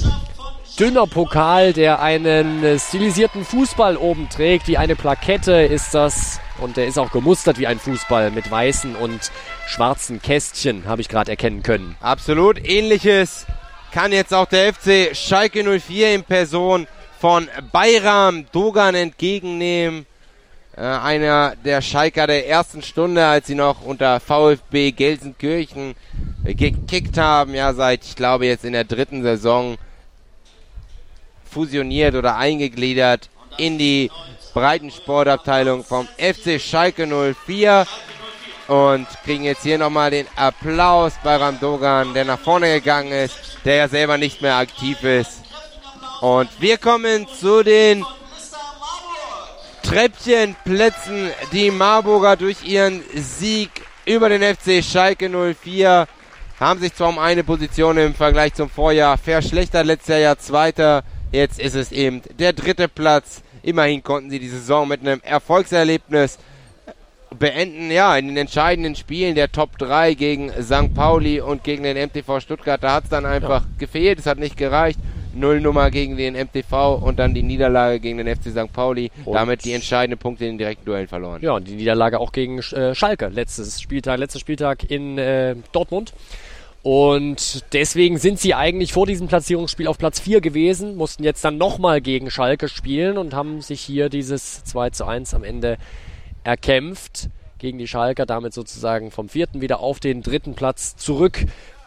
dünner Pokal, der einen stilisierten Fußball oben trägt. Wie eine Plakette ist das. Und der ist auch gemustert wie ein Fußball mit weißen und schwarzen Kästchen, habe ich gerade erkennen können. Absolut ähnliches kann jetzt auch der FC Schalke 04 in Person von Bayram Dogan entgegennehmen. Äh, einer der Schalker der ersten Stunde, als sie noch unter VfB Gelsenkirchen gekickt haben. Ja, seit, ich glaube, jetzt in der dritten Saison fusioniert oder eingegliedert in die Breitensportabteilung vom FC Schalke 04 und kriegen jetzt hier nochmal den Applaus bei Ramdogan, der nach vorne gegangen ist, der ja selber nicht mehr aktiv ist. Und wir kommen zu den Treppchenplätzen, die Marburger durch ihren Sieg über den FC Schalke 04 haben sich zwar um eine Position im Vergleich zum Vorjahr verschlechtert, letztes Jahr Zweiter, jetzt ist es eben der dritte Platz. Immerhin konnten sie die Saison mit einem Erfolgserlebnis beenden. Ja, in den entscheidenden Spielen der Top 3 gegen St. Pauli und gegen den MTV Stuttgart, da hat es dann einfach ja. gefehlt, es hat nicht gereicht. Nullnummer gegen den MTV und dann die Niederlage gegen den FC St. Pauli. Und damit die entscheidenden Punkte in den direkten Duellen verloren. Ja, und die Niederlage auch gegen äh, Schalke, letztes Spieltag, letzter Spieltag in äh, Dortmund. Und deswegen sind sie eigentlich vor diesem Platzierungsspiel auf Platz 4 gewesen, mussten jetzt dann nochmal gegen Schalke spielen und haben sich hier dieses 2 zu 1 am Ende erkämpft gegen die Schalker, damit sozusagen vom vierten wieder auf den dritten Platz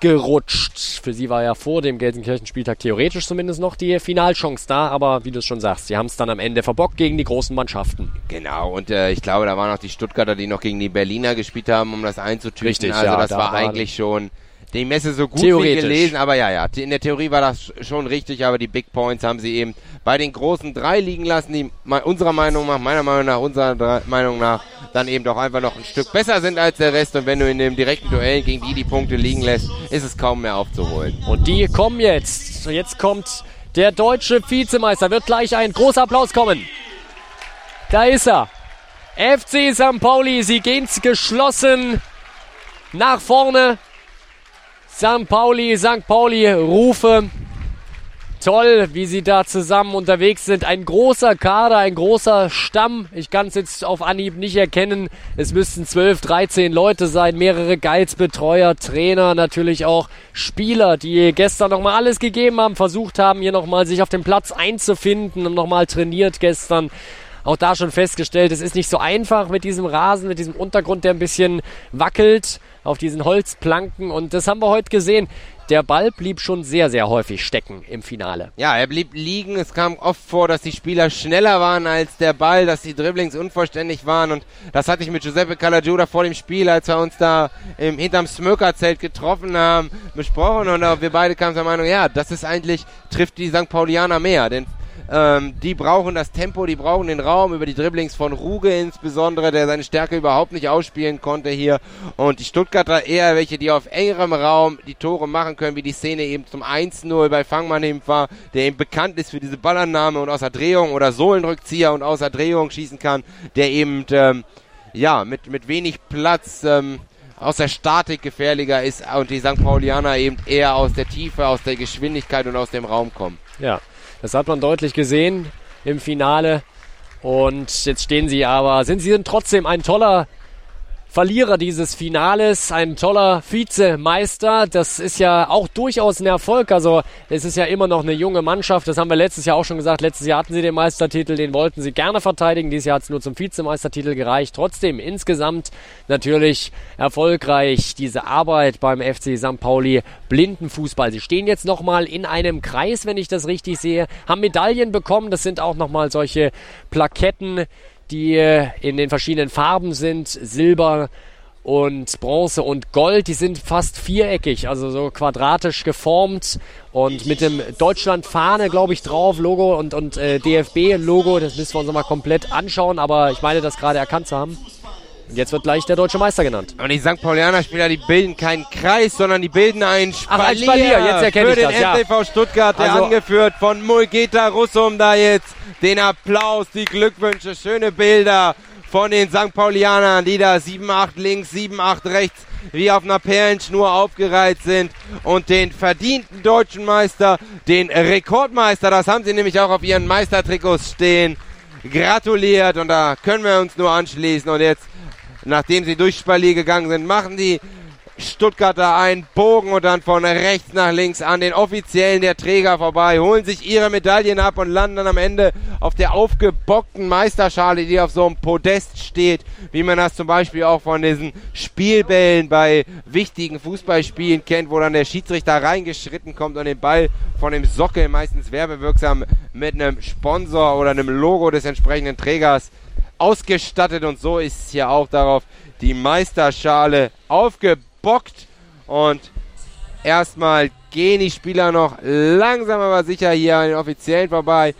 zurückgerutscht. Für sie war ja vor dem Gelsenkirchen-Spieltag theoretisch zumindest noch die Finalchance da, aber wie du es schon sagst, sie haben es dann am Ende verbockt gegen die großen Mannschaften. Genau, und äh, ich glaube, da waren auch die Stuttgarter, die noch gegen die Berliner gespielt haben, um das einzutüten. Richtig, also ja, das da war eigentlich schon die Messe so gut wie gelesen, aber ja, ja, in der Theorie war das schon richtig, aber die Big Points haben sie eben bei den großen drei liegen lassen, die unserer Meinung nach, meiner Meinung nach, unserer Meinung nach, dann eben doch einfach noch ein Stück besser sind als der Rest und wenn du in dem direkten Duell gegen die die Punkte liegen lässt, ist es kaum mehr aufzuholen. Und die kommen jetzt. Jetzt kommt der deutsche Vizemeister, wird gleich ein großer Applaus kommen. Da ist er. FC St. Pauli, sie gehen geschlossen nach vorne. St. Pauli, St. Pauli, Rufe. Toll, wie sie da zusammen unterwegs sind. Ein großer Kader, ein großer Stamm. Ich kann es jetzt auf Anhieb nicht erkennen. Es müssten 12, 13 Leute sein. Mehrere Guides, Betreuer, Trainer, natürlich auch Spieler, die gestern nochmal alles gegeben haben, versucht haben, hier nochmal sich auf dem Platz einzufinden und nochmal trainiert gestern auch da schon festgestellt, es ist nicht so einfach mit diesem Rasen, mit diesem Untergrund, der ein bisschen wackelt auf diesen Holzplanken. Und das haben wir heute gesehen. Der Ball blieb schon sehr, sehr häufig stecken im Finale. Ja, er blieb liegen. Es kam oft vor, dass die Spieler schneller waren als der Ball, dass die Dribblings unvollständig waren. Und das hatte ich mit Giuseppe Calagiura vor dem Spiel, als wir uns da im, hinterm Smokerzelt getroffen haben, besprochen. Und wir beide kamen zur Meinung, ja, das ist eigentlich, trifft die St. Paulianer mehr. Denn ähm, die brauchen das Tempo, die brauchen den Raum über die Dribblings von Ruge insbesondere, der seine Stärke überhaupt nicht ausspielen konnte hier. Und die Stuttgarter eher welche, die auf engerem Raum die Tore machen können, wie die Szene eben zum 1-0 bei Fangmann eben war, der eben bekannt ist für diese Ballannahme und außer Drehung oder Sohlenrückzieher und außer Drehung schießen kann, der eben ähm, ja mit, mit wenig Platz ähm, aus der Statik gefährlicher ist und die St. Paulianer eben eher aus der Tiefe, aus der Geschwindigkeit und aus dem Raum kommen. Ja, das hat man deutlich gesehen im Finale. Und jetzt stehen sie aber, sind sie trotzdem ein toller Verlierer dieses Finales, ein toller Vizemeister. Das ist ja auch durchaus ein Erfolg. Also es ist ja immer noch eine junge Mannschaft. Das haben wir letztes Jahr auch schon gesagt. Letztes Jahr hatten sie den Meistertitel, den wollten sie gerne verteidigen. Dieses Jahr hat es nur zum Vizemeistertitel gereicht. Trotzdem insgesamt natürlich erfolgreich diese Arbeit beim FC St. Pauli Blindenfußball. Sie stehen jetzt nochmal in einem Kreis, wenn ich das richtig sehe, haben Medaillen bekommen. Das sind auch nochmal solche Plaketten die in den verschiedenen Farben sind. Silber und Bronze und Gold, die sind fast viereckig, also so quadratisch geformt und mit dem Deutschland-Fahne, glaube ich, drauf, Logo und, und äh, DFB-Logo. Das müssen wir uns nochmal komplett anschauen, aber ich meine, das gerade erkannt zu haben. Und jetzt wird gleich der deutsche Meister genannt. Und die St. Paulianer-Spieler, die bilden keinen Kreis, sondern die bilden einen Spalier. Ach, ein Spalier, jetzt erkenne ich das, ja. Für den MTV Stuttgart, der also, angeführt von Mulgeta Russum da jetzt den Applaus, die Glückwünsche, schöne Bilder von den St. Paulianern, die da 7-8 links, 7-8 rechts wie auf einer Perlenschnur aufgereiht sind und den verdienten deutschen Meister, den Rekordmeister, das haben sie nämlich auch auf ihren Meistertrikots stehen, gratuliert und da können wir uns nur anschließen und jetzt, nachdem sie durch Spalier gegangen sind, machen die Stuttgarter einen Bogen und dann von rechts nach links an den Offiziellen der Träger vorbei, holen sich ihre Medaillen ab und landen dann am Ende auf der aufgebockten Meisterschale, die auf so einem Podest steht, wie man das zum Beispiel auch von diesen Spielbällen bei wichtigen Fußballspielen kennt, wo dann der Schiedsrichter reingeschritten kommt und den Ball von dem Sockel, meistens werbewirksam, mit einem Sponsor oder einem Logo des entsprechenden Trägers ausgestattet und so ist hier auch darauf die Meisterschale aufgebaut bockt. Und erstmal gehen die Spieler noch langsam aber sicher hier an den Offiziellen vorbei.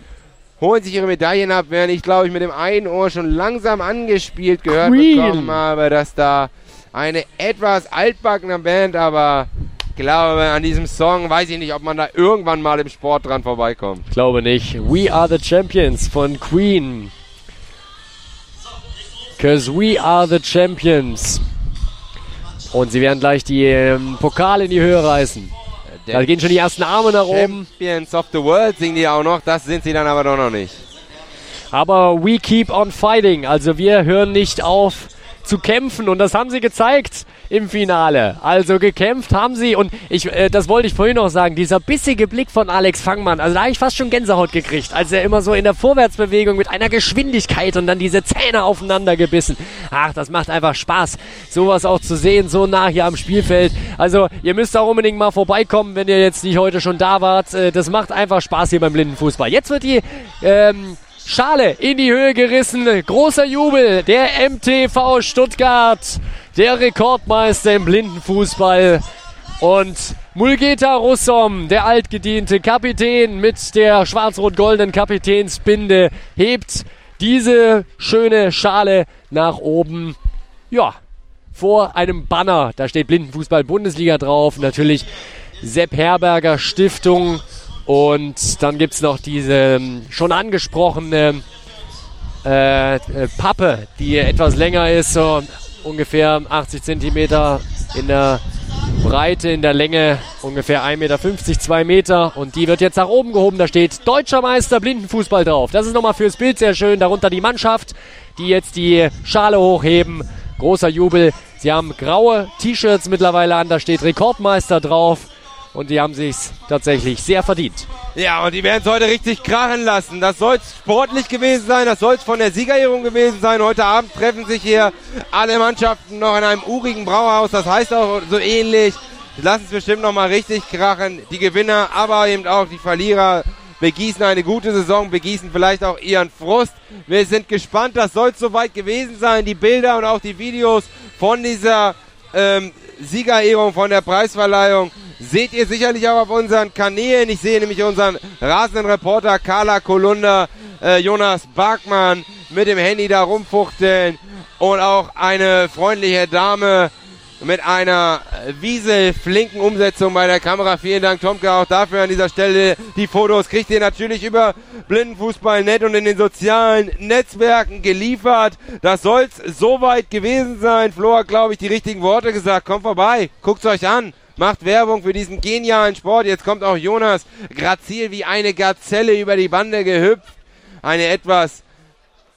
Holen sich ihre Medaillen ab, während ich glaube ich mit dem einen Ohr schon langsam angespielt gehört Queen. bekommen habe, dass da eine etwas altbackene Band, aber glaube, an diesem Song weiß ich nicht, ob man da irgendwann mal im Sport dran vorbeikommt. Ich glaube nicht. We are the Champions von Queen. Cause we are the Champions. Und sie werden gleich die ähm, Pokale in die Höhe reißen. Da gehen schon die ersten Arme nach oben. Champions of the World singen die auch noch, das sind sie dann aber doch noch nicht. Aber we keep on fighting. Also wir hören nicht auf zu kämpfen und das haben sie gezeigt im Finale. Also gekämpft haben sie und ich, äh, das wollte ich vorhin noch sagen, dieser bissige Blick von Alex Fangmann, also da habe ich fast schon Gänsehaut gekriegt, als er immer so in der Vorwärtsbewegung mit einer Geschwindigkeit und dann diese Zähne aufeinander gebissen. Ach, das macht einfach Spaß, sowas auch zu sehen, so nah hier am Spielfeld. Also ihr müsst auch unbedingt mal vorbeikommen, wenn ihr jetzt nicht heute schon da wart. Äh, das macht einfach Spaß hier beim Blindenfußball. Jetzt wird die ähm, Schale in die Höhe gerissen. Großer Jubel. Der MTV Stuttgart, der Rekordmeister im Blindenfußball. Und Mulgeta Russom, der altgediente Kapitän mit der schwarz-rot-goldenen Kapitänsbinde, hebt diese schöne Schale nach oben. Ja, vor einem Banner. Da steht Blindenfußball Bundesliga drauf. Natürlich Sepp Herberger Stiftung. Und dann gibt es noch diese ähm, schon angesprochene äh, äh, Pappe, die etwas länger ist, so ungefähr 80 Zentimeter in der Breite, in der Länge ungefähr 1,50 Meter, 2 Meter. Und die wird jetzt nach oben gehoben. Da steht Deutscher Meister Blindenfußball drauf. Das ist nochmal fürs Bild sehr schön. Darunter die Mannschaft, die jetzt die Schale hochheben. Großer Jubel. Sie haben graue T-Shirts mittlerweile an. Da steht Rekordmeister drauf und die haben sich's tatsächlich sehr verdient. Ja, und die werden es heute richtig krachen lassen. Das soll sportlich gewesen sein, das soll von der Siegerehrung gewesen sein. Heute Abend treffen sich hier alle Mannschaften noch in einem urigen Brauhaus. Das heißt auch so ähnlich. Lassen es bestimmt noch mal richtig krachen. Die Gewinner, aber eben auch die Verlierer begießen eine gute Saison, begießen vielleicht auch ihren Frust. Wir sind gespannt, das soll soweit gewesen sein. Die Bilder und auch die Videos von dieser ähm, Siegerehrung, von der Preisverleihung seht ihr sicherlich auch auf unseren Kanälen. Ich sehe nämlich unseren rasenden Reporter Carla Kolunda, äh, Jonas Barkmann mit dem Handy da rumfuchteln und auch eine freundliche Dame mit einer wieselflinken Umsetzung bei der Kamera. Vielen Dank, Tomke, auch dafür an dieser Stelle. Die Fotos kriegt ihr natürlich über Blindenfußball.net und in den sozialen Netzwerken geliefert. Das soll's soweit gewesen sein. Flo hat, glaube ich, die richtigen Worte gesagt. Kommt vorbei, guckt's euch an. Macht Werbung für diesen genialen Sport. Jetzt kommt auch Jonas grazil wie eine Gazelle über die Bande gehüpft. Eine etwas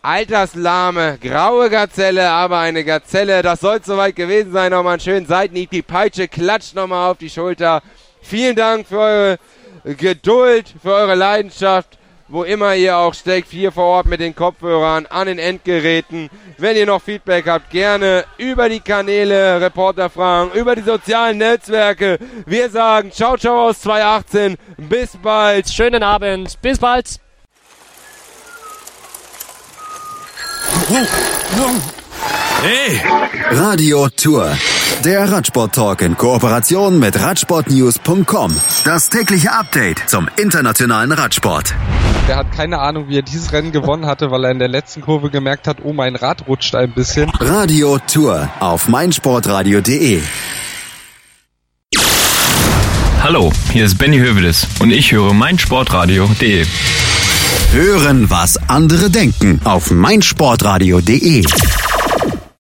alterslahme, graue Gazelle, aber eine Gazelle. Das soll soweit gewesen sein. Nochmal einen schönen Seitenhieb. Die Peitsche klatscht nochmal auf die Schulter. Vielen Dank für eure Geduld, für eure Leidenschaft. Wo immer ihr auch steckt, hier vor Ort mit den Kopfhörern, an den Endgeräten. Wenn ihr noch Feedback habt, gerne über die Kanäle, Reporterfragen, über die sozialen Netzwerke. Wir sagen ciao, ciao aus 2018. Bis bald. Schönen Abend. Bis bald. Hey! Radio Tour. Der Radsport-Talk in Kooperation mit Radsportnews.com. Das tägliche Update zum internationalen Radsport. Der hat keine Ahnung, wie er dieses Rennen gewonnen hatte, weil er in der letzten Kurve gemerkt hat, oh, mein Rad rutscht ein bisschen. Radio Tour auf meinsportradio.de. Hallo, hier ist Benny Hövedes und ich höre meinsportradio.de. Hören, was andere denken auf meinsportradio.de.